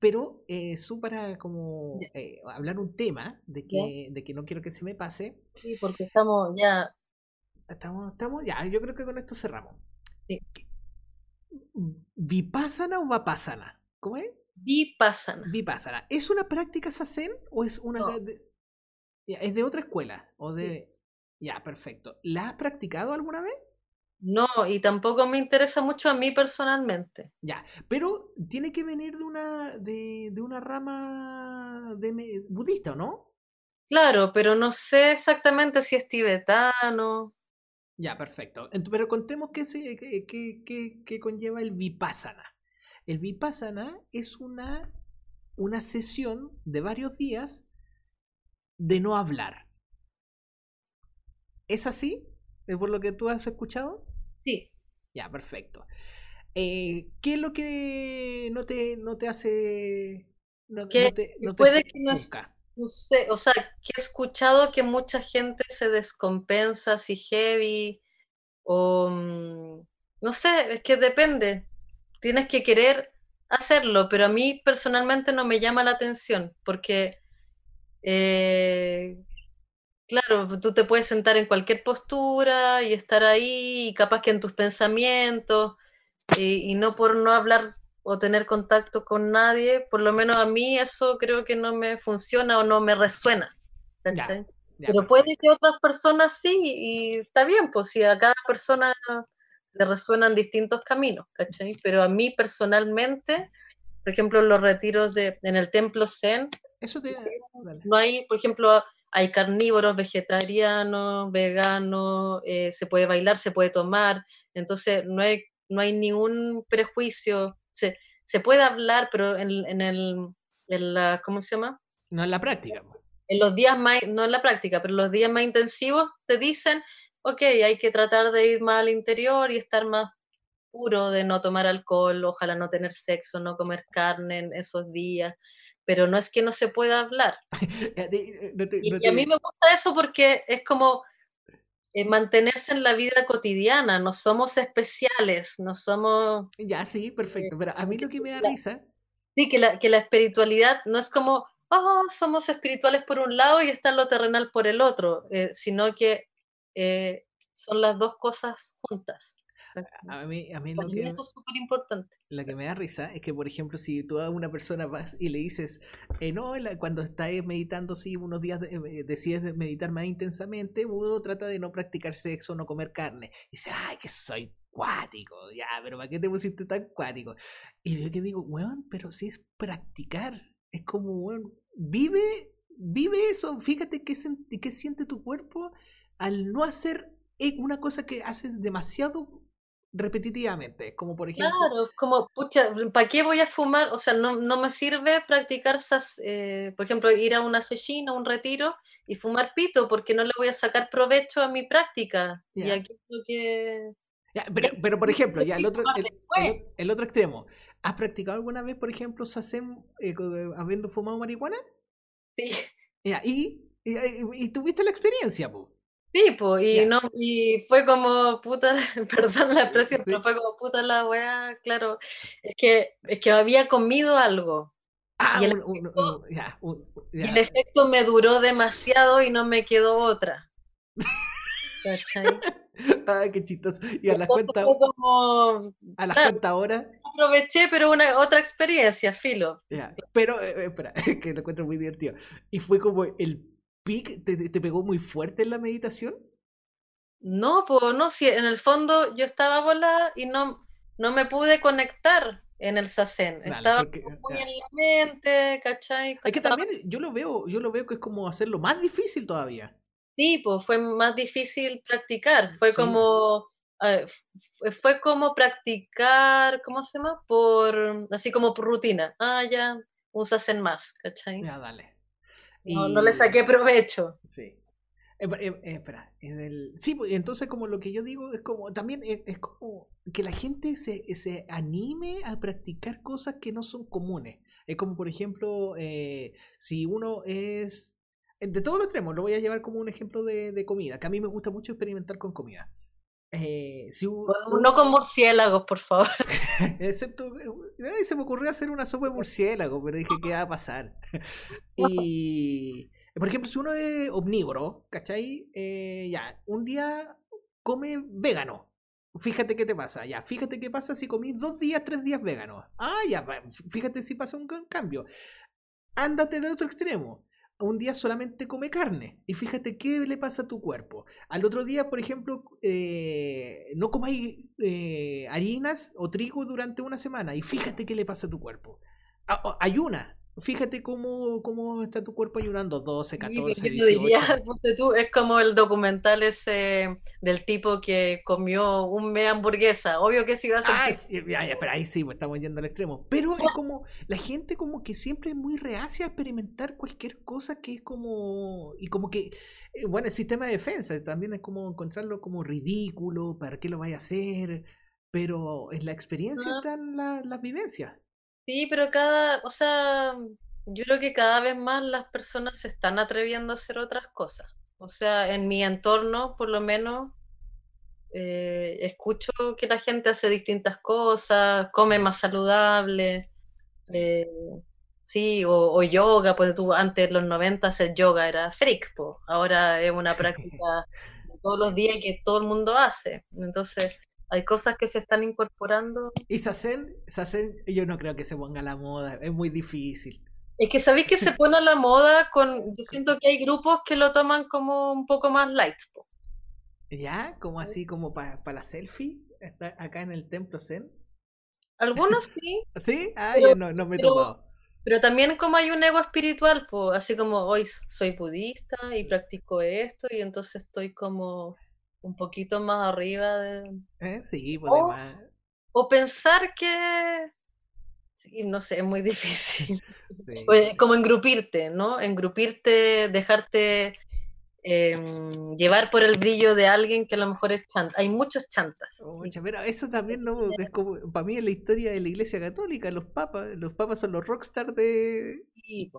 Pero eh, su para como eh, hablar un tema de que, de que no quiero que se me pase. Sí, porque estamos ya. Estamos, estamos, ya, yo creo que con esto cerramos. Sí. ¿Vipassana o Vapasana? ¿Cómo es? Vipassana. Vipassana. ¿Es una práctica sasen o es una es de otra escuela? O de. Ya, perfecto. ¿La has practicado alguna vez? No, y tampoco me interesa mucho a mí personalmente. Ya, pero tiene que venir de una, de, de una rama de, budista, ¿o no? Claro, pero no sé exactamente si es tibetano. Ya, perfecto. pero contemos qué, se, qué, conlleva el vipassana. El vipassana es una, una sesión de varios días de no hablar. ¿Es así? ¿Es por lo que tú has escuchado? Sí. Ya, perfecto. Eh, ¿Qué es lo que no te, no te hace... No, te, puede que no, no, sé, o sea, que he escuchado que mucha gente se descompensa así heavy o... Mm, no sé, es que depende. Tienes que querer hacerlo, pero a mí personalmente no me llama la atención porque eh, Claro, tú te puedes sentar en cualquier postura y estar ahí, y capaz que en tus pensamientos, y, no por no hablar o tener contacto con nadie, por lo menos a mí eso creo que no me funciona o no me resuena. Pero puede que otras personas sí, y está bien, pues si a cada persona le resuenan distintos caminos, ¿cachai? Pero a mí personalmente, por ejemplo, los retiros de, en el templo Zen, Eso te... no hay, por ejemplo, hay carnívoros, vegetarianos, veganos, eh, se puede bailar, se puede tomar, entonces no hay, no hay ningún prejuicio, se, se puede hablar, pero en, en, el, en la, ¿cómo se llama? No en la práctica. En los días más, no en la práctica, pero los días más intensivos te dicen, ok, hay que tratar de ir más al interior y estar más puro, de no tomar alcohol, ojalá no tener sexo, no comer carne en esos días, pero no es que no se pueda hablar. y, a mí me gusta eso porque es como eh, mantenerse en la vida cotidiana, no somos especiales, no somos... Ya, sí, perfecto, pero a mí lo que me da risa... Sí, que la, que la espiritualidad no es como, oh, somos espirituales por un lado y está lo terrenal por el otro, eh, sino que eh, son las dos cosas juntas. A mí, a mí lo que, esto es súper importante. Lo que me da risa es que, por ejemplo, si tú a una persona vas y le dices, eh, no, cuando estás meditando, sí, unos días decides meditar más intensamente, uno trata de no practicar sexo, no comer carne. Y dice, ay, que soy cuático, ya, pero ¿para qué te pusiste tan cuático? Y yo que digo, weón, pero si es practicar, es como, weón, vive, vive eso, fíjate qué, qué siente tu cuerpo al no hacer eh, una cosa que haces demasiado repetitivamente, como por ejemplo... Claro, como, pucha, ¿para qué voy a fumar? O sea, no, no me sirve practicar, esas, eh, por ejemplo, ir a una sesión, a un retiro y fumar pito, porque no le voy a sacar provecho a mi práctica. Y aquí lo que... pero, pero, por ejemplo, ya el otro, el, otro extremo. ¿Has practicado alguna vez, por ejemplo, SACEM eh, habiendo fumado marihuana? Sí. y, y, y, tuviste la experiencia, pues. Sí, pues, y, no, y fue como puta, perdón la expresión, pero fue como puta la weá, claro. Es que, es que había comido algo. Ah, y, el efecto, me duró demasiado y no me quedó otra. ¿Cachai? Ay, qué chistoso. Y a la cuenta. Como, a la cuenta ahora. Aproveché, pero una otra experiencia, filo. Pero, eh, espera, que lo encuentro muy divertido. Y fue como el te, pegó muy fuerte en la meditación? No, pues no, si en el fondo yo estaba volada y no, no me pude conectar en el sasen. estaba muy en la mente, ¿cachai? Es que también yo lo veo, yo lo veo que es como hacerlo más difícil todavía. Sí, pues fue más difícil practicar. Fue como fue como practicar, ¿cómo se llama? Por así como por rutina. Ah, ya, un sasen más, ¿cachai? Ya, dale. No, no le saqué provecho. Sí. Eh, eh, espera, sí, pues, entonces como lo que yo digo es como, también es, como que la gente se, se, anime a practicar cosas que no son comunes. Es como, por ejemplo, eh, si uno es, de todos los extremos, lo voy a llevar como un ejemplo de, de comida, que a mí me gusta mucho experimentar con comida. Eh, no con murciélagos, por favor. Excepto, eh, se me ocurrió hacer una sopa de murciélago, pero dije que va a pasar. y, por ejemplo, si uno es omnívoro, ¿cachai? Eh, ya, un día come vegano. Fíjate qué te pasa, ya, fíjate qué pasa si comí dos días, tres días vegano. Ah, ya, fíjate si pasa un cambio. Ándate del otro extremo un día solamente come carne y fíjate qué le pasa a tu cuerpo. Al otro día, por ejemplo, eh, no comáis eh, harinas o trigo durante una semana y fíjate qué le pasa a tu cuerpo. ayuna, Fíjate cómo, cómo está tu cuerpo ayunando, 12, 14, 18. es como el documental ese del tipo que comió un mes hamburguesa. Obvio que sí va a ser. Sí, pero ahí sí, pues, estamos yendo al extremo. Pero es como, la gente como que siempre es muy reacia a experimentar cualquier cosa que es como. Y como que. Eh, bueno, el sistema de defensa también es como encontrarlo como ridículo, para qué lo vaya a hacer. Pero en la experiencia ah. están las vivencias. Sí, pero cada, o sea, yo creo que cada vez más las personas se están atreviendo a hacer otras cosas. O sea, en mi entorno, por lo menos, eh, escucho que la gente hace distintas cosas, come más saludable, eh, sí, o, yoga, pues tú antes en los 90 hacer yoga era freak, pues ahora es una práctica todos los días que todo el mundo hace. Entonces, hay cosas que se están incorporando. Y Sassen, Sassen, yo no creo que se ponga a la moda, es muy difícil. Es que sabéis que se pone a la moda con. Yo siento que hay grupos que lo toman como un poco más light. ¿Ya? Como así, como para la selfie, está acá en el templo Zen. Algunos sí. ¿Sí? Ah, yo no, no me he tomado. Pero también como hay un ego espiritual, pues, así como hoy soy budista y practico esto y entonces estoy como un poquito más arriba de... ¿Eh? Sí, pues o, o pensar que... Sí, no sé, es muy difícil. Pues, como engrupirte, ¿no? Engrupirte, dejarte em, llevar por el brillo de alguien que a lo mejor es chanta. Hay muchos chantas. pero eso también no es como para mí en la historia de la Iglesia Católica, los papas, los papas son los rockstars de sí,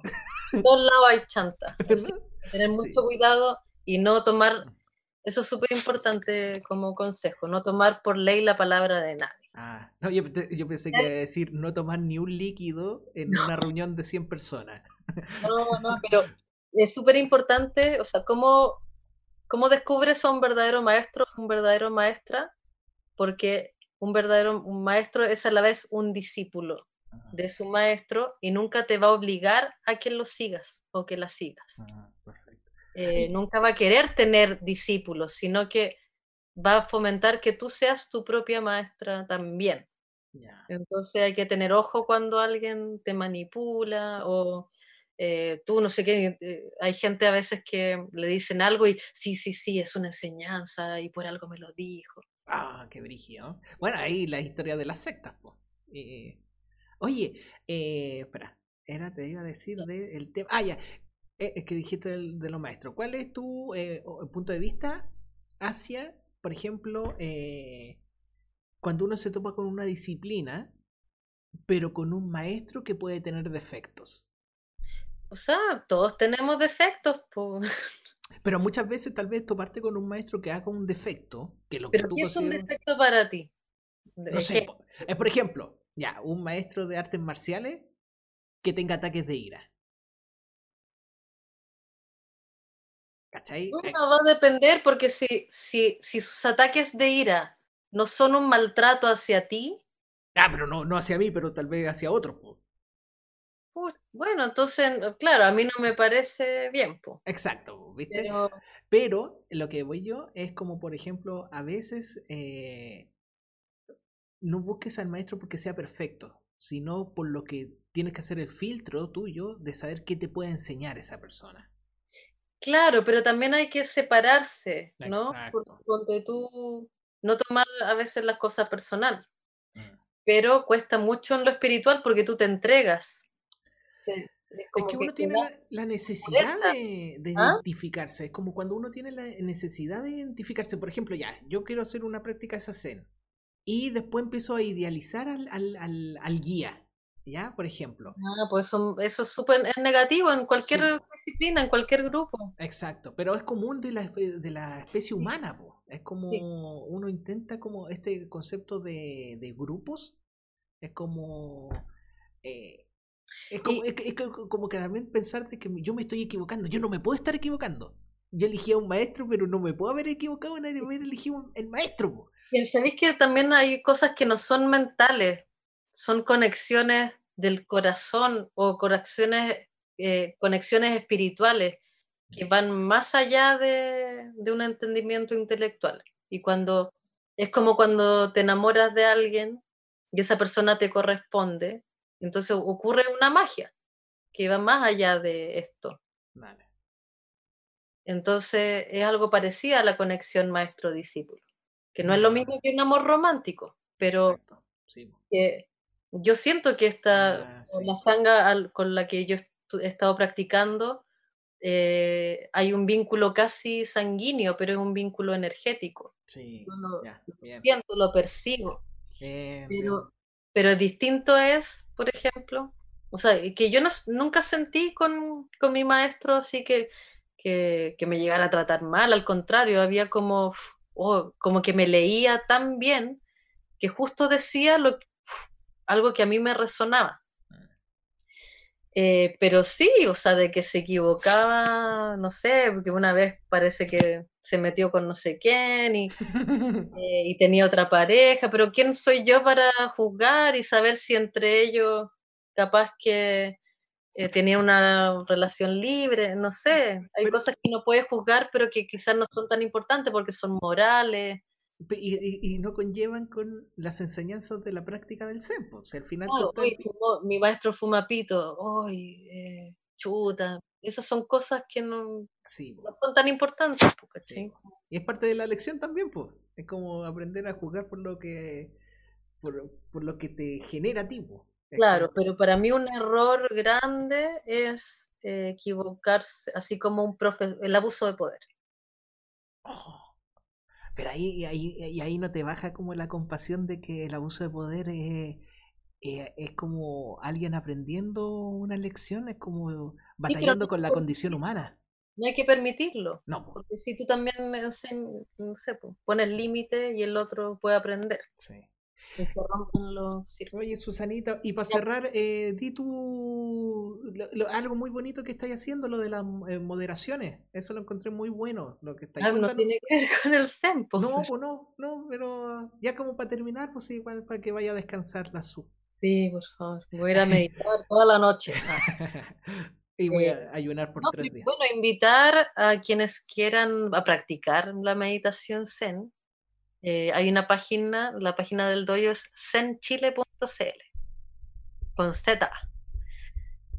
en todos lados hay chantas. Tener mucho cuidado y no tomar eso es súper importante como consejo, no tomar por ley la palabra de nadie. Ah, no, yo, pensé que iba a decir no tomar ni un líquido en una reunión de 100 personas. No, no, pero es súper importante, o sea, ¿cómo, ¿cómo descubres a un verdadero maestro, un verdadero maestra? Porque un verdadero un maestro es a la vez un discípulo de su maestro y nunca te va a obligar a que lo sigas o que la sigas. Ah, eh, nunca va a querer tener discípulos, sino que va a fomentar que tú seas tu propia maestra también. Entonces hay que tener ojo cuando alguien te manipula o eh, tú no sé qué, eh, hay gente a veces que le dicen algo y sí, sí, sí, es una enseñanza y por algo me lo dijo. Ah, qué brígido. Bueno, ahí la historia de las sectas. oye, espera, era, te iba a decir del tema. Ah, ya, eh, es que dijiste de, los maestros. ¿Cuál es tu eh, punto de vista hacia, por ejemplo, eh, cuando uno se topa con una disciplina, pero con un maestro que puede tener defectos? O sea, todos tenemos defectos. Pero muchas veces tal vez toparte con un maestro que haga un defecto, que lo ¿Pero que tú ¿qué es un defecto para ti? No sé, por ejemplo, ya, un maestro de artes marciales que tenga ataques de ira. ¿Cachai? Eh va a depender porque si, si, si sus ataques de ira no son un maltrato hacia ti. Ah, pero no, no hacia mí, pero tal vez hacia otros. bueno, entonces, claro, a mí no me parece bien. Exacto, ¿viste? Pero... lo que voy yo es como, por ejemplo, a veces eh, no busques al maestro porque sea perfecto, sino por lo que tienes que hacer el filtro tuyo de saber qué te puede enseñar esa persona. Claro, pero también hay que separarse, ¿no? Porque tú no tomar a veces las cosas personal, mm. pero cuesta mucho en lo espiritual porque tú te entregas. Es, que uno tiene la, necesidad de, ¿Ah? identificarse, es como cuando uno tiene la necesidad de identificarse, por ejemplo, ya, yo quiero hacer una práctica de zen y después empiezo a idealizar al, al, al guía, ¿Ya? Por ejemplo. Ah, pues eso, eso es súper negativo en cualquier disciplina, en cualquier grupo. Exacto, pero es común de la, de la especie humana, es como uno intenta como este concepto de, de grupos, es como... Eh, es como, es, como que también pensarte que yo me estoy equivocando, yo no me puedo estar equivocando. Yo elegí a un maestro, pero no me puedo haber equivocado en haber elegido el maestro. Y sabéis que también hay cosas que no son mentales, son conexiones del corazón o conexiones, eh, conexiones espirituales que van más allá de, un entendimiento intelectual. Y cuando es como cuando te enamoras de alguien y esa persona te corresponde, entonces ocurre una magia que va más allá de esto. Entonces es algo parecido a la conexión maestro-discípulo, que no es lo mismo que un amor romántico, pero yo siento que esta, ah, la sanga con la que yo he estado practicando, eh, hay un vínculo casi sanguíneo, pero es un vínculo energético. Sí, lo, siento, lo percibo. pero, pero distinto es, por ejemplo, o sea, que yo no, nunca sentí con, con, mi maestro así que, que, que, me llegara a tratar mal, al contrario, había como, oh, como que me leía tan bien que justo decía lo, que algo que a mí me resonaba. Eh, pero sí, o sea, de que se equivocaba, no sé, porque una vez parece que se metió con no sé quién y, eh, y tenía otra pareja, pero ¿quién soy yo para juzgar y saber si entre ellos capaz que eh, tenían una relación libre? No sé, hay cosas que no puedes juzgar, pero que quizás no son tan importantes porque son morales. Y, y, no conllevan con las enseñanzas de la práctica del Zen. O sea, al final. mi maestro fuma pito. Eh, chuta. Esas son cosas que no, son tan importantes. Y es parte de la lección también, pues. Es como aprender a jugar por lo que por, por lo que te genera tipo. Claro, pero para mí un error grande es eh, equivocarse, así como un profe el abuso de poder. Oh. Pero ahí, ahí, y ahí no te baja como la compasión de que el abuso de poder es, es, como alguien aprendiendo una lección, es como batallando con la condición humana. No hay que permitirlo. No. Porque si tú también, no sé, pones límite y el otro puede aprender. Sí. Oye, Susanita, y para cerrar, eh, di tú algo muy bonito que estáis haciendo, lo de las eh, moderaciones. Eso lo encontré muy bueno. Lo que estáis ah, no tiene que ver con el SEMPO. No, pues no, no, pero ya como para terminar, pues igual para que vaya a descansar la su. Sí, por favor. Voy a ir a meditar toda la noche. y voy a eh, ayunar por tres días. Bueno, invitar a quienes quieran a practicar la meditación Zen eh, hay una página, la página del doyo es zenchile.cl, con Z.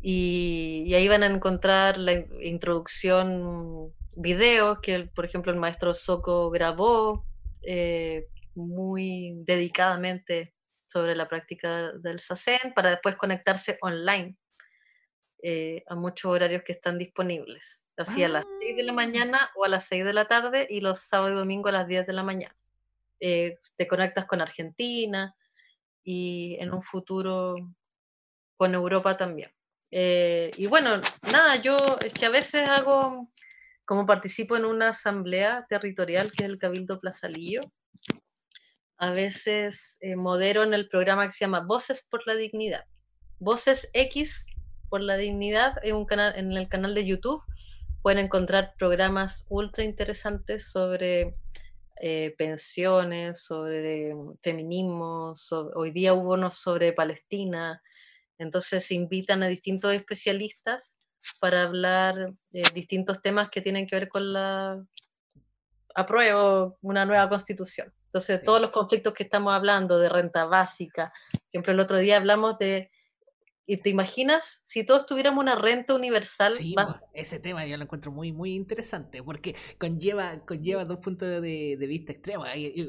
Y, ahí van a encontrar la introducción video que, por ejemplo, el maestro Soco grabó eh, muy dedicadamente sobre la práctica del sasen para después conectarse online eh, a muchos horarios que están disponibles, así a las 6 de la ah. mañana o a las 6 de la tarde y los sábados y domingos a las 10 de la mañana. Eh, te conectas con Argentina y en un futuro con Europa también. Eh, y bueno, nada, yo es que a veces hago, como participo en una asamblea territorial que es el Cabildo Plazalillo, a veces eh, modero en el programa que se llama Voces por la Dignidad. Voces X por la Dignidad en, un canal, en el canal de YouTube pueden encontrar programas ultra interesantes sobre eh, pensiones, sobre feminismo, hoy día hubo unos sobre Palestina, entonces se invitan a distintos especialistas para hablar de distintos temas que tienen que ver con la apruebo una nueva constitución. Entonces, todos los conflictos que estamos hablando de renta básica, por ejemplo, el otro día hablamos de ¿Y te imaginas si todos tuviéramos una renta universal? Sí, ese tema yo lo encuentro muy, muy interesante porque conlleva, conlleva dos puntos de, vista extremos.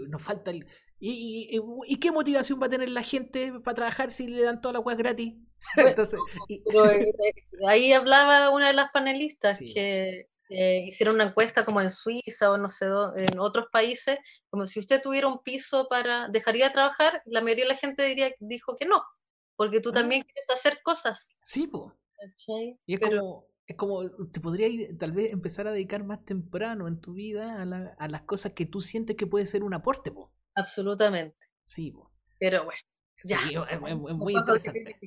Nos falta el, ¿Y, y, qué motivación va a tener la gente para trabajar si le dan todas las cosas gratis? Entonces, pero, eh, eh, ahí hablaba una de las panelistas que eh, hicieron una encuesta como en Suiza o no sé, en otros países, como si usted tuviera un piso para, ¿dejaría de trabajar? La mayoría de la gente diría, dijo que no porque tú ah. también quieres hacer cosas. Sí, pues. Y es como, es como, te podría tal vez empezar a dedicar más temprano en tu vida a, las cosas que tú sientes que puede ser un aporte, po. Absolutamente. Sí, po. Pero bueno. Ya. es, muy interesante.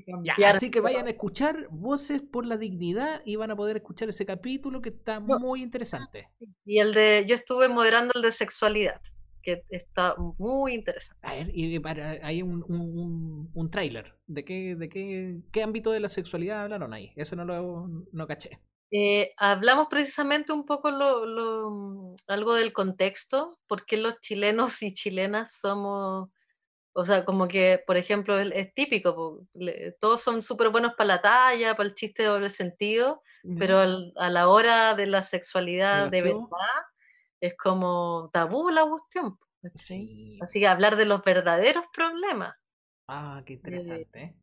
así que vayan a escuchar Voces por la Dignidad y van a poder escuchar ese capítulo que está muy interesante. Y el de, yo estuve moderando el de sexualidad que está muy interesante. A ver, y hay un, un, un tráiler. ¿De, qué, de qué, qué ámbito de la sexualidad hablaron ahí? Eso no lo no caché. Eh, hablamos precisamente un poco lo, lo, algo del contexto, porque los chilenos y chilenas somos, o sea, como que, por ejemplo, es, típico, todos son súper buenos para la talla, para el chiste de doble sentido, pero a la hora de la sexualidad de verdad, es como tabú la cuestión. Sí. Así que hablar de los verdaderos problemas. Ah, qué interesante. ¿eh?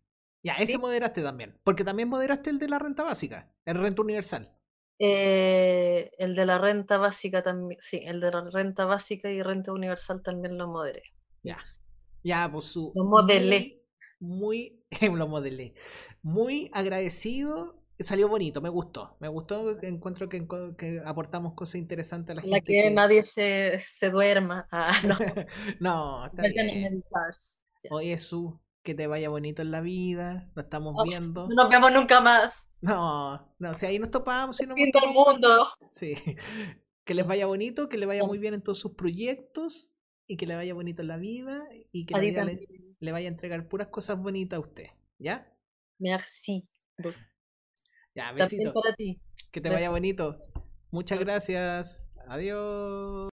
Ya, ese moderaste también. Porque también moderaste el de la renta básica, el renta universal. Eh, el de la renta básica también, sí, el de la renta básica y renta universal también lo moderé. Ya. Ya, pues su. Lo modelé. Muy, lo modelé. Muy agradecido salió bonito, me gustó. Me gustó, encuentro que, que aportamos cosas interesantes a la, la gente. que, nadie se, se duerma. Ah, no. no, está bien. Oye, Su, que te vaya bonito en la vida, nos estamos Oh, viendo. No nos vemos nunca más. No, no, si ahí nos topamos, si no Fin del mundo. Sí. Que les vaya bonito, que le vaya muy bien en todos sus proyectos y que le vaya bonito en la vida y que A la ti vida le, le vaya a entregar puras cosas bonitas a usted. ¿Ya? Merci. Ya, También besito. para ti. Que te vaya bonito. Muchas gracias. Adiós.